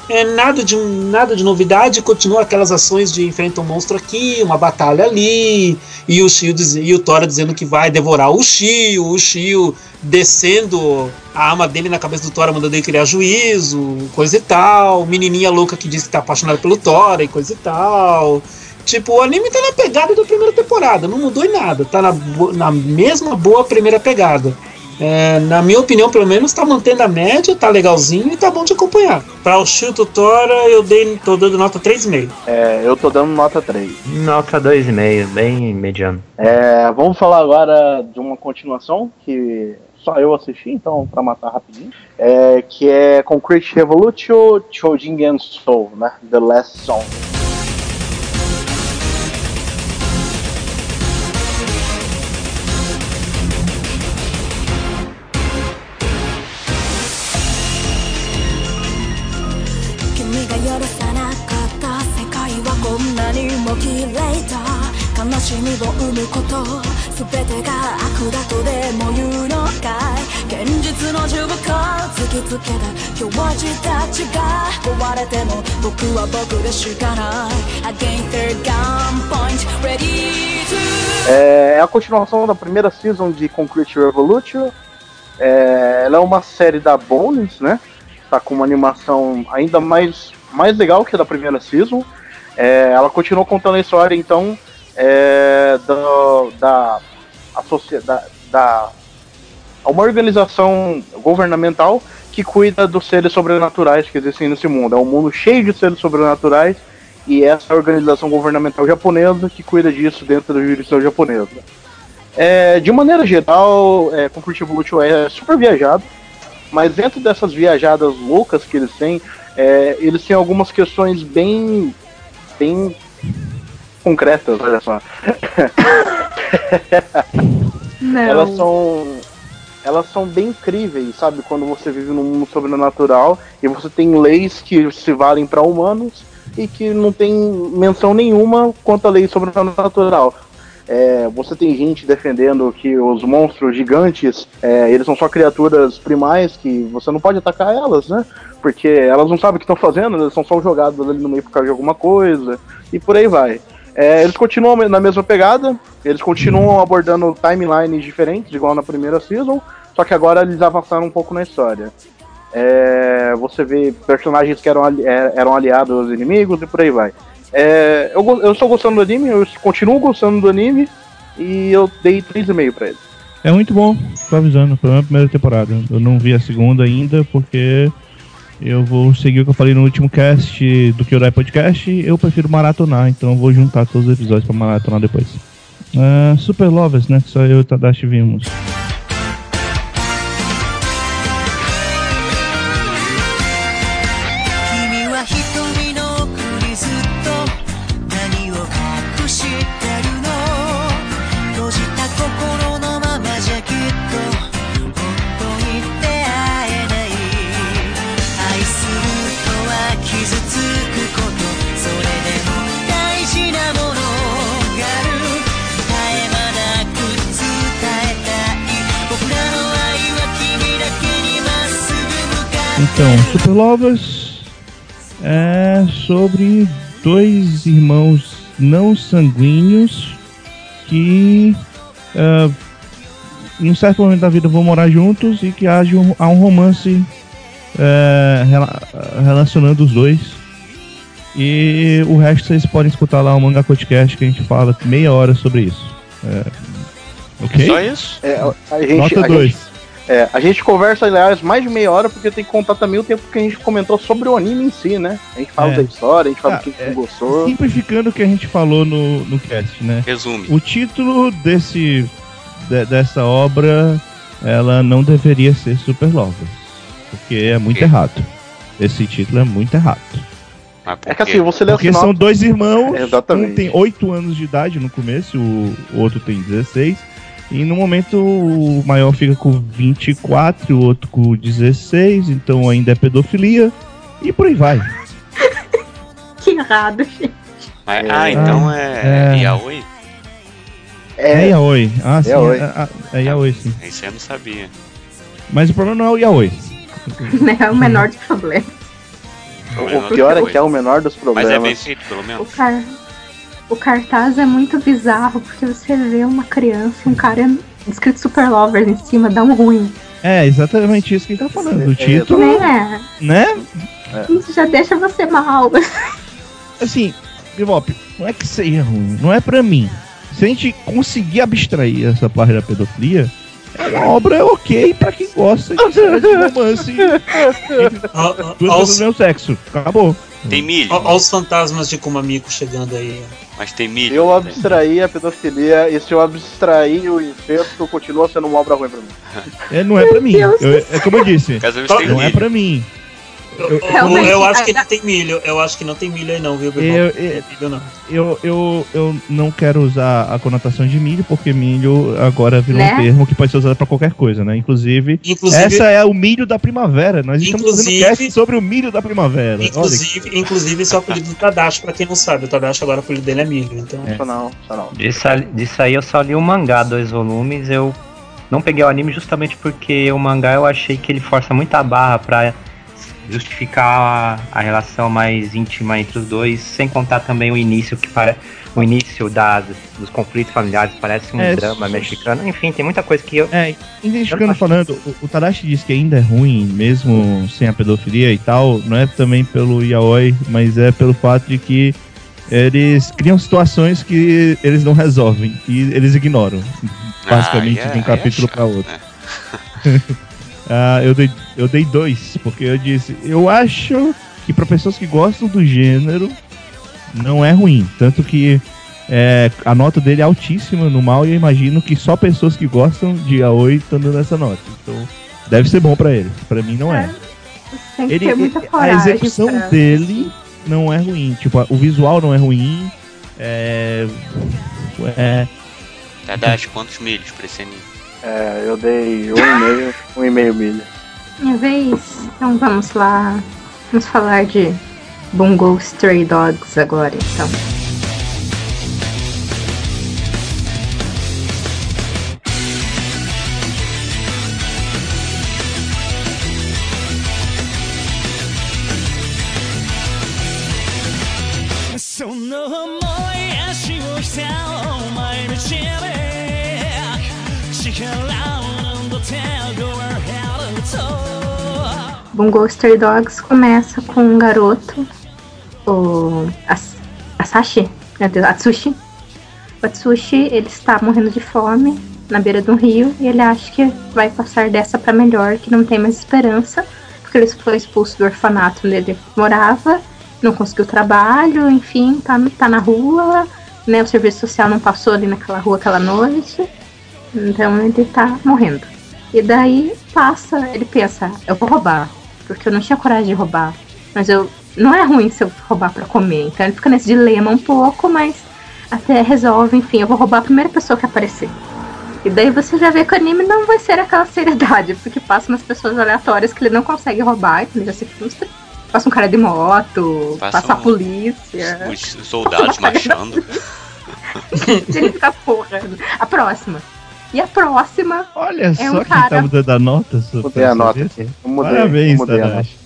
É nada de, nada de novidade, continua aquelas ações de enfrenta um monstro aqui, uma batalha ali, e o Shio diz- e o Tora dizendo que vai devorar o Shio, o Shio descendo a arma dele na cabeça do Tora, mandando ele criar juízo, coisa e tal, menininha louca que diz que tá apaixonada pelo Tora e coisa e tal. Tipo, o anime tá na pegada da primeira temporada, não mudou em nada, tá na, na mesma boa primeira pegada. É, na minha opinião, pelo menos, tá mantendo a média, tá legalzinho e tá bom de acompanhar. Pra o Shio Tora, eu dei, tô dando nota 3,5. É, eu tô dando nota 3. Nota 2,5, bem mediano. É, vamos falar agora de uma continuação que só eu assisti, então, pra matar rapidinho. É, que é Concrete Revolution Chojingen Soul, né? The Last Song. 悲しみを生むこと全てが悪だとでも言うのかい現実の重力突きつけた教授たちが壊れても僕は僕でしかない Against their gunpoint ready to É, é a continuação da primeira season de Concrete Revolution. É, ela é uma série da Bones, né? Tá com uma animação ainda mais, mais legal que a da primeira season. É, ela continua contando a história, então, é, da, associa- da, da uma organização governamental que cuida dos seres sobrenaturais que existem nesse mundo. É um mundo cheio de seres sobrenaturais e essa organização governamental japonesa que cuida disso dentro da jurisdição japonesa. É, de maneira geral, é, Concrete Evolution é super viajado, mas dentro dessas viajadas loucas que eles têm, é, eles têm algumas questões bem, bem concretas, olha só. Não. Elas são. Elas são bem incríveis, sabe? Quando você vive num mundo sobrenatural e você tem leis que se valem para humanos e que não tem menção nenhuma quanto à lei sobrenatural. É, você tem gente defendendo que os monstros gigantes, é, eles são só criaturas primais que você não pode atacar elas, né? Porque elas não sabem o que estão fazendo, elas são só jogadas ali no meio por causa de alguma coisa, e por aí vai. É, eles continuam na mesma pegada, eles continuam abordando timelines diferentes, igual na primeira season, só que agora eles avançaram um pouco na história. É, você vê personagens que eram, é, eram aliados aos inimigos e por aí vai. É, eu, eu estou gostando do anime, eu continuo gostando do anime e eu dei 3,5 pra ele. É muito bom, tô avisando, foi a primeira temporada. Eu não vi a segunda ainda porque eu vou seguir o que eu falei no último cast do Kyodai Podcast. Eu prefiro maratonar, então eu vou juntar todos os episódios pra maratonar depois. Ah, Super Lovers, né? Que só eu e o Tadashi vimos. Super Lovers é sobre dois irmãos não sanguíneos que ah, em um certo momento da vida vão morar juntos e que haja um, há um romance eh, rela- relacionando os dois. E o resto vocês podem escutar lá o Manga Podcast que a gente fala meia hora sobre isso. É, ok? Só isso? É, a gente, Nota a 2. É, a gente conversa, aliás, mais de meia hora, porque tem que contar também o tempo que a gente comentou sobre o anime em si, né? A gente fala É. da história, a gente fala Ah, do que, que é. gostou. Simplificando o que a gente falou no, no cast, né? Resume. O título desse de- dessa obra, ela não deveria ser Super Lovers, porque é muito errado. Esse título é muito errado. É que assim, você lê o Porque são dois irmãos, Exatamente. um tem 8 anos de idade no começo, o, o outro tem 16. E no momento o maior fica com 24, o outro com 16, então ainda é pedofilia. E por aí vai. Que errado, gente. Mas- É. ah, então é, É. Yaoi? É, É, Yaoi. Ah, sim. Yaoi. É, é, é Yaoi, sim. Isso eu não sabia. Mas o problema não é o Yaoi. Né? É o menor dos problemas. O pior é que é o menor dos Mas problemas. é bem feito, pelo O, menos. O cartaz é muito bizarro, porque você vê uma criança e um cara escrito Super Lovers em cima, dá um ruim. É exatamente isso que ele tá falando. O É, título, Né? né? Isso já deixa você mal. Assim, Bebop, não é que seja ruim, não é pra mim. Se a gente conseguir abstrair essa parte da pedofilia, é uma obra ok pra quem gosta de romance do mesmo sexo. Acabou. Tem milho, ó os fantasmas de Kumamiko chegando aí. Mas tem milho. Eu né? abstraí a pedofilia e se eu abstrair o incesto, continua sendo uma obra ruim pra mim. É, não é pra mim. Eu- é como eu disse, não é pra mim. Eu, eu- Realmente, eu acho que não tem milho. Eu acho que não tem milho aí não, viu, Eu, Bebop? eu, Não tem milho não. eu, eu, eu não quero usar a conotação de milho, porque milho agora virou Né? um termo que pode ser usado pra qualquer coisa, né? Inclusive, Inclusive, essa é o milho da primavera. Nós estamos Inclusive- fazendo cast sobre o milho da primavera. Olha inclusive, inclusive esse é o apelido do Tadashi, pra quem não sabe. O Tadashi agora o apelido dele é milho, então... É. Só não, só não. Disso aí eu só li o mangá, dois volumes. Eu não peguei o anime justamente porque o mangá eu achei que ele força muita barra pra justificar a, a relação mais íntima entre os dois, sem contar também o início que para o início da, dos conflitos familiares parece um É, drama mexicano. Enfim, tem muita coisa que eu É, identificando falando, o, o Tadashi diz que ainda é ruim, mesmo sem a pedofilia e tal, não é também pelo yaoi, mas é pelo fato de que eles criam situações que eles não resolvem e eles ignoram, basicamente, Ah, de um é- capítulo é para outro. né? Ah, eu, dei, eu dei dois, porque eu disse, eu acho que para pessoas que gostam do gênero, não é ruim, tanto que é, a nota dele é altíssima no mal e eu imagino que só pessoas que gostam de yaoi estão dando essa nota. Então, deve ser bom pra eles. Pra mim não é. Você tem que Ele, ter muita ele- a coragem. execução pra- dele não é ruim. Tipo, o visual não é ruim. É. É. Tadashi, quantos milhos pra esse anime? É, eu dei um e meio, um e meio milho. Minha vez. Então vamos lá. Vamos falar de Bungo Stray Dogs agora, então. " Bungo Stray Dogs começa com um garoto, o As Asashi, meu Deus, Atsushi. O Atsushi, ele está morrendo de fome na beira de um rio e ele acha que vai passar dessa para melhor, que não tem mais esperança, porque ele foi expulso do orfanato onde ele morava, não conseguiu trabalho, enfim, tá, tá na rua, né? O serviço social não passou ali naquela rua aquela noite, então ele tá morrendo. E daí passa, ele pensa, eu vou roubar, porque eu não tinha coragem de roubar. Mas eu não é ruim se eu roubar pra comer. Então ele fica nesse dilema um pouco, mas até resolve, enfim, eu vou roubar a primeira pessoa que aparecer. E daí você já vê que o anime não vai ser aquela seriedade, porque passa umas pessoas aleatórias que ele não consegue roubar, então ele já se frustra. Passa um cara de moto, Passa passa, a um- polícia. Os soldados marchando. ele fica porra. A próxima. E a próxima Olha só um quem cara- tá mudando a nota. Mudei a nota aqui. Mudei, Parabéns, mudei. Tadashi.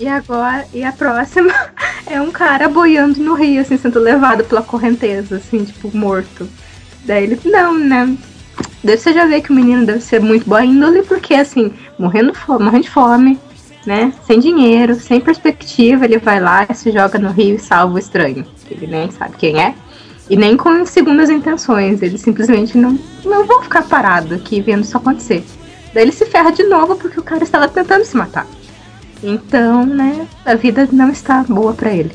E agora, e a próxima é um cara boiando no rio, assim, sendo levado pela correnteza, assim, tipo, morto. Daí ele, não, né? Daí você já vê que o menino deve ser muito boa índole, porque, assim, morrendo, morrendo de fome, né? Sem dinheiro, sem perspectiva, ele vai lá e se joga no rio e salva o estranho. que Ele nem sabe quem é. E nem com segundas intenções. Ele simplesmente não, não vou ficar parado aqui vendo isso acontecer. Daí ele se ferra de novo porque o cara estava tentando se matar. Então, né, a vida não está boa pra ele.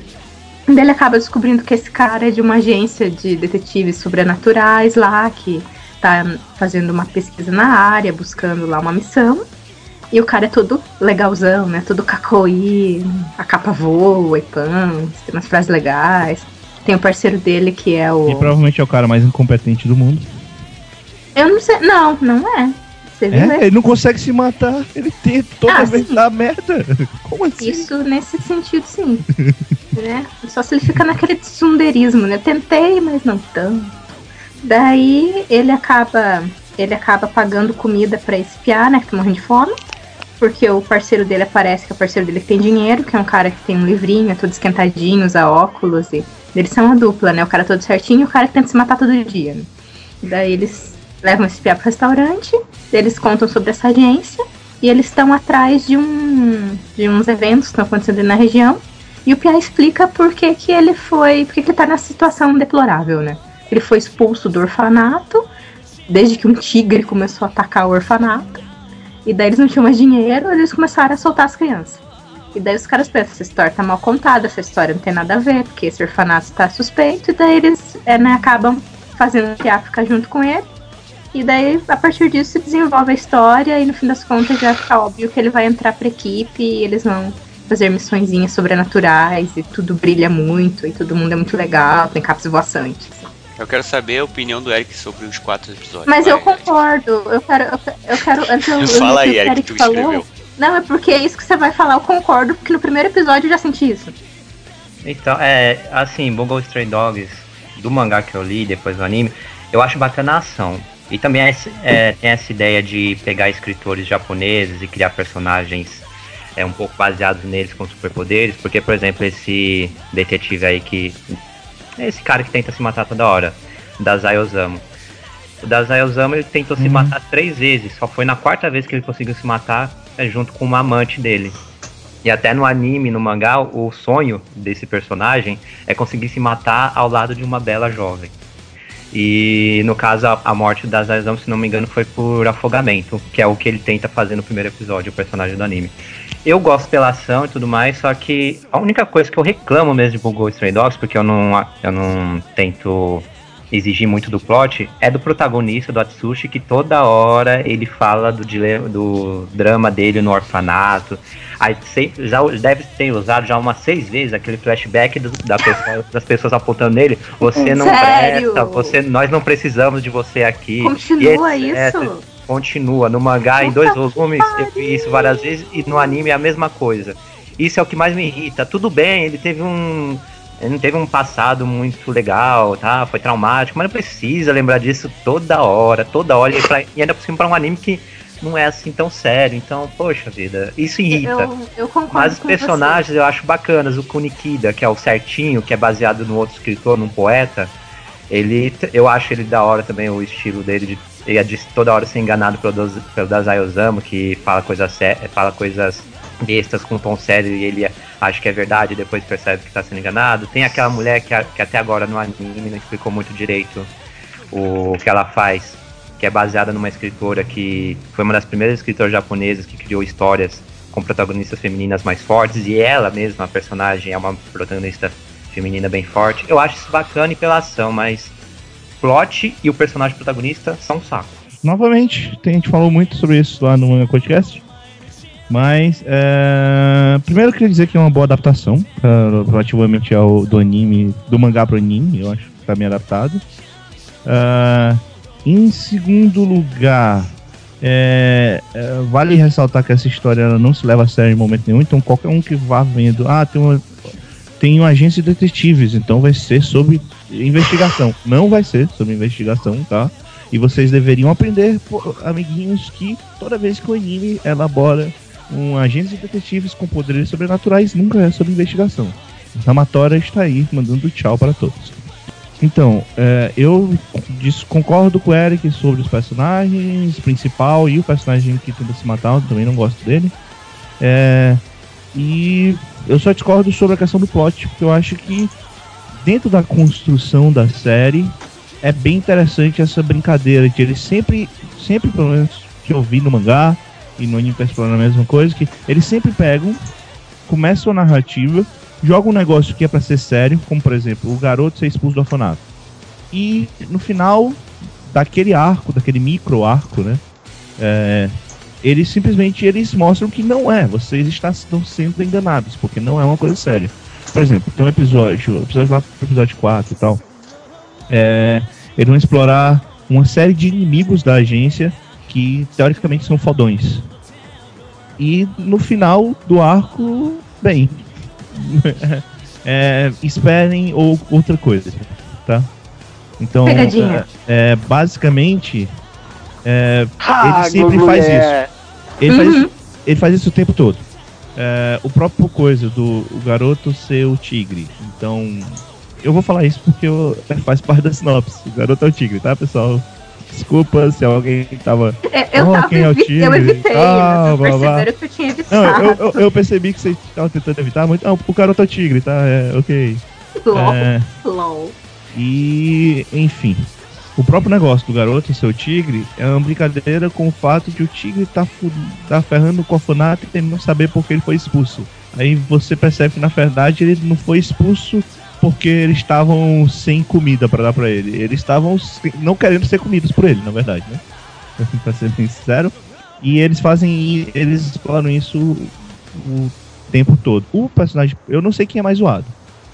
Daí ele acaba descobrindo que esse cara é de uma agência de detetives sobrenaturais lá, que tá fazendo uma pesquisa na área, buscando lá uma missão. E o cara é todo legalzão, né? Todo cacoí, a capa voa e pãs, tem umas frases legais. Tem o parceiro dele que é o. E provavelmente é o cara mais incompetente do mundo. Eu não sei. Não, não é. Você viu? É, ele não consegue se matar. Ele tem toda Ah, vez sim. dá merda. Como assim? Isso nesse sentido, sim. né? Só se ele fica naquele tsunderismo, né? Tentei, mas não tanto. Daí ele acaba ele acaba pagando comida pra esse piá, né? Que tá morrendo de fome. Porque o parceiro dele aparece, que é o parceiro dele que tem dinheiro, que é um cara que tem um livrinho, é todo esquentadinho, usa óculos, e eles são uma dupla, né? O cara todo certinho e o cara que tenta se matar todo dia. Né? Daí eles levam esse piá pro restaurante, eles contam sobre essa agência, e eles estão atrás de um de uns eventos que estão acontecendo na região. E o Pia explica por que, que ele foi. por que, que ele tá nessa situação deplorável, né? Ele foi expulso do orfanato, desde que um tigre começou a atacar o orfanato. E daí eles não tinham mais dinheiro, eles começaram a soltar as crianças. E daí os caras pensam, essa história tá mal contada, essa história não tem nada a ver, porque esse orfanato tá suspeito, e daí eles é, né, acabam fazendo o Pia ficar junto com ele. E daí, a partir disso, se desenvolve a história e no fim das contas já fica óbvio que ele vai entrar pra equipe e eles vão fazer missõezinhas sobrenaturais e tudo brilha muito e todo mundo é muito legal, tem capos voaçantes. Eu quero saber a opinião do Eric sobre os quatro episódios. Mas Vai, eu concordo, eu quero, eu, eu quero, antes eu, Fala li aí, o que o Eric, tu escreveu. Não, é porque é isso que você vai falar, eu concordo, porque no primeiro episódio eu já senti isso. Então, é, assim, Bungo Stray Dogs, do mangá que eu li, depois do anime, eu acho bacana a ação. E também é, é, tem essa ideia de pegar escritores japoneses e criar personagens é, um pouco baseados neles com superpoderes, porque, por exemplo, esse detetive aí que. Esse cara que tenta se matar toda hora, Dazai Osamu. O Dazai Osamu ele tentou se matar três vezes, só foi na quarta vez que ele conseguiu se matar é, junto com uma amante dele. E até no anime, no mangá, o sonho desse personagem é conseguir se matar ao lado de uma bela jovem. E no caso, a, a morte da Zazão, se não me engano, foi por afogamento, que é o que ele tenta fazer no primeiro episódio, o personagem do anime. Eu gosto pela ação e tudo mais, só que a única coisa que eu reclamo mesmo de Bungo Stray Dogs, porque eu não, eu não tento exigir muito do plot, é do protagonista, do Atsushi, que toda hora ele fala do, dilema, do drama dele no orfanato. Aí sempre, já deve ter usado já umas seis vezes aquele flashback do- da pessoa- das pessoas apontando nele. Você não Sério? presta, você, nós não precisamos de você aqui. Continua isso? Continua. No mangá, em dois volumes, eu vi isso várias vezes, e no anime é a mesma coisa. Isso é o que mais me irrita. Tudo bem, ele teve um. Ele não teve um passado muito legal, tá? Foi traumático, mas não precisa lembrar disso toda hora, toda hora. E, pra- e ainda por cima pra um anime que não é assim tão sério. Então, poxa vida, isso irrita. Eu, eu concordo Mas os personagens eu acho bacanas. O Kunikida, que é o certinho, que é baseado no outro escritor, num poeta. Ele, eu acho ele da hora também, o estilo dele de, ele é de toda hora ser enganado pelo, pelo Dazai Osamu, que fala coisas, fala coisas bestas com um tom sério e ele acha que é verdade e depois percebe que tá sendo enganado. Tem aquela mulher que, que até agora no anime não explicou muito direito o que ela faz, que é baseada numa escritora que foi uma das primeiras escritoras japonesas que criou histórias com protagonistas femininas mais fortes e ela mesma, a personagem, é uma protagonista feminina bem forte. Eu acho isso bacana e pela ação, mas plot e o personagem protagonista são um saco. Novamente, a gente falou muito sobre isso lá no Manga Podcast. Mas, é, primeiro eu queria dizer que é uma boa adaptação ah, relativamente ao do anime, do mangá pro anime, eu acho que tá bem adaptado. Ah, em segundo lugar, é, é, vale ressaltar que essa história não se leva a sério em momento nenhum, então qualquer um que vá vendo, ah, tem uma, tem uma agência de detetives, então vai ser sobre investigação. Não vai ser sobre investigação, tá? E vocês deveriam aprender, amiguinhos, que toda vez que o anime elabora um agente de detetives com poderes sobrenaturais, nunca é sobre investigação. A Amatória está aí, mandando tchau para todos. Então, é, eu concordo com o Eric sobre os personagens principal e o personagem que tenta se matar, também não gosto dele. É, e eu só discordo sobre a questão do plot, porque eu acho que dentro da construção da série é bem interessante essa brincadeira de eles sempre, sempre pelo menos que eu vi no mangá e no anime explorando a mesma coisa, que eles sempre pegam, começam a narrativa, jogam um negócio que é pra ser sério, como por exemplo, o garoto ser expulso do orfanato. E no final daquele arco, daquele micro arco, né? é, eles simplesmente eles mostram que não é, vocês estão sendo enganados, porque não é uma coisa séria. Por exemplo, tem um episódio, episódio lá episódio 4 e tal. É, eles vão explorar uma série de inimigos da agência que teoricamente são fodões. E no final do arco, bem, é, esperem ou outra coisa, tá? Então, Pegadinha. é, é, basicamente, é, Ah, ele sempre faz isso. Ele faz Uhum. isso ele faz isso o tempo todo. É, o próprio coisa do o garoto ser o tigre. Então, eu vou falar isso porque eu, faz parte da sinopse. O garoto é o tigre, tá, pessoal? Desculpa se alguém tava. É, Eu, Oh, tava quem é o evi- tigre? eu evitei, Ah, blá, blá. que eu tinha evitado. Não, eu, eu, eu percebi que você tava tentando evitar muito. Não, o garoto é o tigre, tá? É, ok. LOL, É, LOL. e, enfim. O próprio negócio do garoto ser o tigre é uma brincadeira com o fato de o tigre tá, tá ferrando com o orfanato e não saber por que ele foi expulso. Aí você percebe que na verdade ele não foi expulso porque eles estavam sem comida pra dar pra ele. Eles estavam não querendo ser comidos por ele, na verdade, né? pra ser bem sincero. E eles fazem. Eles exploram isso o tempo todo. O personagem. Eu não sei quem é mais zoado.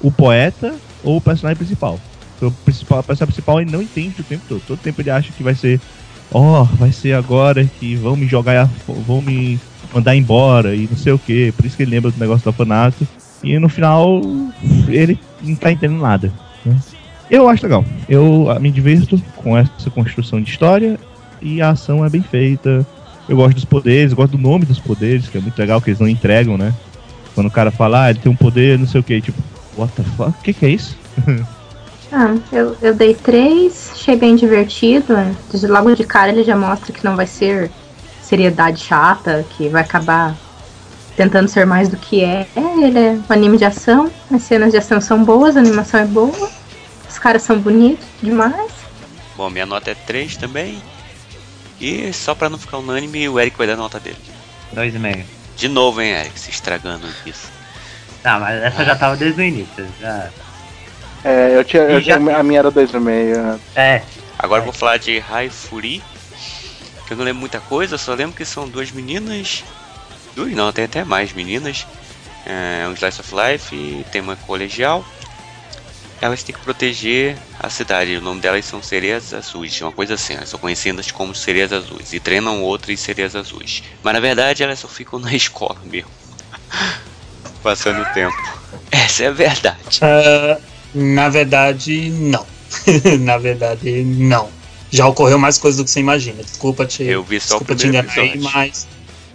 O poeta ou o personagem principal. O principal, o personagem principal ele não entende o tempo todo. Todo tempo ele acha que vai ser. Ó, vai ser agora que vão me jogar. vão me mandar embora e não sei o que. Por isso que ele lembra do negócio do orfanato. E no final ele não tá entendendo nada. né? Eu acho legal. Eu ah, me divirto com essa construção de história e a ação é bem feita. Eu gosto dos poderes, gosto do nome dos poderes, que é muito legal que eles não entregam, né? Quando o cara fala, ah, ele tem um poder, não sei o que, tipo, what the fuck? O que, que é isso? Ah, eu, eu dei três, achei bem divertido. Desde Logo de cara ele já mostra que não vai ser seriedade chata, que vai acabar tentando ser mais do que é. É, ele é um anime de ação, as cenas de ação são boas, a animação é boa, os caras são bonitos demais. Bom, minha nota é 3 também. E só pra não ficar unânime, o Eric vai dar a nota dele. Dois e meio. De novo, hein, Eric, se estragando isso. Tá, mas essa já tava desde o início. Já... É, eu tinha, eu já- tinha- a minha era 2,5. É, Agora eu vou falar de Haifuri, que eu não lembro muita coisa, só lembro que são duas meninas. Duas não, tem até mais meninas. É um Slice of Life e tem uma colegial. Elas têm que proteger a cidade. O nome delas são sereias azuis, uma coisa assim. Elas são conhecidas como sereias azuis e treinam outras sereias azuis. Mas na verdade elas só ficam na escola mesmo. Passando o tempo. Essa é a verdade. Ah, na verdade, não. na verdade, não. Já ocorreu mais coisa do que você imagina. Desculpa te, Eu vi só o desculpa te primeiro enganar mas.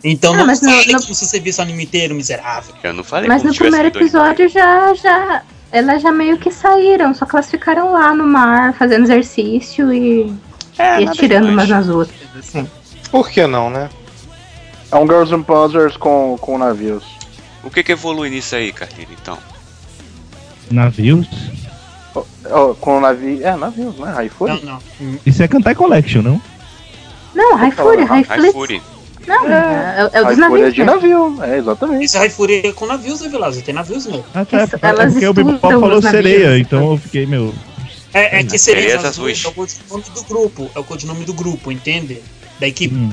Então Ah, não mas no- fale no- como se você visse o anime inteiro, miserável. Eu não falei Mas no primeiro episódio já, já. Elas já meio que saíram, só que elas ficaram lá no mar fazendo exercício e, É, e atirando umas nas outras. Assim. Por que não, né? É um Girls and Buzzers com, com navios. O que que evolui nisso aí, Carlinhos, então? Navios? Oh, com navio. É, navios, né? Raifuri? Não, não. Isso é Kantai Collection, não? Não, Raifuri, Raifuri. Não, é, é o dos é navios. de né? navio, é, exatamente. Esse Raifuri é com navios, né, Velasco? Tem navios mesmo. Ah, tá. Isso, é elas porque o Bebop falou sereia, então eu fiquei, meu. É, é que Sereias sereias azuis. é o codinome do grupo. É o codinome do grupo, entende? Da equipe. Hum.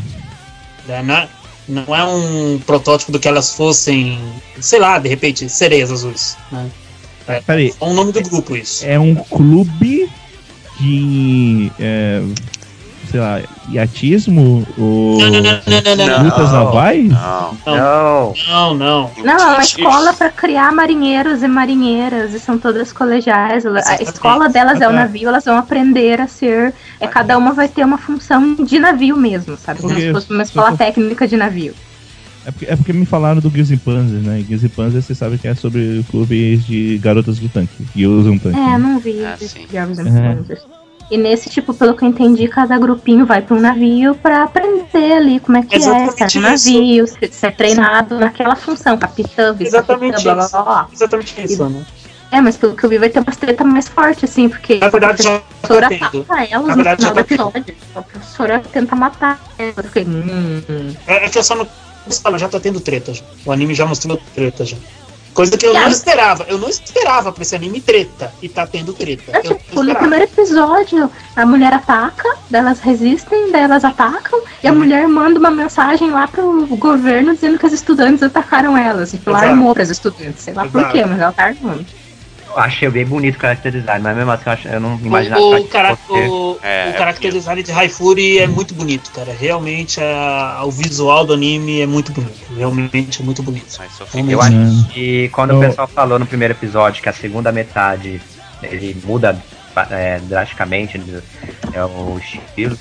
né? Não, é, não é um protótipo do que elas fossem, sei lá, de repente, sereias azuis. Né? É, Peraí, é o nome do grupo isso. é um clube de. É, sei lá, iatismo ou Não, não, não, não, não, não, Não. lutas navais? Não. não. não, não. Não, é uma escola pra criar marinheiros e marinheiras, e são todas colegiais. A Exatamente. escola delas é o navio, elas vão aprender a ser. É, cada uma vai ter uma função de navio mesmo, sabe? Como se fosse uma escola técnica de navio. É porque, é porque me falaram do Gears and Panzers, né? Gears and Panzers, você sabe que é sobre clubes de garotas do tanque. E usam tanque. É, né? não vi esse sim. Panzers. E nesse, tipo, pelo que eu entendi, cada grupinho vai pra um navio pra aprender ali como é que é, Exatamente estar no isso. navio, ser, ser treinado naquela função, capitã, Exatamente vice-capitã, blá blá blá. Exatamente isso, né? É, mas pelo que eu vi vai ter umas treta mais forte, assim, porque Na verdade, já a professora tá tendo. ataca elas Na no verdade, final já do tá tendo. episódio. A professora tenta matar elas. Eu fiquei, hum, É, é que eu só não. Fala, já tá tendo treta já. O anime já mostrou treta já. Coisa que eu não esperava. Eu não esperava pra esse anime treta. E tá tendo treta. É, tipo, no primeiro episódio, a mulher ataca, elas resistem, daí elas atacam, e a Uhum. mulher manda uma mensagem lá pro governo dizendo que as estudantes atacaram elas. Tipo, ela armou pras estudantes. Sei lá por Exato. quê, mas ela tá armando. Eu achei bem bonito o character design, mas mesmo assim eu, acho, eu não imaginava O, o, que cara, o, É, o character design de Haifuri é muito bonito, cara. Realmente a- o visual do anime é muito bonito. Realmente é muito bonito. Eu Realmente. acho que quando Eu- o pessoal falou no primeiro episódio que a segunda metade ele muda é, drasticamente né, é o estilo,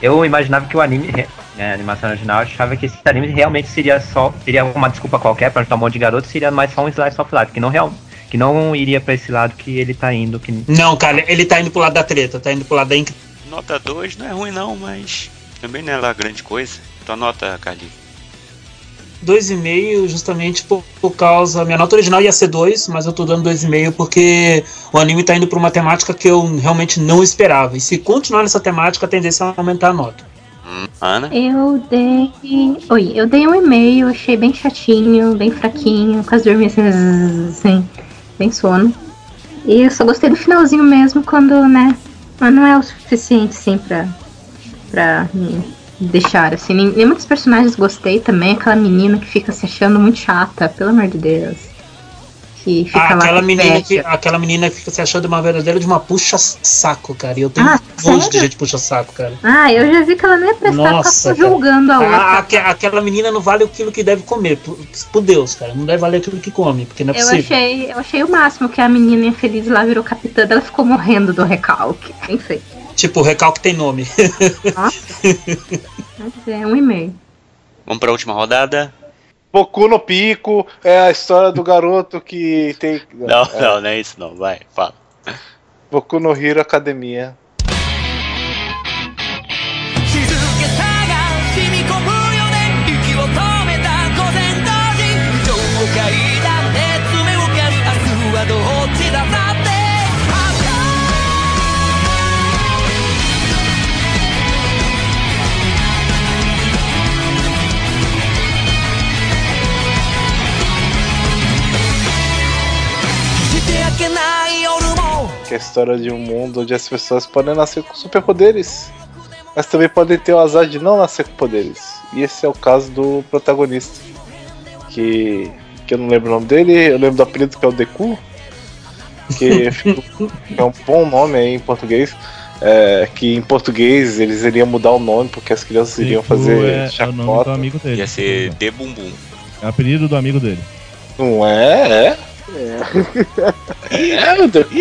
eu imaginava que o anime, né, a animação original, eu achava que esse anime realmente seria só, seria uma desculpa qualquer pra juntar um monte de garoto, seria mais só um slice of life, que não real, que não iria pra esse lado que ele tá indo, que Não, cara, ele tá indo pro lado da treta, tá indo pro lado da inc... Nota 2 não é ruim não, mas também não é lá grande coisa. Tua nota, Carlinhos. 2,5 justamente por, por causa. Minha nota original ia ser 2, mas eu tô dando 2,5 porque o anime tá indo pra uma temática que eu realmente não esperava. E se continuar nessa temática, a tendência é aumentar a nota. Hum, Ana? Eu dei. Oi, eu dei um e-mail, achei bem chatinho, bem fraquinho, quase dormi assim, assim, bem sono. E eu só gostei do finalzinho mesmo, quando, né? Mas não é o suficiente, sim, pra, pra me deixar, assim. Nenhum dos personagens gostei também, aquela menina que fica se achando muito chata, pelo amor de Deus. Que fica Ah, lá aquela com menina, que, aquela menina que fica se achando uma verdadeira de uma puxa-saco, cara. E eu tenho Ah, nojo de gente puxa-saco, cara. Ah, eu já vi que ela nem prestar, Nossa, julgando a outra. Ah, aque- aquela menina não vale aquilo que deve comer. Por, por Deus, cara. Não deve valer aquilo que come, porque não é Eu possível. achei, eu achei o máximo que a menina infeliz lá virou capitã, ela ficou morrendo do recalque. Tipo, o recalque tem nome. Mas é um e-mail. Vamos pra última rodada? Boku no Pico é a história do garoto que tem. Não, é, não, não é isso não, vai, fala. Boku no Hero Academia. Que é a história de um mundo onde as pessoas podem nascer com superpoderes. Mas também podem ter o azar de não nascer com poderes. E esse é o caso do protagonista. Que. que eu não lembro o nome dele, eu lembro do apelido que é o Deku. Que é um bom nome aí em português. É, que em português eles iriam mudar o nome porque as crianças iriam Deku fazer é, é o nome do chacota. amigo dele. Ia ser De Bumbum. É o apelido do amigo dele. Não é? É. É, o Deku.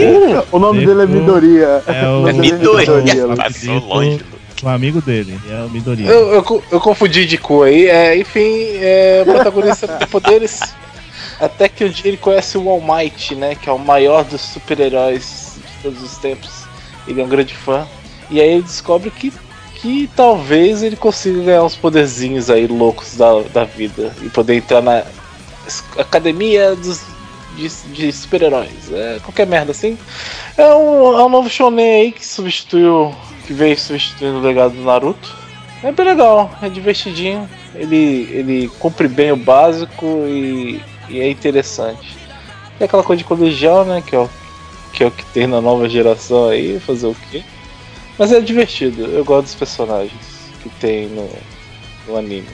O nome Deku dele é Midoriya. É o, é Midoriya. Midoriya. Passou longe. o amigo dele. É o Midori. Eu, eu, eu confundi de cor aí. É, enfim, é, o protagonista tem poderes. Até que um dia ele conhece o All Might, né? Que é o maior dos super-heróis de todos os tempos. Ele é um grande fã. E aí ele descobre que, que talvez ele consiga ganhar uns poderzinhos aí loucos da, da vida. E poder entrar na academia dos, de, de super-heróis. É, qualquer merda assim. É um, é um novo shonen aí que substituiu. Que veio substituindo o legado do Naruto. É bem legal, é divertidinho. Ele, ele cumpre bem o básico e, e é interessante. Tem aquela coisa de colegial, né? Que é, o, que é o que tem na nova geração aí, fazer o quê? Mas é divertido, eu gosto dos personagens que tem no, no anime.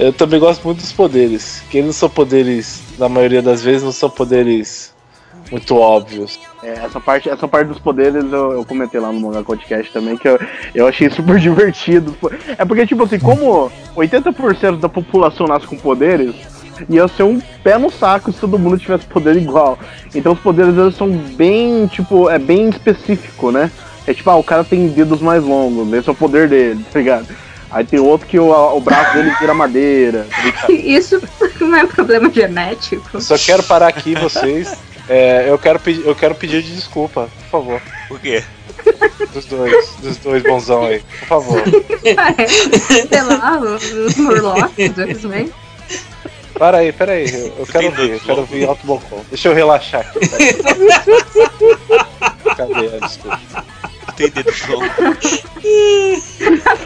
Eu também gosto muito dos poderes, que eles não são poderes, na maioria das vezes, não são poderes muito óbvios. É, essa, parte, essa parte dos poderes eu, eu comentei lá no Manga Podcast também, que eu, eu achei super divertido. É porque, tipo assim, como 80% da população nasce com poderes, ia ser um pé no saco se todo mundo tivesse poder igual. Então os poderes eles são bem, tipo, é bem específico, né? É tipo, ah, o cara tem dedos mais longos, esse é o poder dele, tá ligado? Aí tem outro que o, o braço dele vira madeira, tá? Isso não é problema genético. Só quero parar aqui vocês. É, eu, quero pedir, eu quero pedir de desculpa, por favor. Por quê? Dos dois, dos dois bonzão aí, por favor. Sei lá, os Morlocks, do X-Men. Para aí, pera aí, eu, eu quero ver, eu quero ver alto balcão. Deixa eu relaxar aqui. peraí. Cadê a desculpa? Tem dedo longo.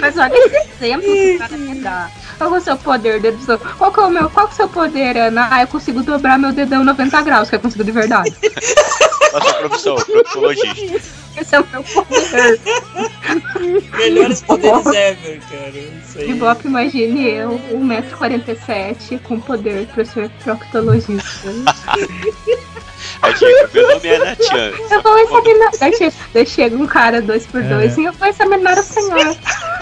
Mas olha esse exemplo que o cara me dá. Qual é o seu poder, dedo do- Qual que é o meu? Qual que é o seu poder, Ana? Ah, eu consigo dobrar meu dedão 90 graus, que eu consigo de verdade. Nossa profissão, proctologista. Esse é o meu poder. Melhores poderes ever, cara. Isso aí. Ibope, imagine eu, 1,47m, com poder pra ser proctologista. Aí chega, meu nome é Natian. Eu vou examinar. Daí che- daí chega um cara dois por É. dois e eu vou examinar o senhor.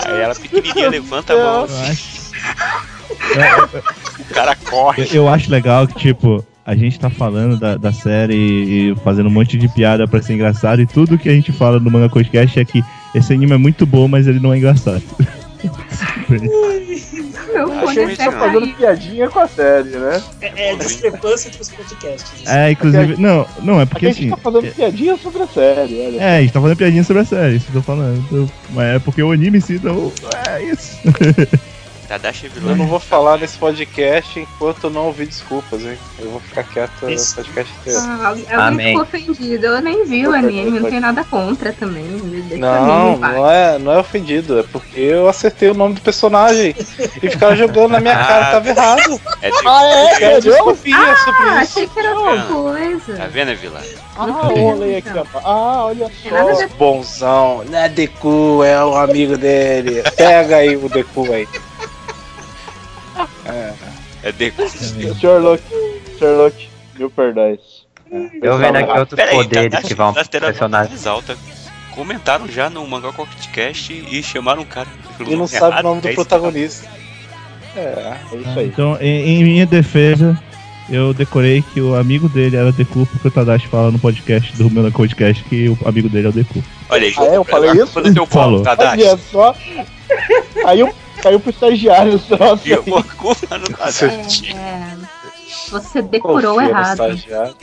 Aí ela pequenininha levanta a mão, Eu acho. o cara corre. Eu, eu acho legal que, tipo, a gente tá falando da, da série e fazendo um monte de piada pra ser engraçado, e tudo que a gente fala no Manga Podcast é que esse anime é muito bom, mas ele não é engraçado. Meu Acho fone A gente tá fazendo piadinha com a série, né? É, é discrepância entre os podcasts. É, inclusive. Não, não, é porque a gente assim. tá fazendo piadinha sobre a série, olha. É, a gente tá fazendo piadinha sobre a série, isso que eu tô falando. Mas é porque o anime em si não. É isso. Tadashi é Eu não vou falar nesse podcast enquanto eu não ouvir desculpas, hein? Eu vou ficar quieto no Isso. podcast inteiro. Ah, alguém Amém. ficou ofendido. Eu nem vi o anime, não tenho nada contra também. Não, não é, não é ofendido, é porque eu acertei o nome do personagem e ficar jogando na minha cara tava errado. É de... Ah, é? Quero Entendeu? desculpinha sobre Ah, isso. achei que era outra coisa. Tá vendo, Vila? Ah, olha aqui, ó. Ah, olha só. ver Bonzão, não é Deku, é o amigo dele. Pega aí o Deku aí. É de... Sherlock, Sherlock, mil perdões. Eu vendo aqui outros Pera aí, poderes Tadashi, que vão personagem. mais alta. Comentaram já no Mangá Cast e chamaram um cara E não sabe o nome do é protagonista. É, É isso aí. Então, em, em minha defesa, eu decorei que o amigo dele era Deku, porque o Tadashi fala no podcast do meu podcast que o amigo dele é o Deku. Olha aí, Ah, é? Eu falei isso? Falou. Tadashi. Olha só. Caiu, caiu pro estagiário só. E eu vou no. É, você decorou confia no errado. estagiário.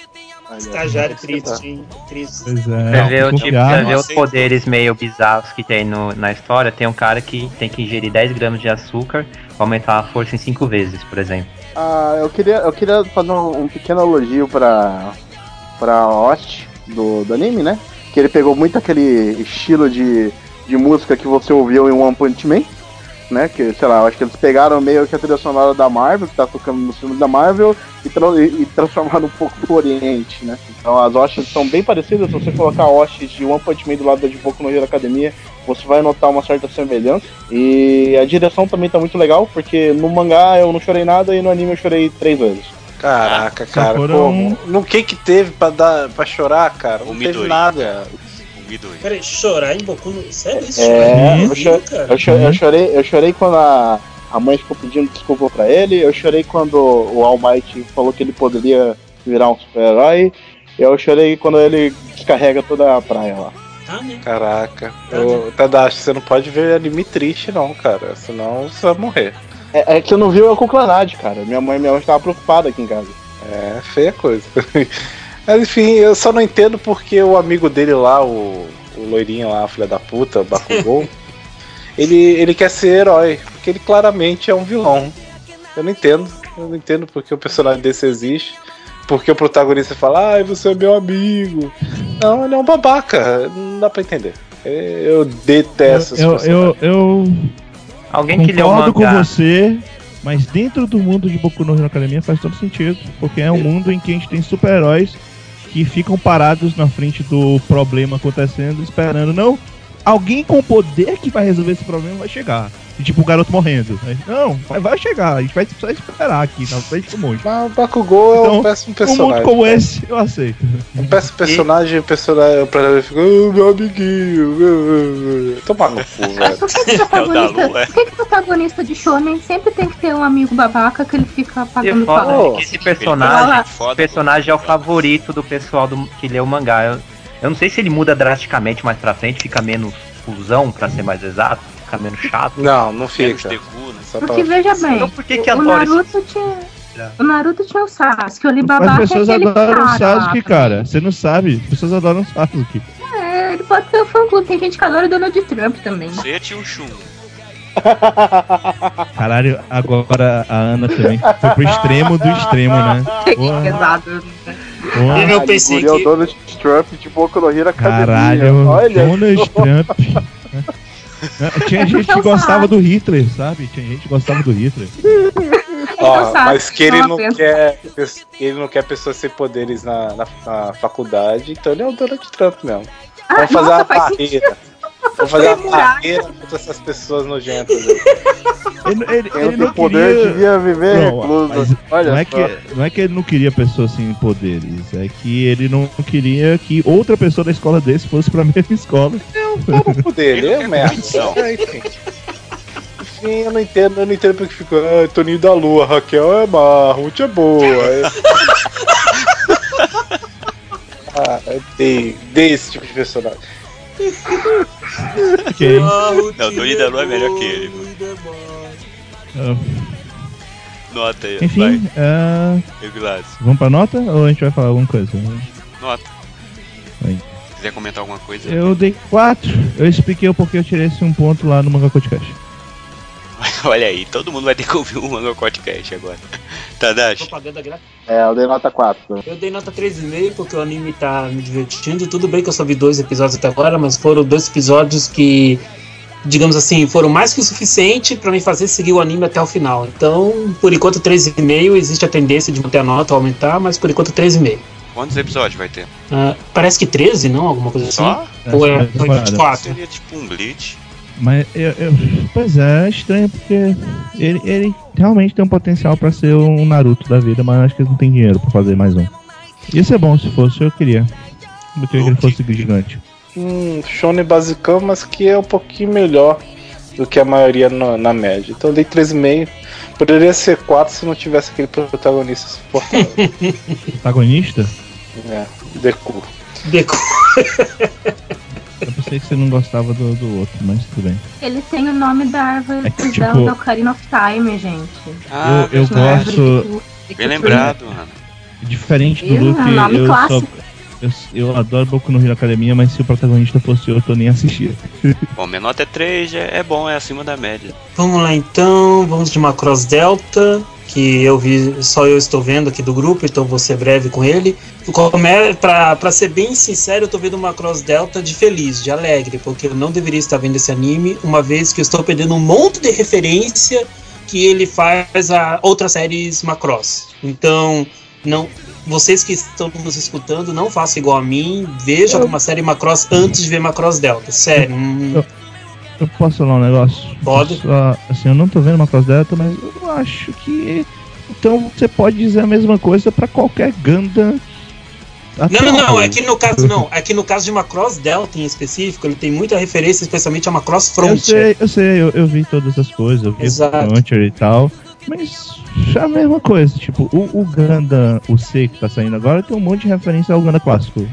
Estagiário triste, hein? Triste. Pois Pra é, ver, o, que tipo, pra confiar. ver os poderes meio bizarros que tem no- na história, tem um cara que tem que ingerir 10 gramas de açúcar pra aumentar a força em 5 vezes, por exemplo. Ah, eu queria, eu queria fazer um, um pequeno elogio pra, pra Host do, do anime, né? Que ele pegou muito aquele estilo de, de música que você ouviu em One Punch Man, né? Que, sei lá, eu acho que eles pegaram meio que a trilha sonora da Marvel, que tá tocando nos filmes da Marvel, e, tra- e- transformaram um pouco pro Oriente, né? Então as hostes são bem parecidas, se você colocar hostes de One Punch Man do lado da de Boku no Hero Academia, você vai notar uma certa semelhança. E a direção também tá muito legal, porque no mangá eu não chorei nada e no anime eu chorei três vezes. Caraca, cara, foram- como? No que que teve pra, dar, pra chorar, cara? Não O teve Midori. nada. O Midori. Peraí, chorar em Boku no... Sério isso? É, eu, cho- eu, cho- eu chorei, eu chorei quando a, a mãe ficou pedindo desculpa pra ele, eu chorei quando o All Might falou que ele poderia virar um super-herói, eu chorei quando ele descarrega toda a praia lá. Tá, né? Caraca. Eu, Tadashi, você não pode ver anime triste, não, cara. Senão você vai morrer. É, é que você não viu eu com Clanad, cara. Minha mãe, minha mãe estava preocupada aqui em casa. É feia coisa. Mas enfim, eu só não entendo porque o amigo dele lá, o, o loirinho lá, filha da puta, o Bakugou, ele, ele quer ser herói, porque ele claramente é um vilão. Eu não entendo. Eu não entendo porque o personagem desse existe. Porque o protagonista fala, ai, você é meu amigo. Não, ele é um babaca. Não dá pra entender. É, Eu detesto esse Eu, eu, eu Alguém que leu o concordo com mangá. você, mas dentro do mundo de Boku no Hero Academia faz todo sentido, porque é um mundo em que a gente tem super-heróis que ficam parados na frente do problema acontecendo, esperando, não, alguém com poder que vai resolver esse problema vai chegar. E, tipo, o garoto morrendo. Aí, Não, vai, vai chegar, a gente vai só esperar aqui na frente do monte. Mas o Bakugou é um Então, péssimo Um mundo personagem. como esse, eu aceito. Um péssimo personagem, o personagem, o personagem fica, oh, meu amiguinho. uh, uh, uh." Toma no cu, velho. Por que, que, É o da protagonista, por que, que protagonista de Shonen sempre tem que ter um amigo babaca que ele fica pagando pau? é que esse personagem, Foda. personagem é o favorito do pessoal do, que lê o mangá. Eu, eu não sei se ele muda drasticamente mais pra frente, fica menos fusão, pra ser mais exato, fica menos chato. Não, não Menos fica. Deku, né? Só pra- Porque veja bem, Então por que que o adora esse Naruto tinha. O Naruto tinha o Sasuke, o Alibaba Mas é as pessoas adoram o Sasuke, cara. Você não sabe. As pessoas adoram o Sasuke. É, ele pode ter o fã clube. Tem gente que adora o Donald Trump também. Você tinha um Shun. Caralho, agora a Ana também foi pro extremo do extremo, né? Porra, Pesado. porra. Eu pensei é o que- Donald Trump de Boku no Hero Academia. Caralho, Olha Donald só. Trump. Tinha gente que gostava do Hitler, sabe? Tinha gente que gostava do Hitler. Ó, mas que ele não quer. Ele não quer pessoas sem poderes na, na, na faculdade, então ele é o Donald Trump mesmo. Ah, Vamos fazer nossa, uma faz sentido. Vamos fazer uma Muralha. barreira contra essas pessoas nojentas. Ele, ele, ele não não tem poder queria... devia viver Não, recluso. Olha Não é, só. que, não é que ele não queria pessoas sem poderes, é que ele não queria que outra pessoa da escola desse fosse pra mesma escola. O poder, ele é merda. É, enfim. Enfim, eu não entendo, eu não entendo porque fica, ah, Toninho da Lua, Raquel é má, Ruth é boa. É... ah, eu dei, dei esse tipo de personagem. Ok. Não, Tony da Lua é melhor que ele. Ah, Nota aí, Enfim, vai. Vilas. vamos pra nota ou a gente vai falar alguma coisa? Nota. Vai. Se quiser comentar alguma coisa. Eu dei 4. Eu expliquei o porquê eu tirei esse um ponto lá no Manga Podcast. Olha aí, todo mundo vai ter que ouvir o Manga Podcast agora. Tadashi, Propaganda grátis. É, eu dei nota 4. Eu dei nota 3,5 porque o anime tá me divertindo. Tudo bem que eu só vi dois episódios até agora, mas foram dois episódios que, digamos assim, foram mais que o suficiente pra me fazer seguir o anime até o final. Então, por enquanto 3,5, existe a tendência de manter a nota aumentar, mas por enquanto 3,5. quantos episódios vai ter? Ah, parece que 13, não? Alguma coisa assim? Só? Ou é temporada. 24? Seria tipo um Bleach. Mas eu, eu- Pois é, é estranho porque ele, ele realmente tem um potencial pra ser um Naruto da vida, mas acho que eles não têm dinheiro pra fazer mais um. Ia ser bom se fosse, eu queria. Eu queria que ele fosse gigante. Um shonen basicão, mas que é um pouquinho melhor do que a maioria no- na média. Então eu dei 3,5. Poderia ser 4 se não tivesse aquele protagonista suportável. Protagonista? é, Deku. Deco. Eu pensei que você não gostava do, do outro, mas tudo bem. Ele tem o nome da árvore É que, tipo- Zelda Ocarina of Time, gente. Ah, eu eu gosto. bem lembrado, mano. Diferente do? Luke, É um nome eu só. clássico. Eu, eu adoro Boku no Hero Academia, mas se o protagonista fosse outro, eu nem assistia. Bom, minha nota é 3, é, é bom, é acima da média. Vamos lá então, vamos de Macross Delta, que eu vi, só eu estou vendo aqui do grupo, então vou ser breve com ele. Pra, pra ser bem sincero, eu tô vendo Macross Delta de feliz, de alegre, porque eu não deveria estar vendo esse anime, uma vez que eu estou perdendo um monte de referência que ele faz a outras séries Macross. Então, não. Vocês que estão nos escutando, não façam igual a mim, vejam Eu- uma série Macross antes de ver Macross Delta. Sério. hum, Eu- Eu posso falar um negócio? Pode. Só, assim, eu não tô vendo uma Cross Delta, mas eu acho que. Então você pode dizer a mesma coisa pra qualquer Gundam. Não, não, não. É que no caso não. É que no caso de Macross Delta em específico, ele tem muita referência, especialmente a Macross Eu Frontier. sei, eu sei, eu, eu vi todas as coisas, eu vi Exato. o Frontier e tal. Mas é a mesma coisa, tipo, o, o Gundam, o C que tá saindo agora, tem um monte de referência ao Gundam clássico.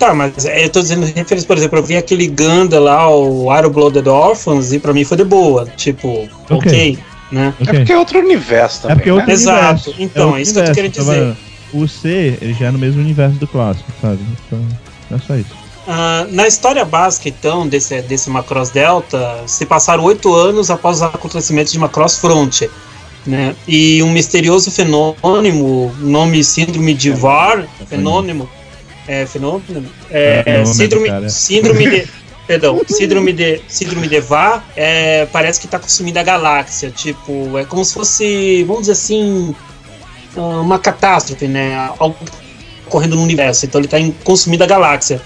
Tá, mas é, eu tô dizendo referência, por exemplo, eu vi aquele Ganda lá, o Iron Blooded Orphans, e pra mim foi de boa. Tipo, ok, Ok. né? É porque é outro universo também. É porque é outro né? Exato. universo. Então, outro é isso que eu tô universo, querendo dizer. O C, ele já é no mesmo universo do clássico, sabe? Então, é só isso. Ah, na história básica, então, desse, desse Macross Delta, se passaram oito anos após os acontecimentos de Macross Frontier. Né? E um misterioso fenômeno, nome Síndrome de VAR, fenômeno, é, fenômeno, é, É, síndrome, cara. síndrome de, perdão, síndrome de, síndrome de VAR, é, parece que está consumindo a galáxia, tipo, é como se fosse, vamos dizer assim, ah, uma catástrofe, né? Algo ocorrendo no universo. Então ele está consumindo a galáxia.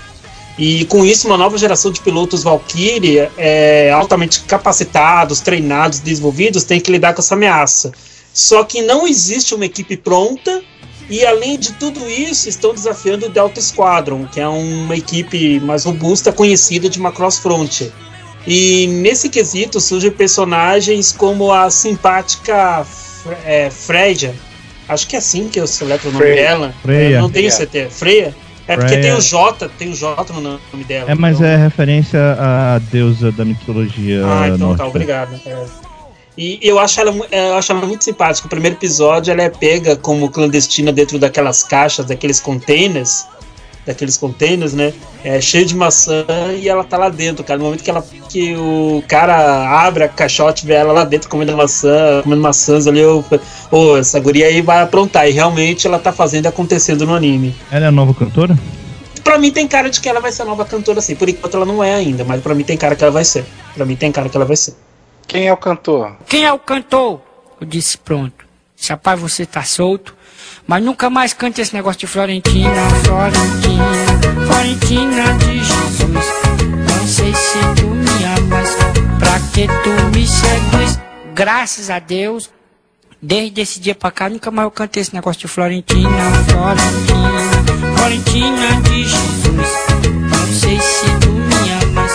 E com isso, uma nova geração de pilotos Valkyrie, é, altamente capacitados, treinados, desenvolvidos, tem que lidar com essa ameaça. Só que não existe uma equipe pronta, e além de tudo isso, estão desafiando o Delta Squadron, que é uma equipe mais robusta, conhecida de Macross Frontier. E nesse quesito surgem personagens como a simpática Fre é, Freya, acho que é assim que eu seleto o nome Freya. dela. Freya. Eu não tenho Freya. certeza. Freya? É porque tem o J, tem o J no nome dela. É, mas então- é referência à deusa da mitologia Ah, então nórdica. tá, obrigado. É. E eu acho, ela, é, eu acho ela muito simpática. O primeiro episódio ela é pega como clandestina dentro daquelas caixas, daqueles containers, daqueles containers, né? É, cheio de maçã e ela tá lá dentro, cara. No momento que, ela, que o cara abre a caixote e vê ela lá dentro comendo maçã, comendo maçãs ali, eu ô, essa guria aí vai aprontar. E realmente ela tá fazendo e acontecendo no anime. Ela é a nova cantora? Pra mim tem cara de que ela vai ser a nova cantora, assim. Por enquanto ela não é ainda, mas pra mim tem cara que ela vai ser. Pra mim tem cara que ela vai ser. Quem é o cantor? Quem é o cantor? Eu disse, pronto. Rapaz, você tá solto. Mas nunca mais cante esse negócio de Florentina, Florentina, Florentina de Jesus. Não sei se tu me amas, pra que tu me seduz. Graças a Deus, desde esse dia pra cá, nunca mais eu cantei esse negócio de Florentina, Florentina, Florentina de Jesus. Não sei se tu me amas,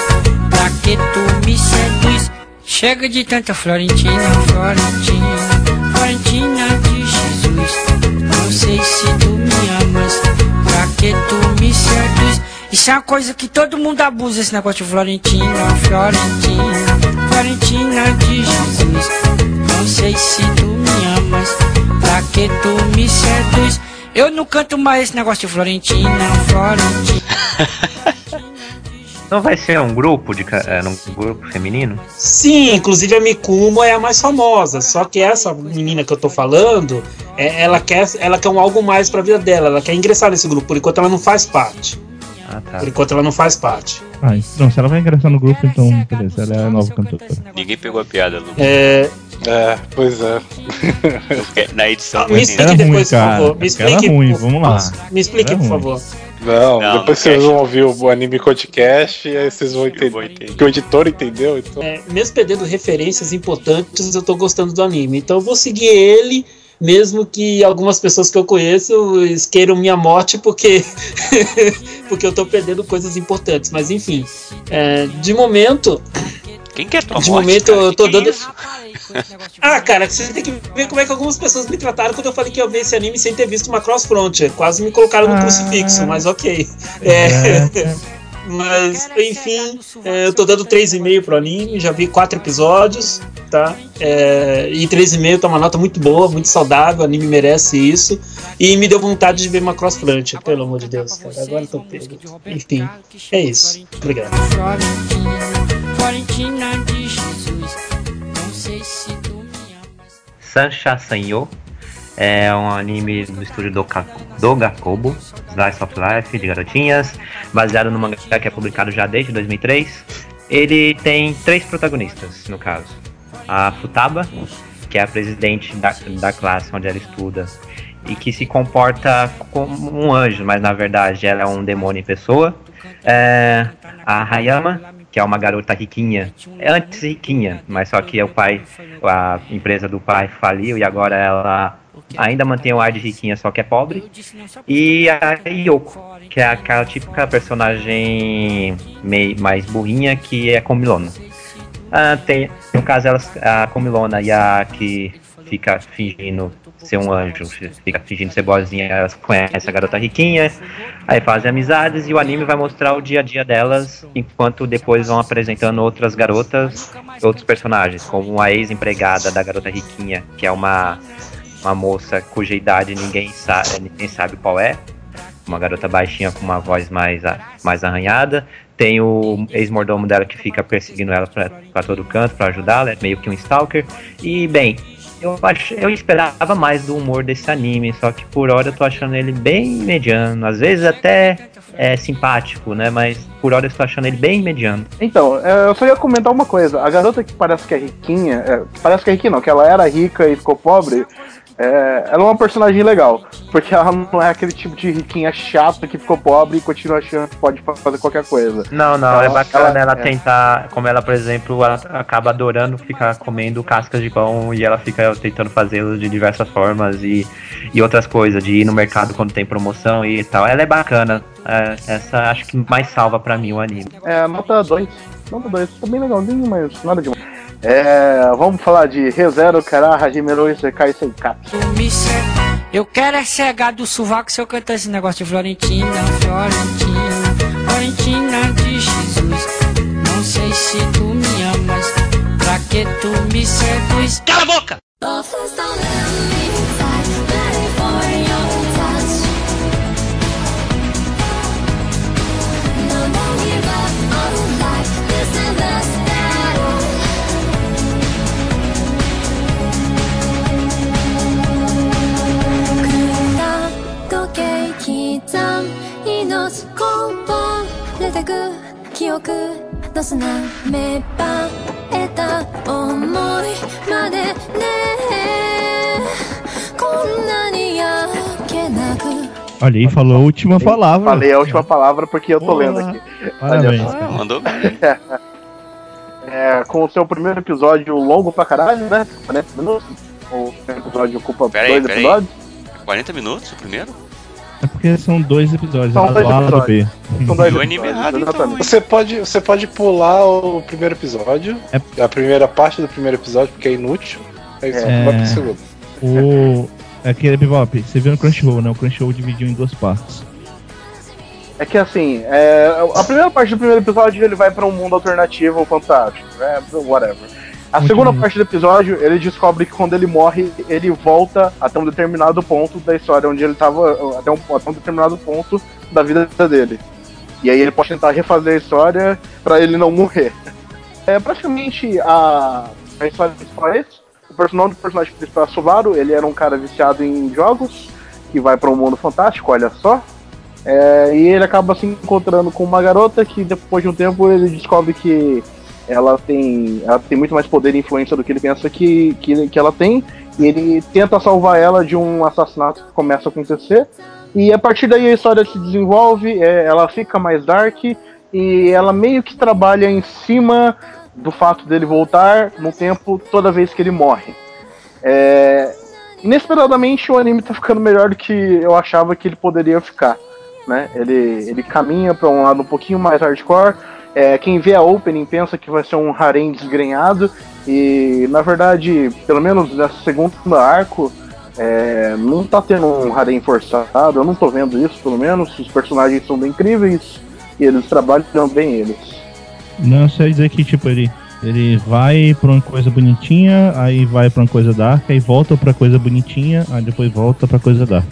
pra que tu me seduz. Chega de tanta Florentina, Florentina, Florentina de Jesus. Não sei se tu me amas, pra que tu me seduz. Isso é uma coisa que todo mundo abusa, esse negócio de Florentina, Florentina, Florentina de Jesus. Não sei se tu me amas, pra que tu me seduz. Eu não canto mais esse negócio de Florentina, Florentina. Não vai ser um grupo de é, um grupo feminino? Sim, inclusive a Mikumo é a mais famosa. Só que essa menina que eu tô falando, é- ela quer, ela quer um algo mais pra vida dela. Ela quer ingressar nesse grupo. Por enquanto ela não faz parte. Ah, tá. Por enquanto ela não faz parte. Ah, então, se ela vai ingressar no grupo, então, beleza, ela é a nova cantora. Ninguém pegou a piada, Lu. É, É, pois é. Porque Na edição. me vai explique Era ruim, depois, por cara. favor. Me Era explique. ruim, por- vamos lá. Me explique, Era por ruim. favor. Não, Não, depois vocês cast. vão ouvir o anime podcast e aí vocês vão entender. Que o editor entendeu, então. É, mesmo perdendo referências importantes, eu tô gostando do anime. Então eu vou seguir ele, mesmo que algumas pessoas que eu conheço queiram minha morte porque, porque eu tô perdendo coisas importantes. Mas enfim, é, de momento. Quem quer tua De morte, momento cara? eu Que tô que é dando- isso? Ah, cara, você tem que ver como é que algumas pessoas me trataram quando eu falei que ia ver esse anime sem ter visto uma Cross Frontier. Quase me colocaram no Ah. crucifixo, mas ok. É, mas, enfim, é, eu tô dando 3,5 pro anime, já vi quatro episódios, tá? É, e 3,5 tá uma nota muito boa, muito saudável, o anime merece isso. E me deu vontade de ver uma Cross Frontier, pelo amor de Deus, cara. Agora eu tô pego. Enfim, é isso. Obrigado. Florentina, Florentina amas. Sancha Sanyo é um anime do estúdio Doka- Dogakobo, Slice of Life, de garotinhas, baseado no mangá que é publicado já desde 2003. Ele tem três protagonistas, no caso. A Futaba, que é a presidente da, da classe onde ela estuda, e que se comporta como um anjo, mas na verdade ela é um demônio em pessoa. É, a Hayama, que é uma garota riquinha, é antes riquinha, mas só que o pai, a empresa do pai faliu e agora ela ainda mantém o ar de riquinha, só que é pobre. E a Yoko, que é aquela típica personagem meio mais burrinha que é comilona. Ah, tem, no caso, elas, a comilona e a que fica fingindo ser um anjo, fica fingindo ser boazinha, elas conhecem a garota riquinha, aí fazem amizades e o anime vai mostrar o dia a dia delas, enquanto depois vão apresentando outras garotas, outros personagens, como a ex-empregada da garota riquinha, que é uma, uma moça cuja idade ninguém sabe, ninguém sabe qual é, uma garota baixinha com uma voz mais, mais arranhada. Tem o ex-mordomo dela que fica perseguindo ela pra todo canto pra ajudá-la, é meio que um stalker. E, bem, eu, ach, eu esperava mais do humor desse anime, só que por hora eu tô achando ele bem mediano. Às vezes até é simpático, né? Mas por hora eu estou achando ele bem mediano. Então, é, eu só ia comentar uma coisa. A garota que parece que é riquinha, é, parece que é riquinha não, que ela era rica e ficou pobre, é, ela é uma personagem legal. Porque ela não é aquele tipo de riquinha chata que ficou pobre e continua achando que pode fazer qualquer coisa. Não, não, Ela- é bacana ela- ela, é. tentar, como ela, por exemplo, ela acaba adorando ficar comendo cascas de pão e ela fica tentando fazê-lo de diversas formas e, e outras coisas, de ir no mercado quando tem promoção e tal. Ela é bacana. é, essa acho que mais salva pra mim o anime. É, nota 2. Nota 2. Tá bem legalzinho, mas nada demais. É, vamos falar de ReZero, Kara, Hajimeru, Isekai, me cega. Eu quero é cegar do sovaco se eu cantar esse negócio de Florentina, Florentina, Florentina de Jesus. Não sei se tu me amas, pra que tu me seduz. Cala a boca! Olha aí, falou a última palavra. Falei a última palavra porque eu tô Boa. lendo aqui. Parabéns. Olha. Ah, mandou bem. É, com o seu primeiro episódio longo pra caralho, né? 40 minutos. O episódio ocupa Peraí, dois peraí. episódios. 40 minutos o primeiro? É porque são dois episódios, São a dois do A e do B. São dois o anime episódios, errado, então. Você pode, você pode pular o primeiro episódio, a primeira parte do primeiro episódio, porque é inútil. Aí você É. vai pro segundo. O. Aquele Bebop, você viu no Crunchyroll, né? O Crunchyroll dividiu em duas partes. É que assim, é, a primeira parte do primeiro episódio ele vai pra um mundo alternativo fantástico, né? Whatever. A Muito segunda bom. parte do episódio, ele descobre que quando ele morre, ele volta até um determinado ponto da história, onde ele tava. Até um, até um determinado ponto da vida dele. E aí ele pode tentar refazer a história pra ele não morrer. É praticamente a, a história principal é esse. O personagem do personagem principal é Subaru, ele era um cara viciado em jogos, que vai pra um mundo fantástico, olha só. É, e ele acaba se encontrando com uma garota que depois de um tempo ele descobre que ela tem, ela tem muito mais poder e influência do que ele pensa que, que, que ela tem. E ele tenta salvar ela de um assassinato que começa a acontecer. E a partir daí a história se desenvolve, é, ela fica mais dark e ela meio que trabalha em cima do fato dele voltar no tempo toda vez que ele morre. É, inesperadamente o anime tá ficando melhor do que eu achava que ele poderia ficar. Né? Ele, ele caminha para um lado um pouquinho mais hardcore. É, quem vê a opening pensa que vai ser um harém desgrenhado. E na verdade, pelo menos nessa segunda arco, é, não tá tendo um harém forçado. Eu não tô vendo isso, pelo menos. Os personagens são bem incríveis e eles trabalham bem eles. Não sei dizer que, tipo, ele, ele vai pra uma coisa bonitinha, aí vai pra uma coisa dark, aí volta pra coisa bonitinha, aí depois volta pra coisa dark.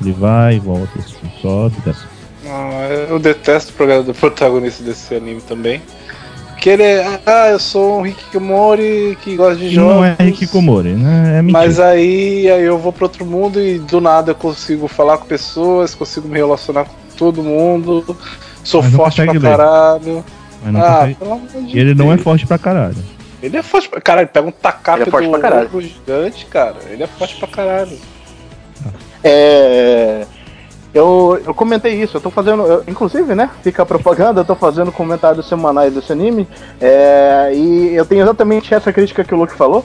Ele vai e volta, sobe desce. Não, eu detesto o programa do protagonista desse anime também. Que ele é, ah, eu sou um Hikikomori que gosta de E jogos. não é Hikikomori, né? É mentira. Mas aí, aí eu vou pra outro mundo e do nada eu consigo falar com pessoas, consigo me relacionar com todo mundo. Sou forte pra ler. caralho. Mas não ah, consegue- pelo amor de Ele não é Deus. forte pra caralho. Ele é forte pra caralho, ele pega um tacape Ele é forte do pra gigante, cara. Ele é forte pra caralho. É. Eu, eu comentei isso, eu tô fazendo. eu- inclusive, né? Fica a propaganda, eu tô fazendo comentários semanais desse anime. é, e eu tenho exatamente essa crítica que o Luke falou.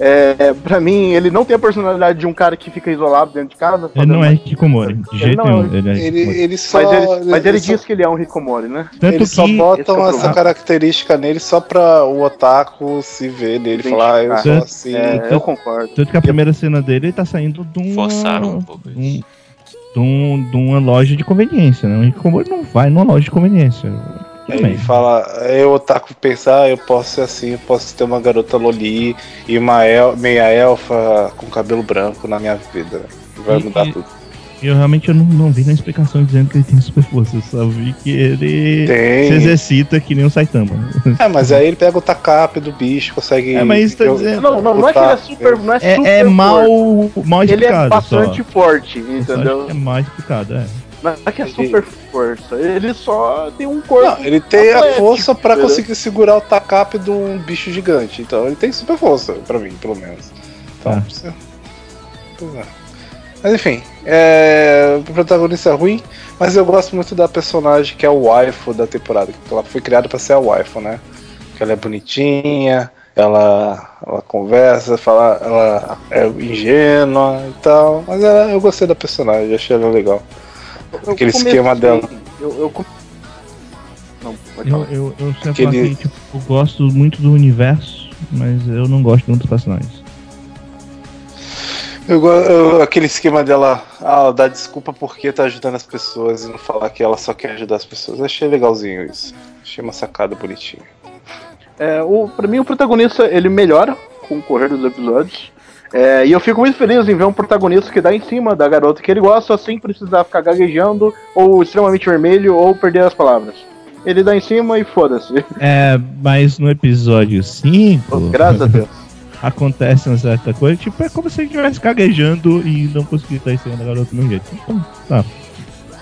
É, pra mim, ele não tem a personalidade de um cara que fica isolado dentro de casa. Ele não é Hikikomori, de jeito não- nenhum. Ele é Ele, Hikikomori. ele só. Mas ele, mas ele só- diz que ele é um Hikomori, né? Tanto Eles só botam é essa problema. característica nele só pra o otaku se ver nele e falar, ah, eu sou assim. É, eu concordo. Tanto que a primeira cena dele ele tá saindo de uma, Forçaram um pouco de, um- de, um- de uma loja de conveniência, né? O Hikikomori não vai numa loja de conveniência. Ele fala, aí o otaku pensa, ah, eu posso ser assim, eu posso ter uma garota loli e uma el- meia elfa com cabelo branco na minha vida. Vai E- mudar tudo. Eu realmente eu não, não vi na explicação dizendo que ele tem super força. Eu só vi que ele Tem. se exercita que nem o Saitama. É, mas aí ele pega o tacape do bicho, consegue. É, mas isso tá dizendo- Não, não, não é que ele é super. Não é, É, super é mal, mal Ele é explicado. bastante só. forte, entendeu? É mal explicado, é. Não é que é super força. Ele só tem um corpo. Não, ele tem a atlético, força pra entendeu? conseguir segurar o tacape de um bicho gigante. Então ele tem super força, pra mim, pelo menos. Então, Ah. Pois é. Mas enfim, é... o protagonista é ruim, mas eu gosto muito da personagem que é o waifu da temporada. que Ela foi criada pra ser a waifu, né? Que ela é bonitinha, ela, ela conversa, fala, ela é ingênua e tal. Mas ela- eu gostei da personagem, achei ela legal. Eu Aquele esquema dela. Eu, eu Não, Eu, eu, eu sempre Aquele- falo assim, tipo, eu gosto muito do universo, mas eu não gosto muito dos personagens. Eu, eu- aquele esquema dela, ah, dá desculpa porque tá ajudando as pessoas e não falar que ela só quer ajudar as pessoas. Eu achei legalzinho isso. Achei uma sacada bonitinha. É, o, pra mim, o protagonista ele melhora com o correr dos episódios. É, e eu fico muito feliz em ver um protagonista que dá em cima da garota que ele gosta sem precisar ficar gaguejando, ou extremamente vermelho, ou perder as palavras. Ele dá em cima e foda-se. É, mas no episódio 5, Graças a Deus. acontece uma certa coisa, tipo, é como se ele estivesse gaguejando e não conseguisse estar em cima da garota do meu jeito. Então, tá.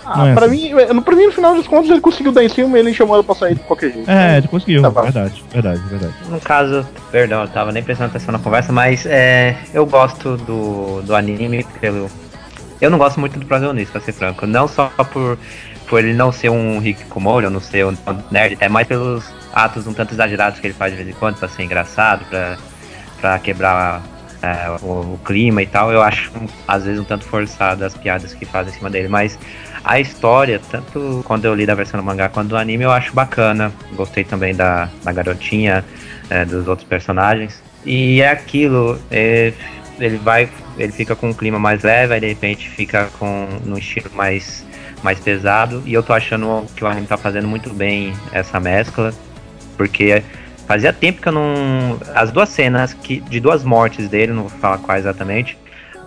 Ah, é pra, assim. mim, é, pra mim, no final das contas, ele conseguiu dar em cima e ele chamou ela pra sair de qualquer jeito. É, ele conseguiu, Tá verdade, verdade, verdade. No caso, perdão, eu tava nem prestando atenção na conversa, mas é, eu gosto do, do anime pelo. Eu não gosto muito do protagonista, pra ser franco. Não só por, por ele não ser um Hikikomori, ou não ser um nerd, é mais pelos atos um tanto exagerados que ele faz de vez em quando pra ser engraçado, pra, pra quebrar é, o, o clima e tal. Eu acho, às vezes, um tanto forçado as piadas que fazem em cima dele, mas a história, tanto quando eu li da versão do mangá quanto do anime, eu acho bacana. Gostei também da, da garotinha, é, dos outros personagens. E é aquilo, é, ele vai, ele fica com um clima mais leve, aí de repente fica com num estilo mais mais pesado. E eu tô achando que o anime tá fazendo muito bem essa mescla, porque fazia tempo que eu não. As duas cenas que, de duas mortes dele, não vou falar quais exatamente.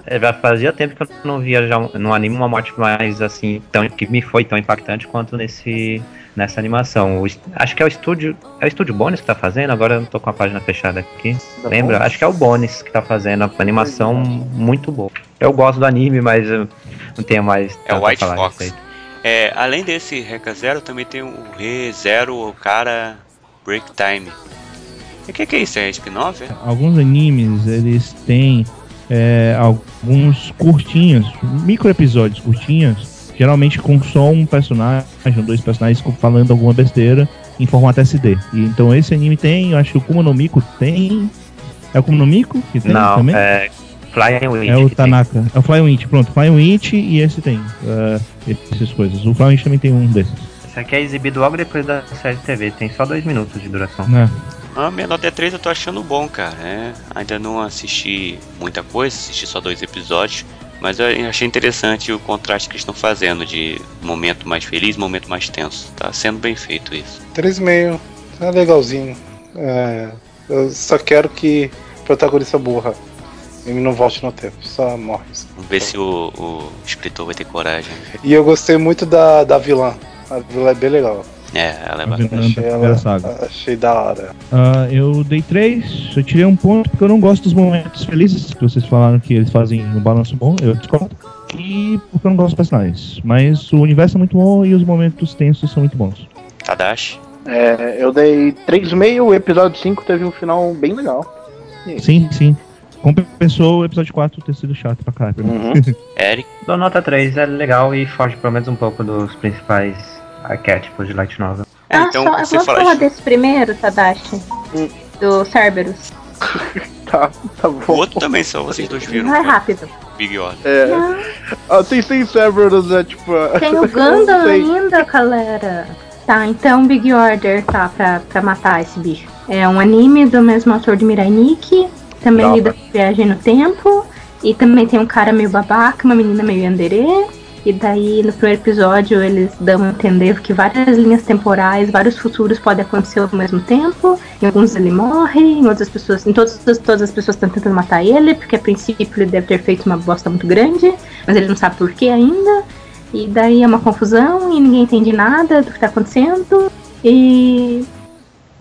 é, já Fazia tempo que eu não via já no anime uma morte mais assim, tão, que me foi tão impactante quanto nesse nessa animação. O acho que é o estúdio. É o estúdio Bones que tá fazendo, agora eu não tô com a página fechada aqui. Lembra? Bones? Acho que é o Bones que tá fazendo a animação muito boa. Eu gosto do anime, mas não tenho mais. É o White Fox. respeito. É, além desse Reca Zero, também tem o Re Zero, o cara Break Time. O que, que é isso? É spin-off? é? Alguns animes, eles têm é, alguns curtinhos, micro episódios curtinhos, geralmente com só um personagem, ou dois personagens falando alguma besteira em formato SD. E, então esse anime tem, eu acho que o Kuma no Miko tem. É o Kuma no Miko que tem Não, também? é Flying Witch. É o que tem. Tanaka. É o Flying Witch, pronto. Flying Witch e esse tem. é, essas coisas. O Flying Witch também tem um desses. Esse aqui é exibido logo depois da série de TV, tem só dois minutos de duração. Né? Ah, minha nota é 3 eu tô achando bom, cara. É, ainda não assisti muita coisa, assisti só dois episódios. Mas eu achei interessante o contraste que eles estão fazendo de momento mais feliz, momento mais tenso. Tá sendo bem feito isso. 3,5. Tá legalzinho. É, eu só quero que o protagonista burra. Ele não volte no tempo, só morre. Vamos ver se o, o escritor vai ter coragem. E eu gostei muito da, da vilã. A vilã é bem legal. É, ela é A bacana. Achei, ela, saga. achei da hora. Ah, eu dei três, eu tirei um ponto porque eu não gosto dos momentos felizes que vocês falaram que eles fazem um balanço bom, eu discordo. E porque eu não gosto dos personagens. Mas o universo é muito bom e os momentos tensos são muito bons. Tadashi. É, eu dei 3,5, o episódio 5 teve um final bem legal. Sim, sim. Compensou o episódio 4 ter sido chato pra caralho. Uhum. Eric. Dou nota 3, é legal e foge pelo menos um pouco dos principais arquétipos de Light Novel. É, ah, então só, você vamos fala falar de- desse primeiro, Tadashi? Hum. Do Cerberus. Tá, tá O bom. outro também só vocês dois viram. Vai né? rápido. Big Order. É, ah, tem sem Cerberus, é tipo. tem o Gundam ainda, galera. Tá, então Big Order tá pra, pra matar esse bicho. É um anime do mesmo autor de Mirai Nikki. Também lida com viagem no tempo. E também tem um cara meio babaca, uma menina meio yandere. E daí, no primeiro episódio, eles dão a entender que várias linhas temporais, vários futuros podem acontecer ao mesmo tempo. Em alguns ele morre, em outras pessoas, em todas, todas as pessoas estão tentando matar ele, porque a princípio ele deve ter feito uma bosta muito grande, mas ele não sabe por que ainda. E daí é uma confusão e ninguém entende nada do que tá acontecendo. E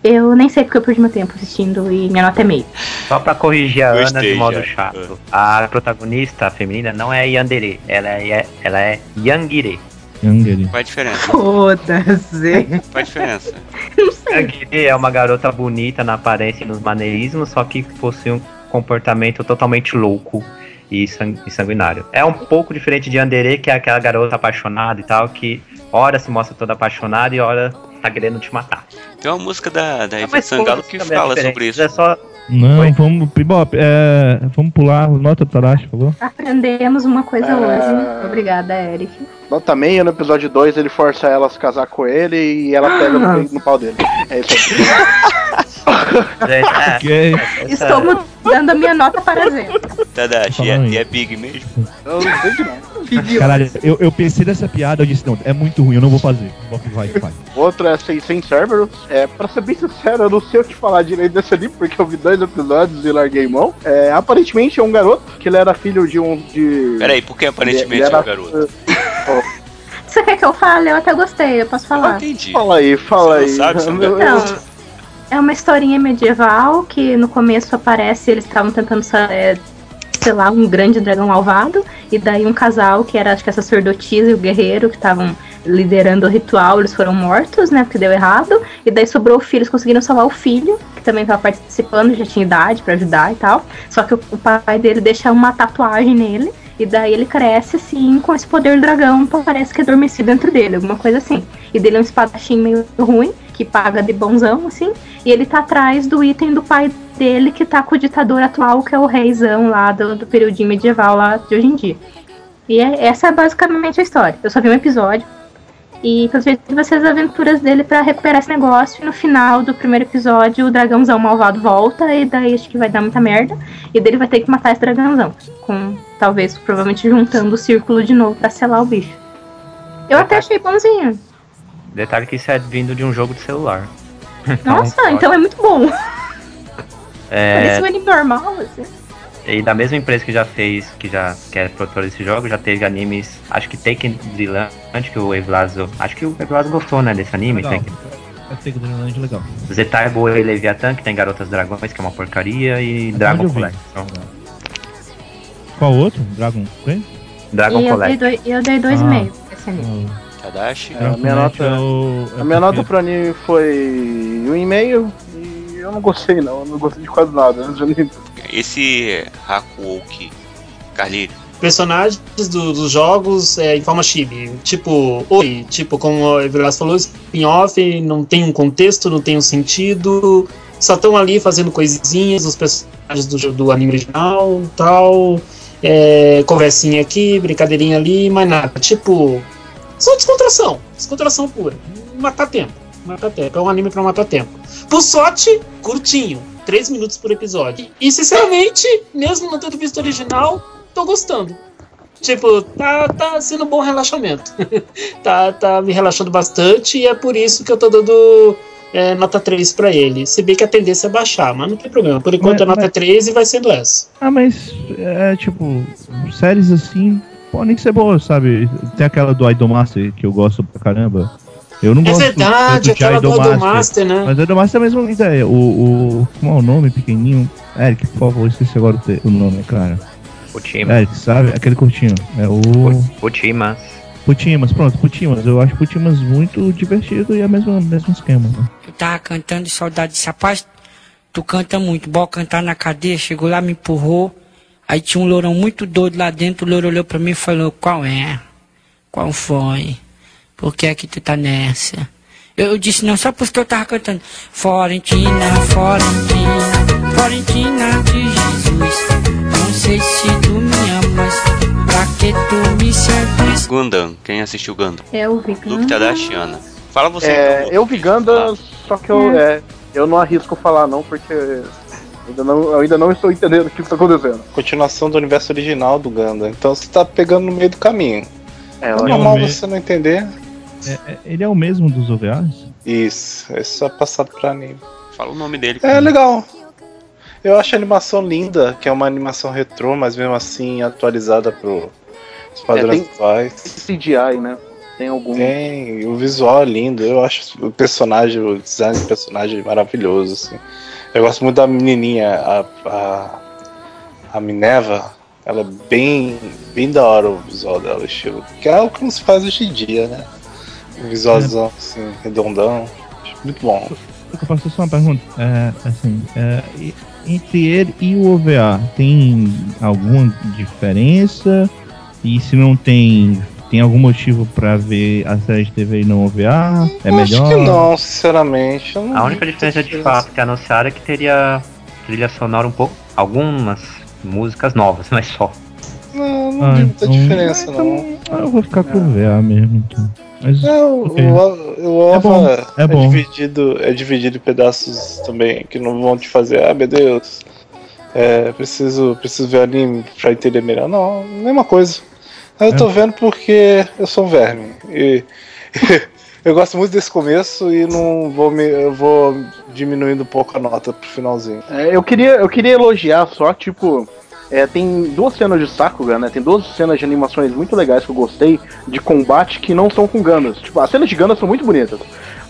eu nem sei porque eu perdi meu tempo assistindo e minha nota é meio. Só pra corrigir a Ana Gostei de modo já. chato, a protagonista feminina não é Yandere, ela é, ela é Yangire. Yangeri. Qual é a diferença? Foda-se. Qual é a diferença? Não sei. Yangire é uma garota bonita na aparência e nos maneirismos, só que possui um comportamento totalmente louco e, e sanguinário. É um pouco diferente de Yandere, que é aquela garota apaixonada e tal, que ora se mostra toda apaixonada e ora tá querendo te matar. Tem uma música da, da Ivete Sangalo que é fala sobre isso. É só Não, Oi? vamos. Bebop, é, vamos pular nota Tarashi, por favor. Aprendemos uma coisa Ah. hoje. Obrigada, Eric. Nota meia no episódio 2, ele força ela a se casar com ele e ela pega no, no pau dele. É isso aí. é, Ok. Mudando a minha nota para zero. Tadashi, e é, é Big mesmo? Eu não entendi não. Caralho, eu, eu pensei nessa piada, eu disse, não, é muito ruim, eu não vou fazer. Vai, vai. Outro é sem, sem Cerberus. É, pra ser bem sincero, eu não sei o que falar direito desse anime, porque eu vi dois episódios e larguei mão. É, aparentemente é um garoto, que ele era filho de um. De... Peraí, por que aparentemente ele é era- o garoto? Você quer que eu fale? Eu até gostei, eu posso Eu falar. entendi. Fala aí, fala Você aí. não sabe, você não Eu- Não, é uma historinha medieval que no começo aparece, eles estavam tentando, é, sei lá, um grande dragão malvado, e daí um casal que era, acho que a sacerdotisa e o guerreiro que estavam liderando o ritual, eles foram mortos, né, porque deu errado, e daí sobrou o filho, eles conseguiram salvar o filho, que também estava participando, já tinha idade pra ajudar e tal, só que o, o pai dele deixa uma tatuagem nele, e daí ele cresce assim com esse poder dragão, parece que é adormecido dentro dele, alguma coisa assim. E dele é um espadachim meio ruim, que paga de bonzão, assim. E ele tá atrás do item do pai dele, que tá com o ditador atual, que é o reizão lá do, do período medieval lá de hoje em dia. E é- essa é basicamente a história. Eu só vi um episódio. E pelo jeito vai ser as aventuras dele pra recuperar esse negócio. E no final do primeiro episódio, o dragãozão malvado volta. E daí acho que vai dar muita merda. E dele vai ter que matar esse dragãozão. Com talvez, provavelmente, juntando o círculo de novo pra selar o bicho. Eu até achei bonzinho. Detalhe que isso é vindo de um jogo de celular. Nossa, então é muito bom. Parece É, um anime normal, assim. E da mesma empresa que já fez, que já que é produtora desse jogo, já teve animes, acho que Taken Dreamland, que o Evlazo, acho que o Evlazo gostou, né, desse anime, Legal. Taken. É Take Dreamland legal. Zetaibo e Leviathan, que tem Garotas Dragões, que é uma porcaria, e Até Dragon. Collection. Qual outro? Dragon Quest? Dragon eu dei, Collection. dois, eu dei dois e Ah. meio esse anime. Tadashi. É, a minha nota- é o- é A minha nota pro anime foi um e eu não gostei não, eu não gostei de quase nada. né. Esse Hakuoki, Carlinhos, Personagens do- dos jogos é, em forma chibi. Tipo, oi, tipo, como o Everlas falou, spin-off, não tem um contexto, não tem um sentido. Só estão ali fazendo coisinhas, os personagens do, do anime original tal. É, conversinha aqui, brincadeirinha ali, mais nada. Tipo, só descontração. Descontração pura. Matar tempo. Matar tempo. É um anime pra matar tempo. Por sorte, curtinho. Três minutos por episódio. E, sinceramente, mesmo não tendo visto o original, tô gostando. Tipo, tá, tá sendo um bom relaxamento. tá, tá me relaxando bastante e é por isso que eu tô dando é, nota 3 pra ele. Se bem que a tendência é baixar, mas não tem problema. Por enquanto Mas- é nota mas- 3 e vai sendo essa. Ah, mas é tipo, séries assim podem ser boas, sabe? Tem aquela do Idolmaster que eu gosto pra caramba. Eu não É gosto verdade, tanto de aquela do Idolmaster, Idolmaster, né? Mas o Idolmaster é a mesma ideia. O, o. Como é o nome pequenininho? Eric, por favor, esqueci agora o, te- o nome, cara. Putima. Eric, sabe? Aquele curtinho. É o. Putima. Putimas, pronto, Putimas. Eu acho Putimas muito divertido e é o mesmo, mesmo esquema. Né? Eu tava cantando de saudade desse rapaz. Tu canta muito, bora cantar na cadeia. Chegou lá, me empurrou. Aí tinha um lourão muito doido lá dentro. O louro olhou pra mim e falou: Qual é? Qual foi? Por que é que tu tá nessa? Eu, disse: Não, só porque eu tava cantando. Florentina, Florentina, Florentina de Jesus. Não sei se tu me amas. Pra que tu me seduz? Gundam, quem assistiu Gundam? Eu vi. Luke Tadashi, Ana. Fala você É, então. eu vi Ganda, só que eu, é, eu não arrisco falar não, porque ainda não, eu ainda não estou entendendo o que está acontecendo. Continuação do universo original do Ganda. Então você tá pegando no meio do caminho. É, É normal você não entender. É- é- ele é o mesmo dos OVAs? Isso, é só passado pra anime. Fala o nome dele. É legal. Eu acho a animação linda, que é uma animação retrô, mas mesmo assim atualizada pro os padrões É, tem- atuais. CGI, né? Tem algum. Tem, o visual é lindo. Eu acho o personagem, o design do personagem maravilhoso. Assim. Eu gosto muito da menininha, a, a, a Minerva. Ela é bem, bem da hora o visual dela, o estilo. Que é o que não se faz hoje em dia, né? O visualzão, assim, redondão. Acho muito bom. Eu faço só uma pergunta. É, assim, é, entre ele e o OVA, tem alguma diferença? E se não tem, tem algum motivo pra ver a série de TV e não OVA? É Eu melhor? Acho que não, sinceramente. não A única diferença de fato que anunciaram é que teria trilha sonora um pouco, algumas músicas novas, mas só. Não, não Ah, vi muita então- diferença, não. Ah, eu vou ficar com o OVA mesmo, então. Mas, É, o, ok. o, o É bom, OVA é bom. dividido, é dividido em pedaços também que não vão te fazer, ah meu Deus, é, preciso, preciso ver anime pra entender melhor. Não, mesma coisa. Eu tô É. vendo porque eu sou um verme. E eu gosto muito desse começo e não vou me. Eu vou diminuindo um pouco a nota pro finalzinho. É, eu, queria, eu queria elogiar só, tipo. É, tem duas cenas de Sakuga, né? Tem duas cenas de animações muito legais que eu gostei de combate que não são com Gandas. Tipo, as cenas de Gandas são muito bonitas.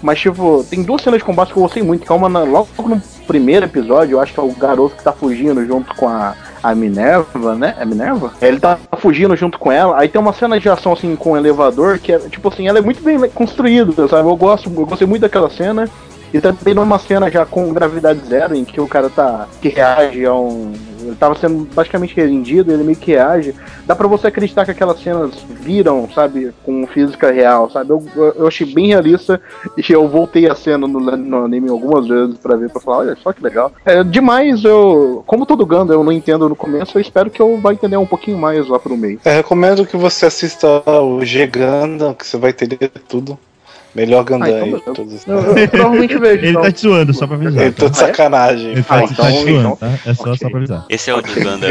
Mas, tipo, tem duas cenas de combate que eu gostei muito. Que é uma na- logo no primeiro episódio, eu acho que é o garoto que tá fugindo junto com a, a Minerva, né? É Minerva? Ele tá fugindo junto com ela. Aí tem uma cena de ação, assim, com o elevador, que é, tipo assim, ela é muito bem construída, sabe? Eu gosto, eu gostei muito daquela cena. E também numa cena já com gravidade zero, em que o cara tá. que reage a um. Ele tava sendo basicamente rendido, ele meio que reage. Dá pra você acreditar que aquelas cenas viram, sabe, com física real, sabe? Eu, eu- achei bem realista e eu voltei a cena no, no anime algumas vezes pra ver, pra falar, olha só que legal. É, demais, eu. Como todo Ganda eu não entendo no começo, eu espero que eu vá entender um pouquinho mais lá pro meio. Eu recomendo que você assista o G Gundam, que você vai entender tudo. Melhor Gundam Ah, então aí. todos. Eu, eu provavelmente vejo. Ele então. tá te zoando, só pra avisar. Eu tô de Ah, é? sacanagem. Ele tá, Ah, tá então- te zoando, então- tá? É só, ok. só pra avisar. Esse é o do Ganda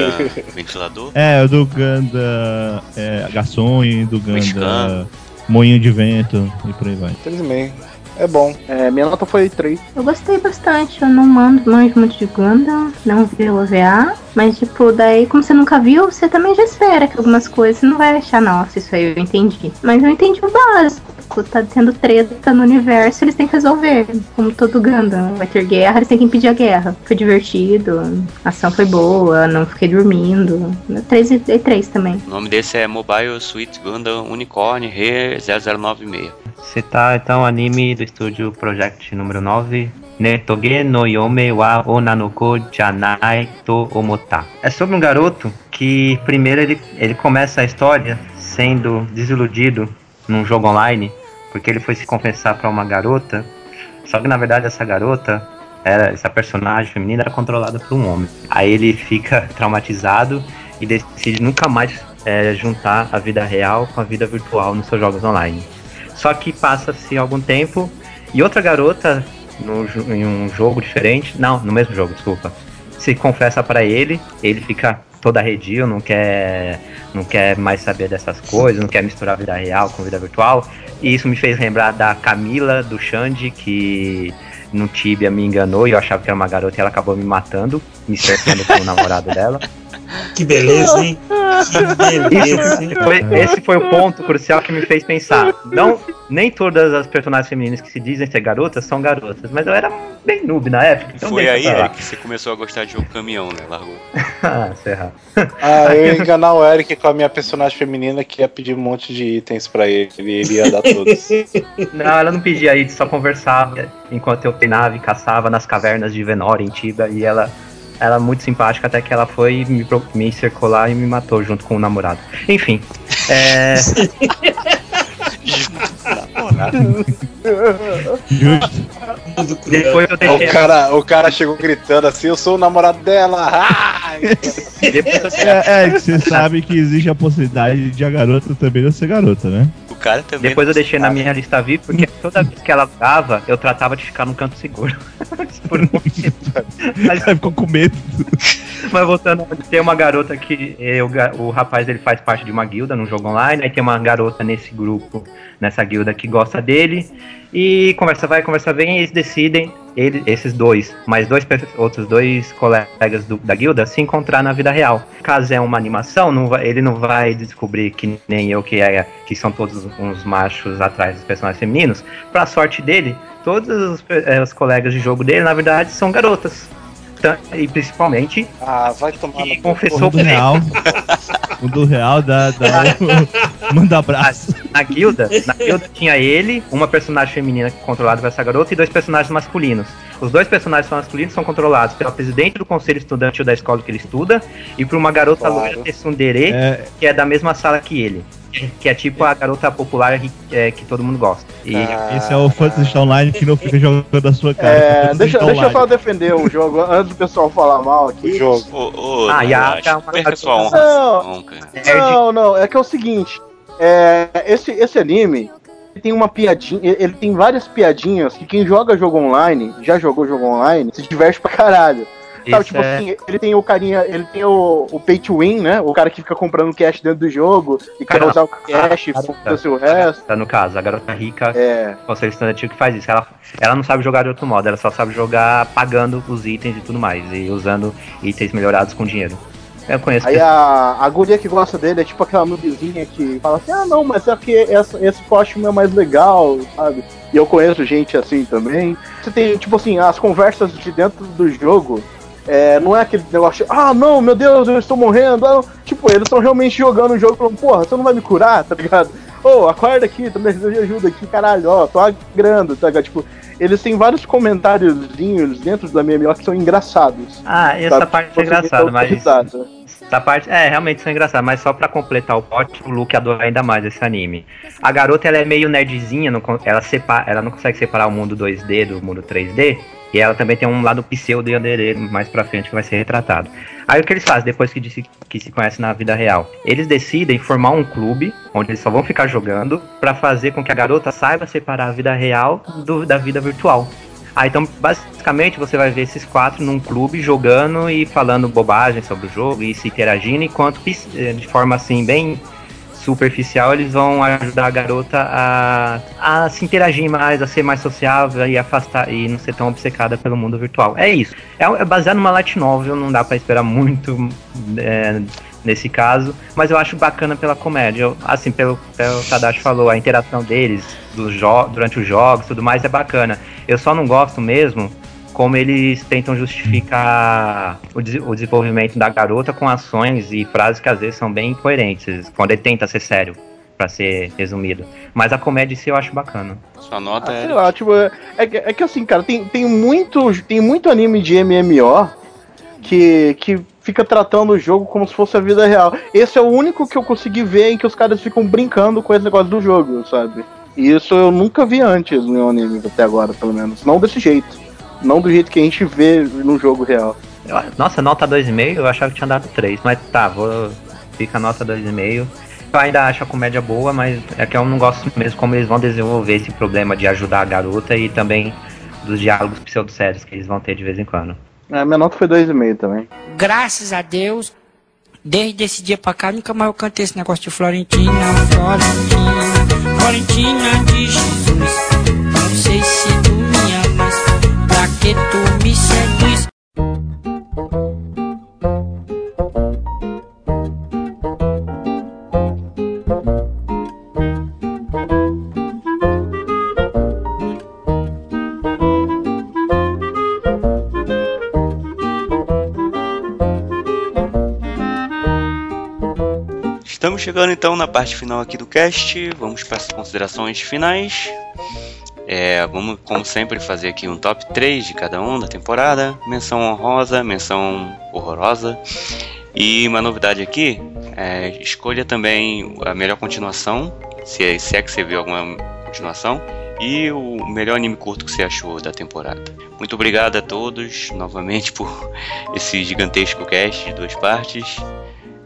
ventilador? É, o do Ganda é, Garçom e do Ganda Scan. moinho de vento e por aí vai. 3,5. É bom. É, minha nota foi 3. Eu gostei bastante, eu não mando manjo muito de Gundam, não vi o OVA, mas tipo, daí como você nunca viu, você também já espera que algumas coisas você não vai achar, nossa, isso aí eu entendi. Mas eu entendi o básico, tá tendo treta no universo, eles têm que resolver. Como todo Gundam, vai ter guerra, eles têm que impedir a guerra. Foi divertido, a ação foi boa, não fiquei dormindo. 3 e dei 3 também. O nome desse é Mobile Suit Gundam Unicorn Re 0096. Citar então o anime do estúdio Project número 9. Netoge no Yome wa Onanoko Janai to Omota. É sobre um garoto que primeiro ele, ele começa a história sendo desiludido num jogo online, porque ele foi se confessar pra uma garota, só que na verdade essa garota, era, essa personagem feminina era controlada por um homem. Aí ele fica traumatizado e decide nunca mais é, juntar a vida real com a vida virtual nos seus jogos online. Só que passa-se algum tempo e outra garota no em um jogo diferente, não, no mesmo jogo, desculpa, se confessa pra ele, ele fica todo arredio, não quer, não quer mais saber dessas coisas, não quer misturar vida real com vida virtual. E isso me fez lembrar da Camila do Xande, que no Tibia me enganou e eu achava que era uma garota e ela acabou me matando, me cercando com o namorado dela. Que beleza, hein? Que beleza, hein? Foi- esse foi o ponto crucial que me fez pensar. Não, nem todas as personagens femininas que se dizem ser garotas são garotas, mas eu era bem noob na época. Então Foi aí. Eric, que você começou a gostar de jogo caminhão, né? Largou. ah, serra. Ah, eu ia enganar o Eric com a minha personagem feminina que ia pedir um monte de itens pra ele. Ele ia dar todos. Não, ela não pedia isso, só conversava enquanto eu treinava e caçava nas cavernas de Venor em Tiba e ela ela é muito simpática até que ela foi me, me cercou lá e me matou junto com o namorado. Enfim, é, depois eu o, deixei cara, o cara chegou gritando assim: Eu sou o namorado dela. Ah! É, é, que você sabe que existe a possibilidade de a garota também não ser garota, né? Cara também. Depois eu deixei na minha lista VIP, porque toda vez que ela dava, eu tratava de ficar num canto seguro. Por um motivo. Mas, Aí ficou com medo. mas voltando, tem uma garota que o, ga- o rapaz ele faz parte de uma guilda num jogo online, aí tem uma garota nesse grupo, nessa guilda que gosta dele, e conversa vai, conversa vem, e eles decidem, ele, esses dois, mais dois outros dois colegas do- da guilda, se encontrar na vida real. Caso é uma animação, não vai- ele não vai descobrir que nem eu que é que são todos uns machos atrás dos personagens femininos. Pra sorte dele, todos os, pe- eh, colegas de jogo dele, na verdade, são garotas. E principalmente Ah, vai tomar confessou O do real. O do real dá. dá manda abraço. Na guilda, na guilda tinha ele, uma personagem feminina controlada por essa garota e dois personagens masculinos. Os dois personagens masculinos são controlados pela presidente do conselho estudantil da escola que ele estuda e por uma garota Claro. loira Tessundere, É, que é da mesma sala que ele. Que é tipo a garota popular que, é, que todo mundo gosta. E Ah, esse é o Fantasy Star Online que não fica jogando a sua cara. É, deixa, deixa eu Online. só defender o jogo antes do pessoal falar mal aqui. o jogo. Ô, Ah, e a é uma perca sua honra. Não. Não. Não, é que é o seguinte. É, esse, esse anime ele tem uma piadinha. Ele ele tem várias piadinhas que quem joga jogo online, já jogou jogo online, se diverte pra caralho. Sabe, tipo é- assim, ele tem o carinha, ele tem o, o pay to win, né? O cara que fica comprando cash dentro do jogo e quer Cara, usar o cash e o resto. Tá no caso, a garota rica, É. conselho estudantil que faz isso. Ela, ela não sabe jogar de outro modo, ela só sabe jogar pagando os itens e tudo mais, e usando itens melhorados com dinheiro. Eu conheço Aí a, a guria que gosta dele é tipo aquela noobzinha que fala assim, ah não, mas é que essa, esse costume é mais legal, sabe? E eu conheço gente assim também. Você tem, tipo assim, as conversas de dentro do jogo. É, não é aquele negócio, ah não, meu Deus, eu estou morrendo. ah. Tipo, eles estão realmente jogando o jogo falando, porra, você não vai me curar, tá ligado? Ô, acorda aqui, tô precisando de ajuda aqui, caralho, ó, tô agrando, tá ligado? Tipo, eles têm vários comentáriozinhos dentro da MMO que são engraçados. Ah, essa sabe? parte é Você engraçada, mas. risada. Essa parte, é, realmente são engraçadas, mas só pra completar o pote, o Luke adora ainda mais esse anime. A garota, ela é meio nerdzinha, não ela, separa, ela não consegue separar o mundo 2D do mundo 3D, e ela também tem um lado pseudo yandere mais pra frente que vai ser retratado. Aí o que eles fazem depois que, disse, que se conhecem na vida real? Eles decidem formar um clube, onde eles só vão ficar jogando, pra fazer com que a garota saiba separar a vida real do- da vida virtual. Ah, então basicamente você vai ver esses quatro num clube jogando e falando bobagem sobre o jogo e se interagindo, enquanto eh, de forma assim bem superficial, eles vão ajudar a garota a, a se interagir mais, a ser mais sociável e afastar e não ser tão obcecada pelo mundo virtual. É isso. É, é baseado numa light novel, não dá pra esperar muito é, nesse caso, mas eu acho bacana pela comédia. Assim, pelo, pelo Tadashi falou, a interação deles jo durante os jogos tudo mais é bacana. Eu só não gosto mesmo como eles tentam justificar o, des- o desenvolvimento da garota com ações e frases que às vezes são bem incoerentes, quando ele tenta ser sério, pra ser resumido. Mas a comédia em si eu acho bacana. Sua nota Ah, é. sei lá, tipo, é, que- é que assim, cara, tem, tem, muito, tem muito anime de MMO que, que fica tratando o jogo como se fosse a vida real. Esse é o único que eu consegui ver em que os caras ficam brincando com esse negócio do jogo, sabe? E isso eu nunca vi antes no meu anime, até agora, pelo menos. Não desse jeito. Não do jeito que a gente vê no jogo real. Nossa, nota 2,5, eu achava que tinha dado 3, mas tá, vou. Fica a nota 2,5. Eu ainda acho a comédia boa, mas é que eu não gosto mesmo como eles vão desenvolver esse problema de ajudar a garota e também dos diálogos pseudosérios que eles vão ter de vez em quando. A minha nota foi 2,5 também. Graças a Deus, desde esse dia pra cá, nunca mais eu cantei esse negócio de Florentina, Florentina, Florentina de Jesus. Não sei se tu me amas, pra que tu me seduz? Estamos chegando então na parte final aqui do cast. Vamos para as considerações finais. É, vamos, como sempre, fazer aqui um top 3 de cada um da temporada. Menção honrosa, menção horrorosa. E uma novidade aqui, é, escolha também a melhor continuação, se é, se é que você viu alguma continuação, e o melhor anime curto que você achou da temporada. Muito obrigado a todos novamente por esse gigantesco cast de duas partes.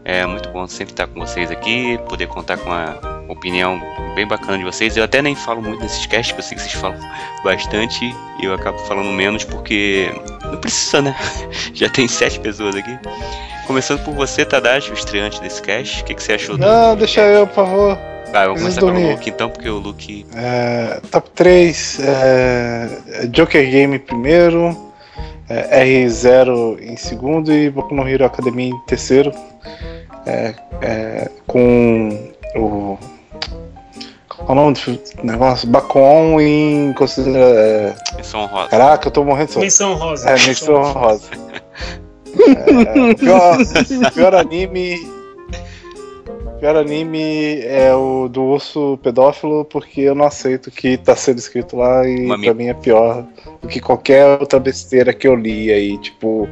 É muito bom sempre estar com vocês aqui, poder contar com a opinião bem bacana de vocês. Eu até nem falo muito nesses casts, porque eu sei que vocês falam bastante e eu acabo falando menos porque não precisa, né? Já tem sete pessoas aqui. Começando por você, Tadashi, o estreante desse cast. O que, que você achou do. Não, deixa eu, por favor. Ah, preciso começar pelo dormir. Luke então, porque o Luke. É, top 3, é, Joker Game primeiro, é, R0 em segundo e Boku no Hero Academia em terceiro. É, é, com o. Qual é o nome do negócio? Bakon em. considera- é, Menção honrosa. Caraca, eu tô morrendo de sono. Menção rosa. É, menção rosa. É, pior, pior anime. Pior anime é o do urso pedófilo, porque eu não aceito o que tá sendo escrito lá e Uma pra mim é pior do que qualquer outra besteira que eu li aí, tipo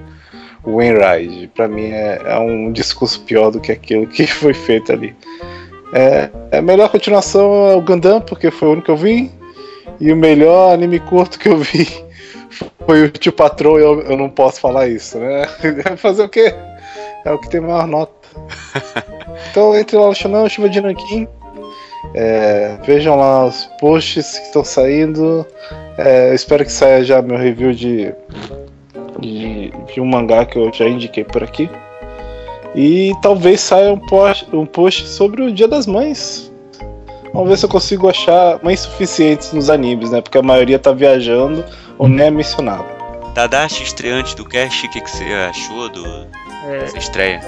o Wainwright. Pra mim é, é um discurso pior do que aquilo que foi feito ali. É, a melhor continuação é o Gundam, porque foi o único que eu vi. E o melhor anime curto que eu vi foi o Tio Patrão, eu, eu não posso falar isso, né? Fazer o quê? É o que tem maior nota. Então entre lá no Xanão, Chuva de Nanquim. É, vejam lá os posts que estão saindo. É, espero que saia já meu review de, de, de um mangá que eu já indiquei por aqui. E talvez saia um post, um post sobre o Dia das Mães. Vamos ver se eu consigo achar mães suficientes nos animes, né? Porque a maioria tá viajando ou nem é mencionado. Tadashi, estreante do cast, o que, que você achou do, dessa estreia?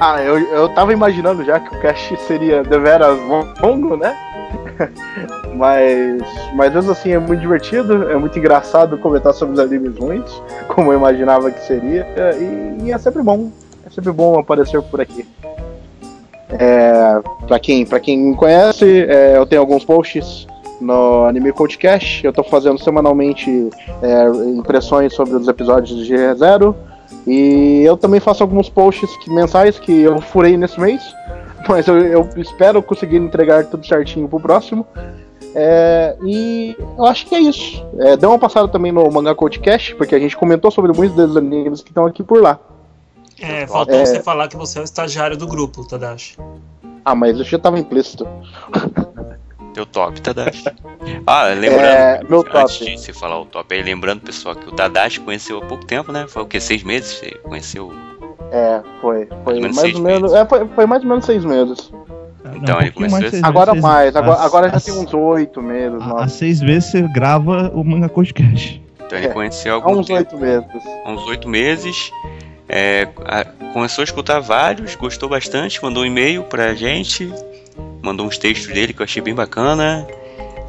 Ah, eu, eu tava imaginando já que o cast seria deveras longo, né? mas, mas mesmo assim é muito divertido, é muito engraçado comentar sobre os animes ruins, como eu imaginava que seria, e, e é sempre bom, é sempre bom aparecer por aqui. É, pra, quem, pra quem me conhece, é, eu tenho alguns posts no Anime Podcast, eu tô fazendo semanalmente é, impressões sobre os episódios de G0, e eu também faço alguns posts que- mensais que eu furei nesse mês, mas eu, eu espero conseguir entregar tudo certinho pro próximo. É, e eu acho que é isso. É, dê uma passada também no Manga Codecast, porque a gente comentou sobre muitos desses animes que estão aqui por lá. É, faltou É. você falar que você é o estagiário do grupo, Tadashi. Ah, mas isso já tava implícito. Teu top, Tadashi. Ah, lembrando, É, meu antes top. de você falar o top aí, lembrando, pessoal, que o Tadashi conheceu há pouco tempo, né? Foi o quê? Seis meses? Você conheceu? É, foi. Foi Mais ou menos mais seis ou menos. É, foi, foi mais ou menos seis meses. Então um ele começou mais seis Agora meses. mais, agora, As- agora já as- tem uns oito meses, Há seis vezes você grava o Manga Podcast. Então ele É, conheceu Há algum uns oito meses. há uns oito meses. é, a- começou a escutar vários, gostou bastante, mandou um e-mail pra gente, mandou uns textos dele que eu achei bem bacana.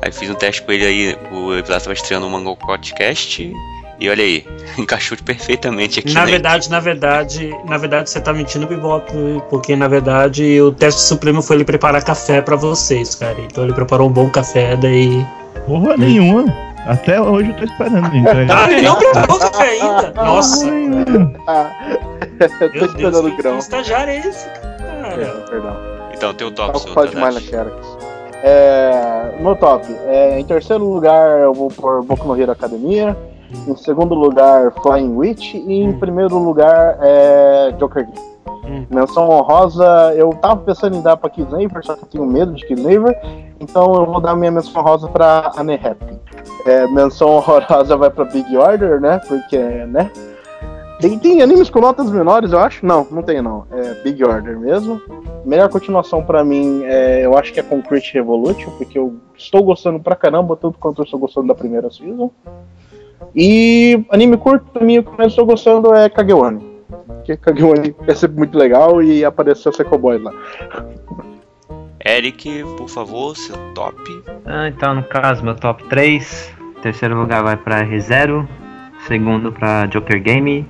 Aí fiz um teste com ele aí, o Epilar tava estreando o Mango Podcast. E olha aí, encaixou perfeitamente aqui. Na né? verdade, na verdade, na verdade você tá mentindo, Bebop, porque na verdade o teste supremo foi ele preparar café pra vocês, cara. Então ele preparou um bom café, daí. Porra nenhuma. Até hoje eu tô esperando ele entregar. Ah, ele não preparou café ainda! Nossa! Ah, tô Meu Deus, esperando o que grão. estagiário é esse, cara? Perdão, perdão. Então, teu top, Tá seu demais na. Xerox. É, meu top. É, em terceiro lugar, eu vou por Boku no Hero Academia. Em segundo lugar, Flying Witch. E em primeiro lugar, é Joker Game. Hum. Menção honrosa, eu tava pensando em dar pra Kisnaver, só que eu tenho medo de Kisnaver. Então eu vou dar minha menção honrosa pra Anne Happy. É, menção honrosa vai pra Big Order, né? Porque, né? Tem, tem animes com notas menores, eu acho? Não, não tem não. É Big Order mesmo. Melhor continuação pra mim, é, eu acho que é Concrete Revolution, porque eu estou gostando pra caramba, tanto quanto eu estou gostando da primeira season. E anime curto, pra mim, o que eu mais estou gostando é Kagewani. Porque Kagewani é sempre muito legal e apareceu Seco Boy lá. Eric, por favor, seu top. Ah, então, no caso, meu top 3. Terceiro lugar vai pra ReZero. Segundo pra Joker Game.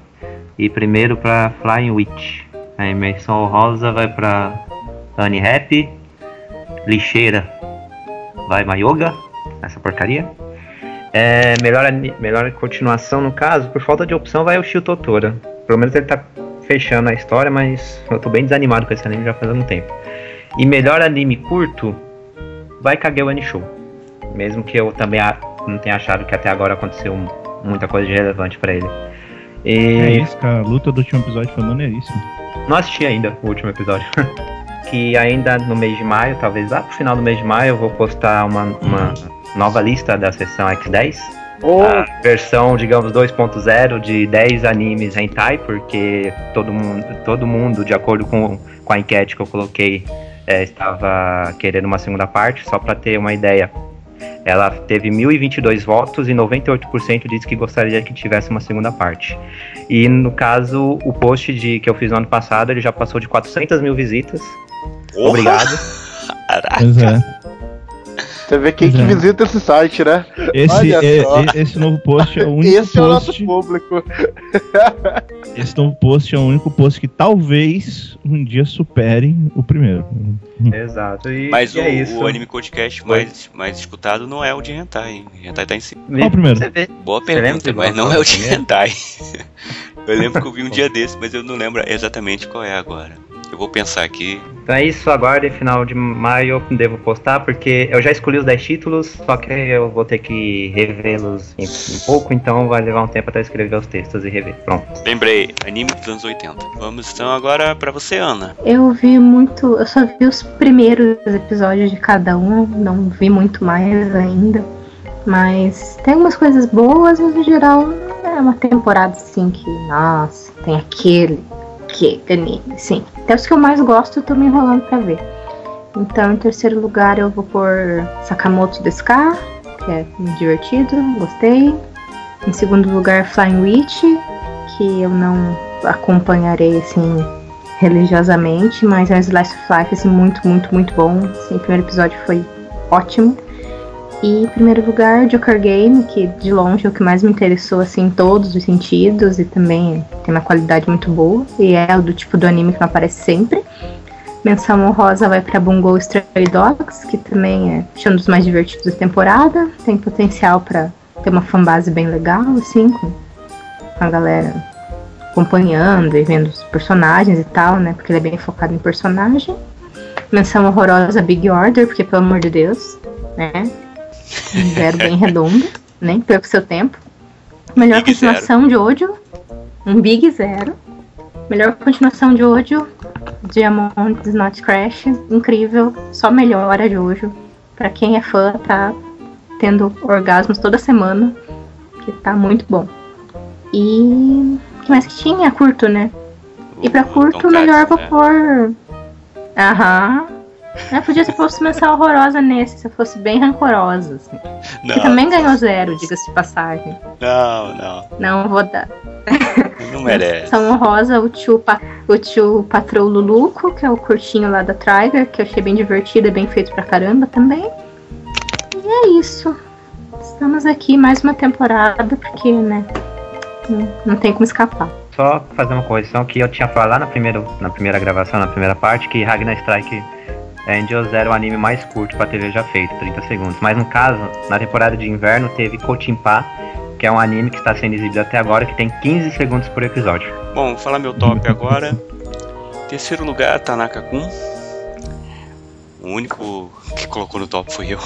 E primeiro pra Flying Witch. A imersão rosa vai pra Annie Happy. Lixeira vai Mayoga. Essa porcaria. É, melhor, melhor continuação, no caso, por falta de opção, vai o Shio Totora. Pelo menos ele tá fechando a história, mas eu tô bem desanimado com esse anime já faz algum tempo. E melhor anime curto, vai Kagewani Show. Mesmo que eu também não tenha achado que até agora aconteceu muita coisa de relevante pra ele. É E isso, cara. A luta do último episódio foi maneiríssima. não assisti ainda o último episódio. que ainda no mês de maio, talvez lá pro final do mês de maio, eu vou postar uma, uma nova lista da sessão X10. Ou A versão, digamos, 2.0 de 10 animes hentai, porque todo mundo, todo mundo de acordo com, com a enquete que eu coloquei, é, estava querendo uma segunda parte, só para ter uma ideia. Ela teve 1.022 votos e 98% disse que gostaria que tivesse uma segunda parte. E no caso, o post de, que eu fiz no ano passado, ele já passou de 400 mil visitas. Obrigado. Caraca. É. você vê quem que é. visita esse site, né? Esse, Olha é- só. é- esse novo post é o único Esse é o nosso post. público. Esse novo post é o único post que talvez um dia supere o primeiro. Exato. E, Mas e o, é isso. o anime podcast mais, mais escutado não é o de Hentai, hein? Hentai tá em cima. Qual o primeiro? Boa pergunta, mas não é o de? Hentai. Eu lembro que eu vi um dia desse, mas eu não lembro exatamente qual é agora. Eu vou pensar aqui. Então é isso, aguarde final de maio eu devo postar, porque eu já escolhi os 10 títulos, só que eu vou ter que revê-los em, em pouco, então vai levar um tempo até escrever os textos e rever. Pronto. Lembrei, anime dos anos 80. Vamos então agora pra você, Ana. Eu vi muito. Eu só vi os primeiros episódios de cada um, não vi muito mais ainda. Mas tem algumas coisas boas, mas no geral é uma temporada assim que, nossa, tem aquele, aquele anime, sim. Até os que eu mais gosto eu tô me enrolando pra ver. Então, em terceiro lugar, eu vou por Sakamoto Deska, que é divertido, gostei. Em segundo lugar, Flying Witch, que eu não acompanharei assim religiosamente, mas é um slice of life assim, muito, muito, muito bom. Assim, o primeiro episódio foi ótimo. E em primeiro lugar, Joker Game, que de longe é o que mais me interessou assim, em todos os sentidos e também tem uma qualidade muito boa. E é o do tipo do anime que não aparece sempre. Menção honrosa vai para Bungo Stray Dogs, que também é um dos mais divertidos da temporada. Tem potencial para ter uma fanbase bem legal, assim, com a galera acompanhando e vendo os personagens e tal, né? Porque ele é bem focado em personagem. Menção horrorosa Big Order, porque pelo amor de Deus, né? Um Zero bem redondo, nem perca o seu tempo. Melhor Big continuação de ódio, um Big Zero. Melhor continuação de ódio, Diamond is Not Crash, incrível, só melhora Jojo. Pra quem é fã, tá tendo orgasmos toda semana, que tá muito bom. E o que mais que tinha? Curto, né? E pra curto, melhor vou né? pôr. Aham. É, podia se fosse menção horrorosa nesse, se fosse bem rancorosa. Assim. Não, Que também ganhou zero, diga-se de passagem. não, não. Não vou dar. Não merece. Menção honrosa, o tio, pa, o tio Patrão Luluco, que é o curtinho lá da Trigger, que eu achei bem divertido e bem feito pra caramba também. E é isso. Estamos aqui mais uma temporada, porque, né? Não, não tem como escapar. Só fazer uma correção que eu tinha falado lá na primeira, na primeira gravação, na primeira parte, que Ragnar Strike Angels era o anime mais curto pra TV já feito, 30 segundos. Mas no caso, na temporada de inverno teve Kochimpa, que é um anime que está sendo exibido até agora, que tem 15 segundos por episódio. Bom, vou falar meu top agora. Terceiro lugar, Tanaka Kun. O único que colocou no top foi eu.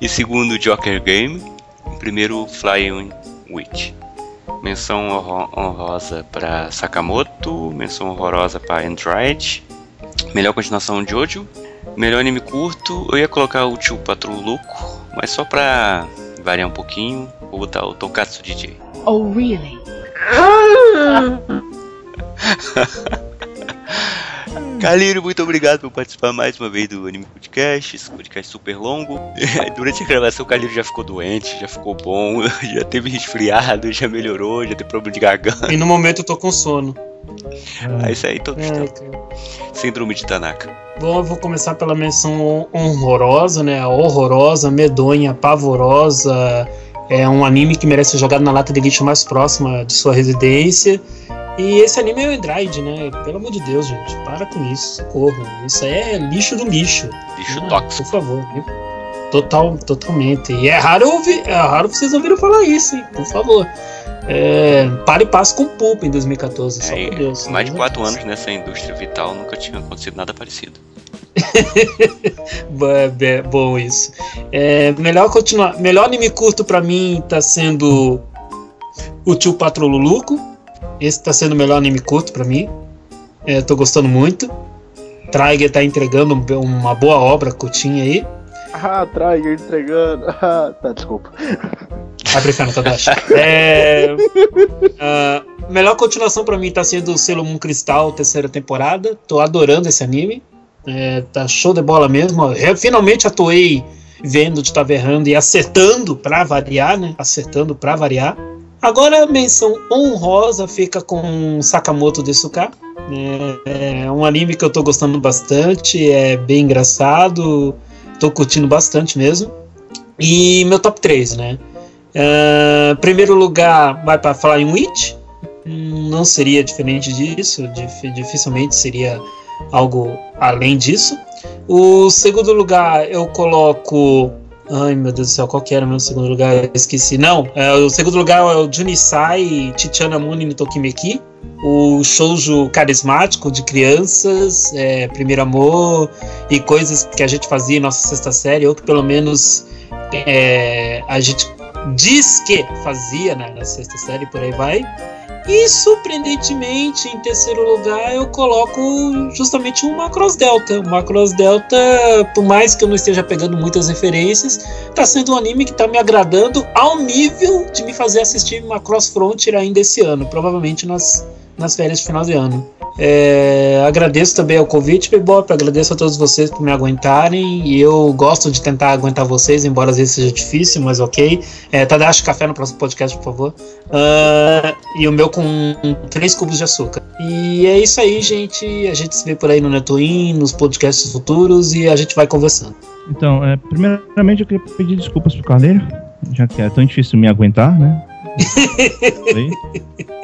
E segundo, Joker Game. Em primeiro, Flying Witch. Menção honro- honrosa para Sakamoto. Menção horrorosa para Android. Melhor continuação, Jojo. Melhor anime curto, eu ia colocar o Tio Patrol Louco, mas só pra variar um pouquinho, vou botar o Tokatsu DJ. Oh, really? Calírio, muito obrigado por participar mais uma vez do Anime Podcast, esse podcast super longo. Durante a gravação o Calírio já ficou doente, já ficou bom, já teve resfriado, já melhorou, já teve problema de garganta. E no momento eu tô com sono. É isso aí, todos É, cara. Síndrome de Tanaka. Bom, eu vou começar pela menção honrosa, né? Horrorosa, medonha, pavorosa. É um anime que merece ser jogado na lata de lixo mais próxima de sua residência. E esse anime é o Android, né? Pelo amor de Deus, gente. Para com isso. Socorro. Isso aí é lixo do lixo. Lixo Ah, tóxico. Por favor. viu? Total, totalmente. E é raro, ouvir, é raro vocês ouvirem falar isso, hein? Por favor. É, para e passe com Pulp em 2014. Só É, por Deus. mais de quatro anos nessa indústria vital nunca tinha acontecido nada parecido. Be- Bom isso. É, melhor continuar. Melhor anime curto pra mim tá sendo o Tio Patroluluco. Esse tá sendo o melhor anime curto pra mim. É, tô gostando muito. Trigger tá entregando um- uma boa obra curtinha aí. Ah, Trigger entregando. Ah, tá, desculpa. Vai brincando, Tadashi. É, ah, melhor continuação pra mim tá sendo o Sailor Moon Crystal, terceira temporada. Tô adorando esse anime. É, tá show de bola mesmo. Eu finalmente atuei vendo de estar errando e acertando pra variar, né? Acertando pra variar. Agora a menção honrosa fica com Sakamoto Desuka. É, é um anime que eu tô gostando bastante, é bem engraçado, tô curtindo bastante mesmo. E meu top 3, né? Ah, primeiro lugar vai para Flying Witch. Hum, Não seria diferente disso, dif- dificilmente seria algo além disso. O segundo lugar eu coloco. Ai meu Deus do céu, qual que era o meu segundo lugar? Eu esqueci. Não, é, o segundo lugar é o Junisai Chichana Muni no Tokimeki. O shoujo carismático de crianças, é, primeiro amor e coisas que a gente fazia em nossa sexta série, ou que pelo menos é, a gente diz que fazia né, na sexta série, por aí vai. E surpreendentemente, em terceiro lugar, eu coloco justamente o Macross Delta. O Macross Delta, por mais que eu não esteja pegando muitas referências, tá sendo um anime que tá me agradando ao nível de me fazer assistir Macross Frontier ainda esse ano, provavelmente nas, nas férias de final de ano. É, agradeço também ao convite, Bebop. Agradeço a todos vocês por me aguentarem. E eu gosto de tentar aguentar vocês, embora às vezes seja difícil, mas ok. É, Tadashi Café no próximo podcast, por favor. Ah, e o meu com três cubos de açúcar. E é isso aí, gente. A gente se vê por aí no Netwin, nos podcasts futuros e a gente vai conversando. Então, é, primeiramente eu queria pedir desculpas pro Carneiro, já que é tão difícil me aguentar, né?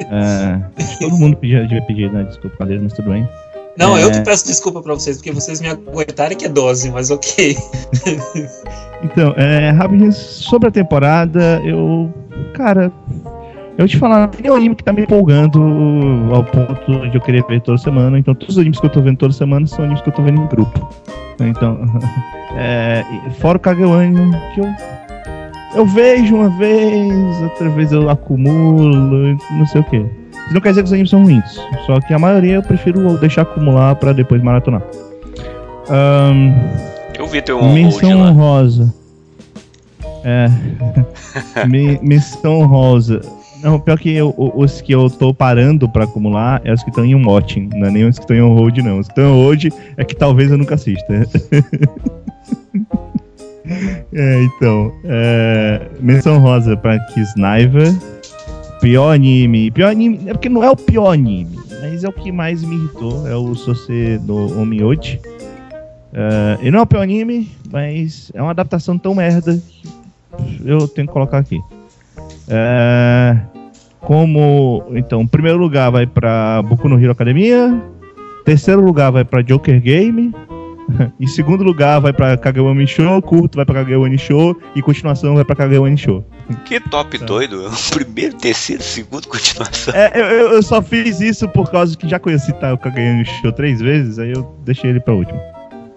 É, todo mundo pedia, devia pedir né, desculpa mas tudo bem. Não, É. eu que peço desculpa pra vocês, porque vocês me aguentaram que é dose, mas ok. Então, é, rapidinho, sobre a temporada, eu. Cara, eu vou te falar, tem um anime que tá me empolgando ao ponto de eu querer ver toda semana. Então, todos os animes que eu tô vendo toda semana são animes que eu tô vendo em grupo. Então, é, fora o Kagewani, que eu. Eu vejo uma vez, outra vez eu acumulo, não sei o que. Isso não quer dizer que os animes são ruins. Só que a maioria eu prefiro deixar acumular pra depois maratonar. Ahn, Eu vi teu Menção honrosa. É. Me- menção honrosa. Não, pior que eu- os que eu tô parando pra acumular é os que estão em um watching, não é nem os que estão em um hold, não. Os que estão em hold é que talvez eu nunca assista. é, então. É, menção rosa pra Kisnaiva. Pior anime. Pior anime. É porque não é o pior anime, mas é o que mais me irritou. É o Sose no Omioji. É, ele não é o pior anime, mas é uma adaptação tão merda que eu tenho que colocar aqui. É, como. Então, primeiro lugar vai pra Boku no Hero Academia. Terceiro lugar vai pra Joker Game. Em segundo lugar vai pra Kagewani Show. Curto vai pra Kagewani Show. E continuação vai pra Kagewani Show. Que top doido. Primeiro, terceiro, segundo, continuação. É, eu, eu- só fiz isso por causa que já conheci tá, o Kagewani Show três vezes. Aí eu deixei ele pra último.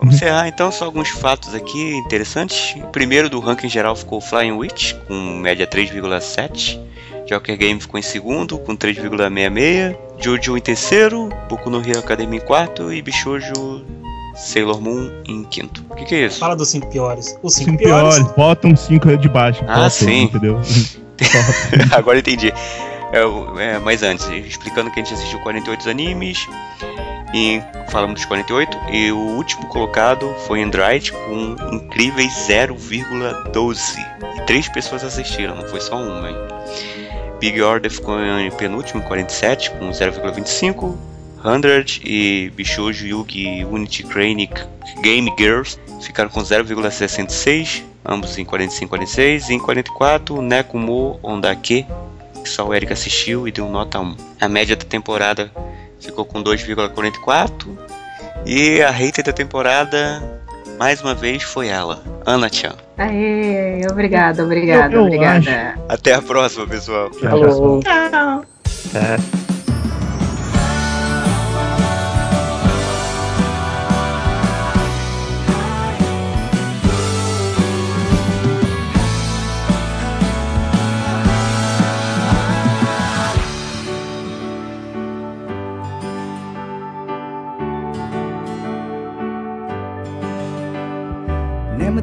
Vamos encerrar então só alguns fatos aqui interessantes. O primeiro do ranking geral ficou Flying Witch, com média 3,7. Joker Game ficou em segundo, com 3,66. Jojo em terceiro, Boku no Hero Academy em quarto e Bishojo Sailor Moon em quinto. O que, que é isso? Fala dos cinco piores. Os cinco, Cinco piores. piores, bota um cinco de baixo. Ah, bota, sim. Entendeu? Agora entendi. É, é, mas antes, explicando que a gente assistiu 48 animes. E falamos dos 48. E o último colocado foi Android com incríveis 0,12. E três pessoas assistiram, não foi só uma, hein? Big Order ficou em penúltimo, em 47, com 0,25. 100 e Bishoujo Yugi Unity Crane Game Girls ficaram com 0,66, ambos em 45 e 46. E em 44, Nekumo Ondake, que só o Eric assistiu e deu nota 1. A média da temporada ficou com 2,44. E a hater da temporada, mais uma vez, foi ela, Ana-chan. Aê, obrigada, obrigada, Eu- eu obrigada. Até a próxima, pessoal. Alô. Tchau. É,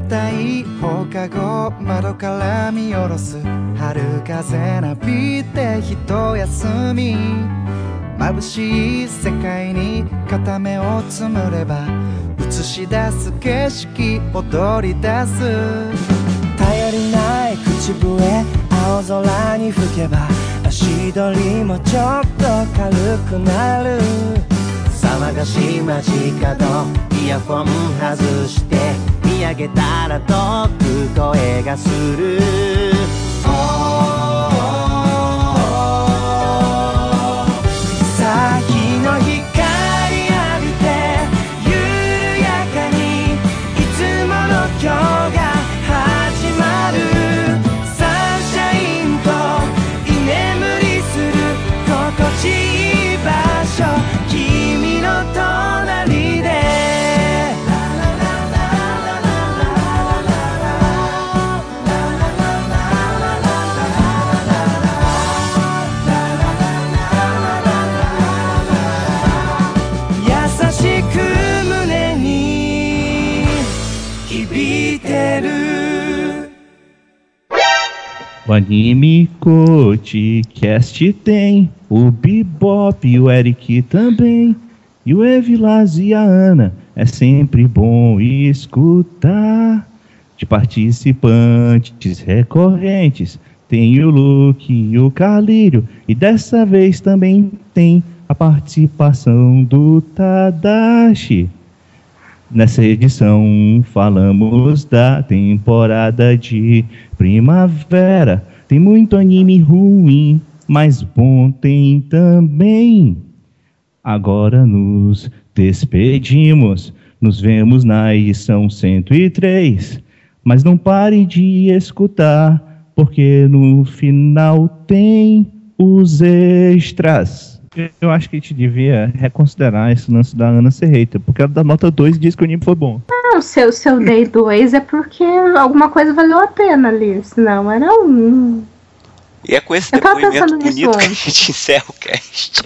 たい放課後窓から見下ろす春風なびいて一休み。眩しい世界に片目をつむれば映し出す景色踊り出す。頼りない口笛青空に吹けば足取りもちょっと軽くなる。騒がしい街角イヤホン外して見上げたら遠く声がする。Anime Coach Cast tem o Bebop e o Eric também. E o Evilás e a Ana. É sempre bom escutar. De participantes recorrentes. Tem o Luke e o Carlírio. E dessa vez também tem a participação do Tadashi. Nessa edição falamos da temporada de primavera. Tem muito anime ruim, mas bom tem também. Agora nos despedimos. Nos vemos na edição 103. Mas não pare de escutar, porque no final tem os extras. Eu acho que a gente devia reconsiderar esse lance da Ana ser hater, porque ela dá nota 2 e diz que o anime foi bom. Não, se eu, se eu dei dois é porque alguma coisa valeu a pena ali. Senão era um. E é com esse Eu tava depoimento pensando nisso bonito que a gente encerra o cast.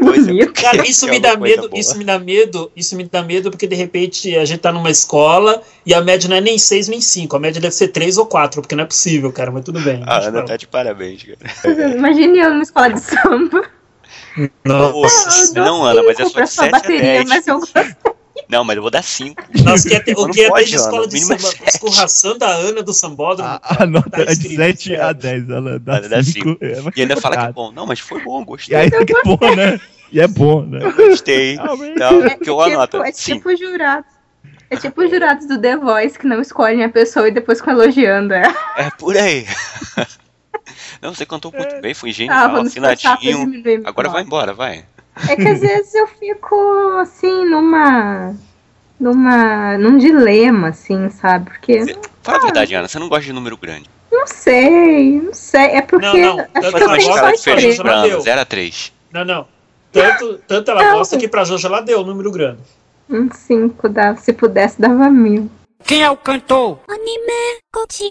Bonito. Cara, isso é me dá medo, boa. isso me dá medo, isso me dá medo porque de repente a gente tá numa escola e a média não é nem 6 nem 5, a média deve ser 3 ou 4, porque não é possível, cara, mas tudo bem. A Ana tá de parabéns, cara. Imagine eu numa escola de samba. Nossa. Eu dou Não, Ana, mas é só de sua 7 a bateria, 10. mas eu. Não, mas eu vou dar 5. Nossa, quer ter, o Não que é pode, de escola o de mínimo é samba, sete. escorraçando a Ana do sambódromo. A, a nota tá é de escrito, 7 a cara. 10, ela Ela dá dá 5. E ainda fala que é bom. Não, mas foi bom, E gostei. aí que é bom, né? E é bom, né? Gostei. Não, É, que eu tipo, anoto. é tipo jurados. É tipo os jurados do The Voice que não escolhem a pessoa e depois ficam elogiando ela. É por aí. Não, você cantou muito é. bem, foi genial, ah, afinadinho. Agora vai embora, vai. É que às vezes eu fico assim numa numa num dilema assim, sabe? Porque você, Fala ah, a tá. verdade, Ana, você não gosta de número grande. Não sei, não sei, é porque não, não. É acho que eu tenho só diferente pra a Não, não. Tanto, tanto ela não. gosta que pra Janja ela deu o número grande. Um 5 dava. se pudesse dava mil. Quem é o cantor? Anime Koji.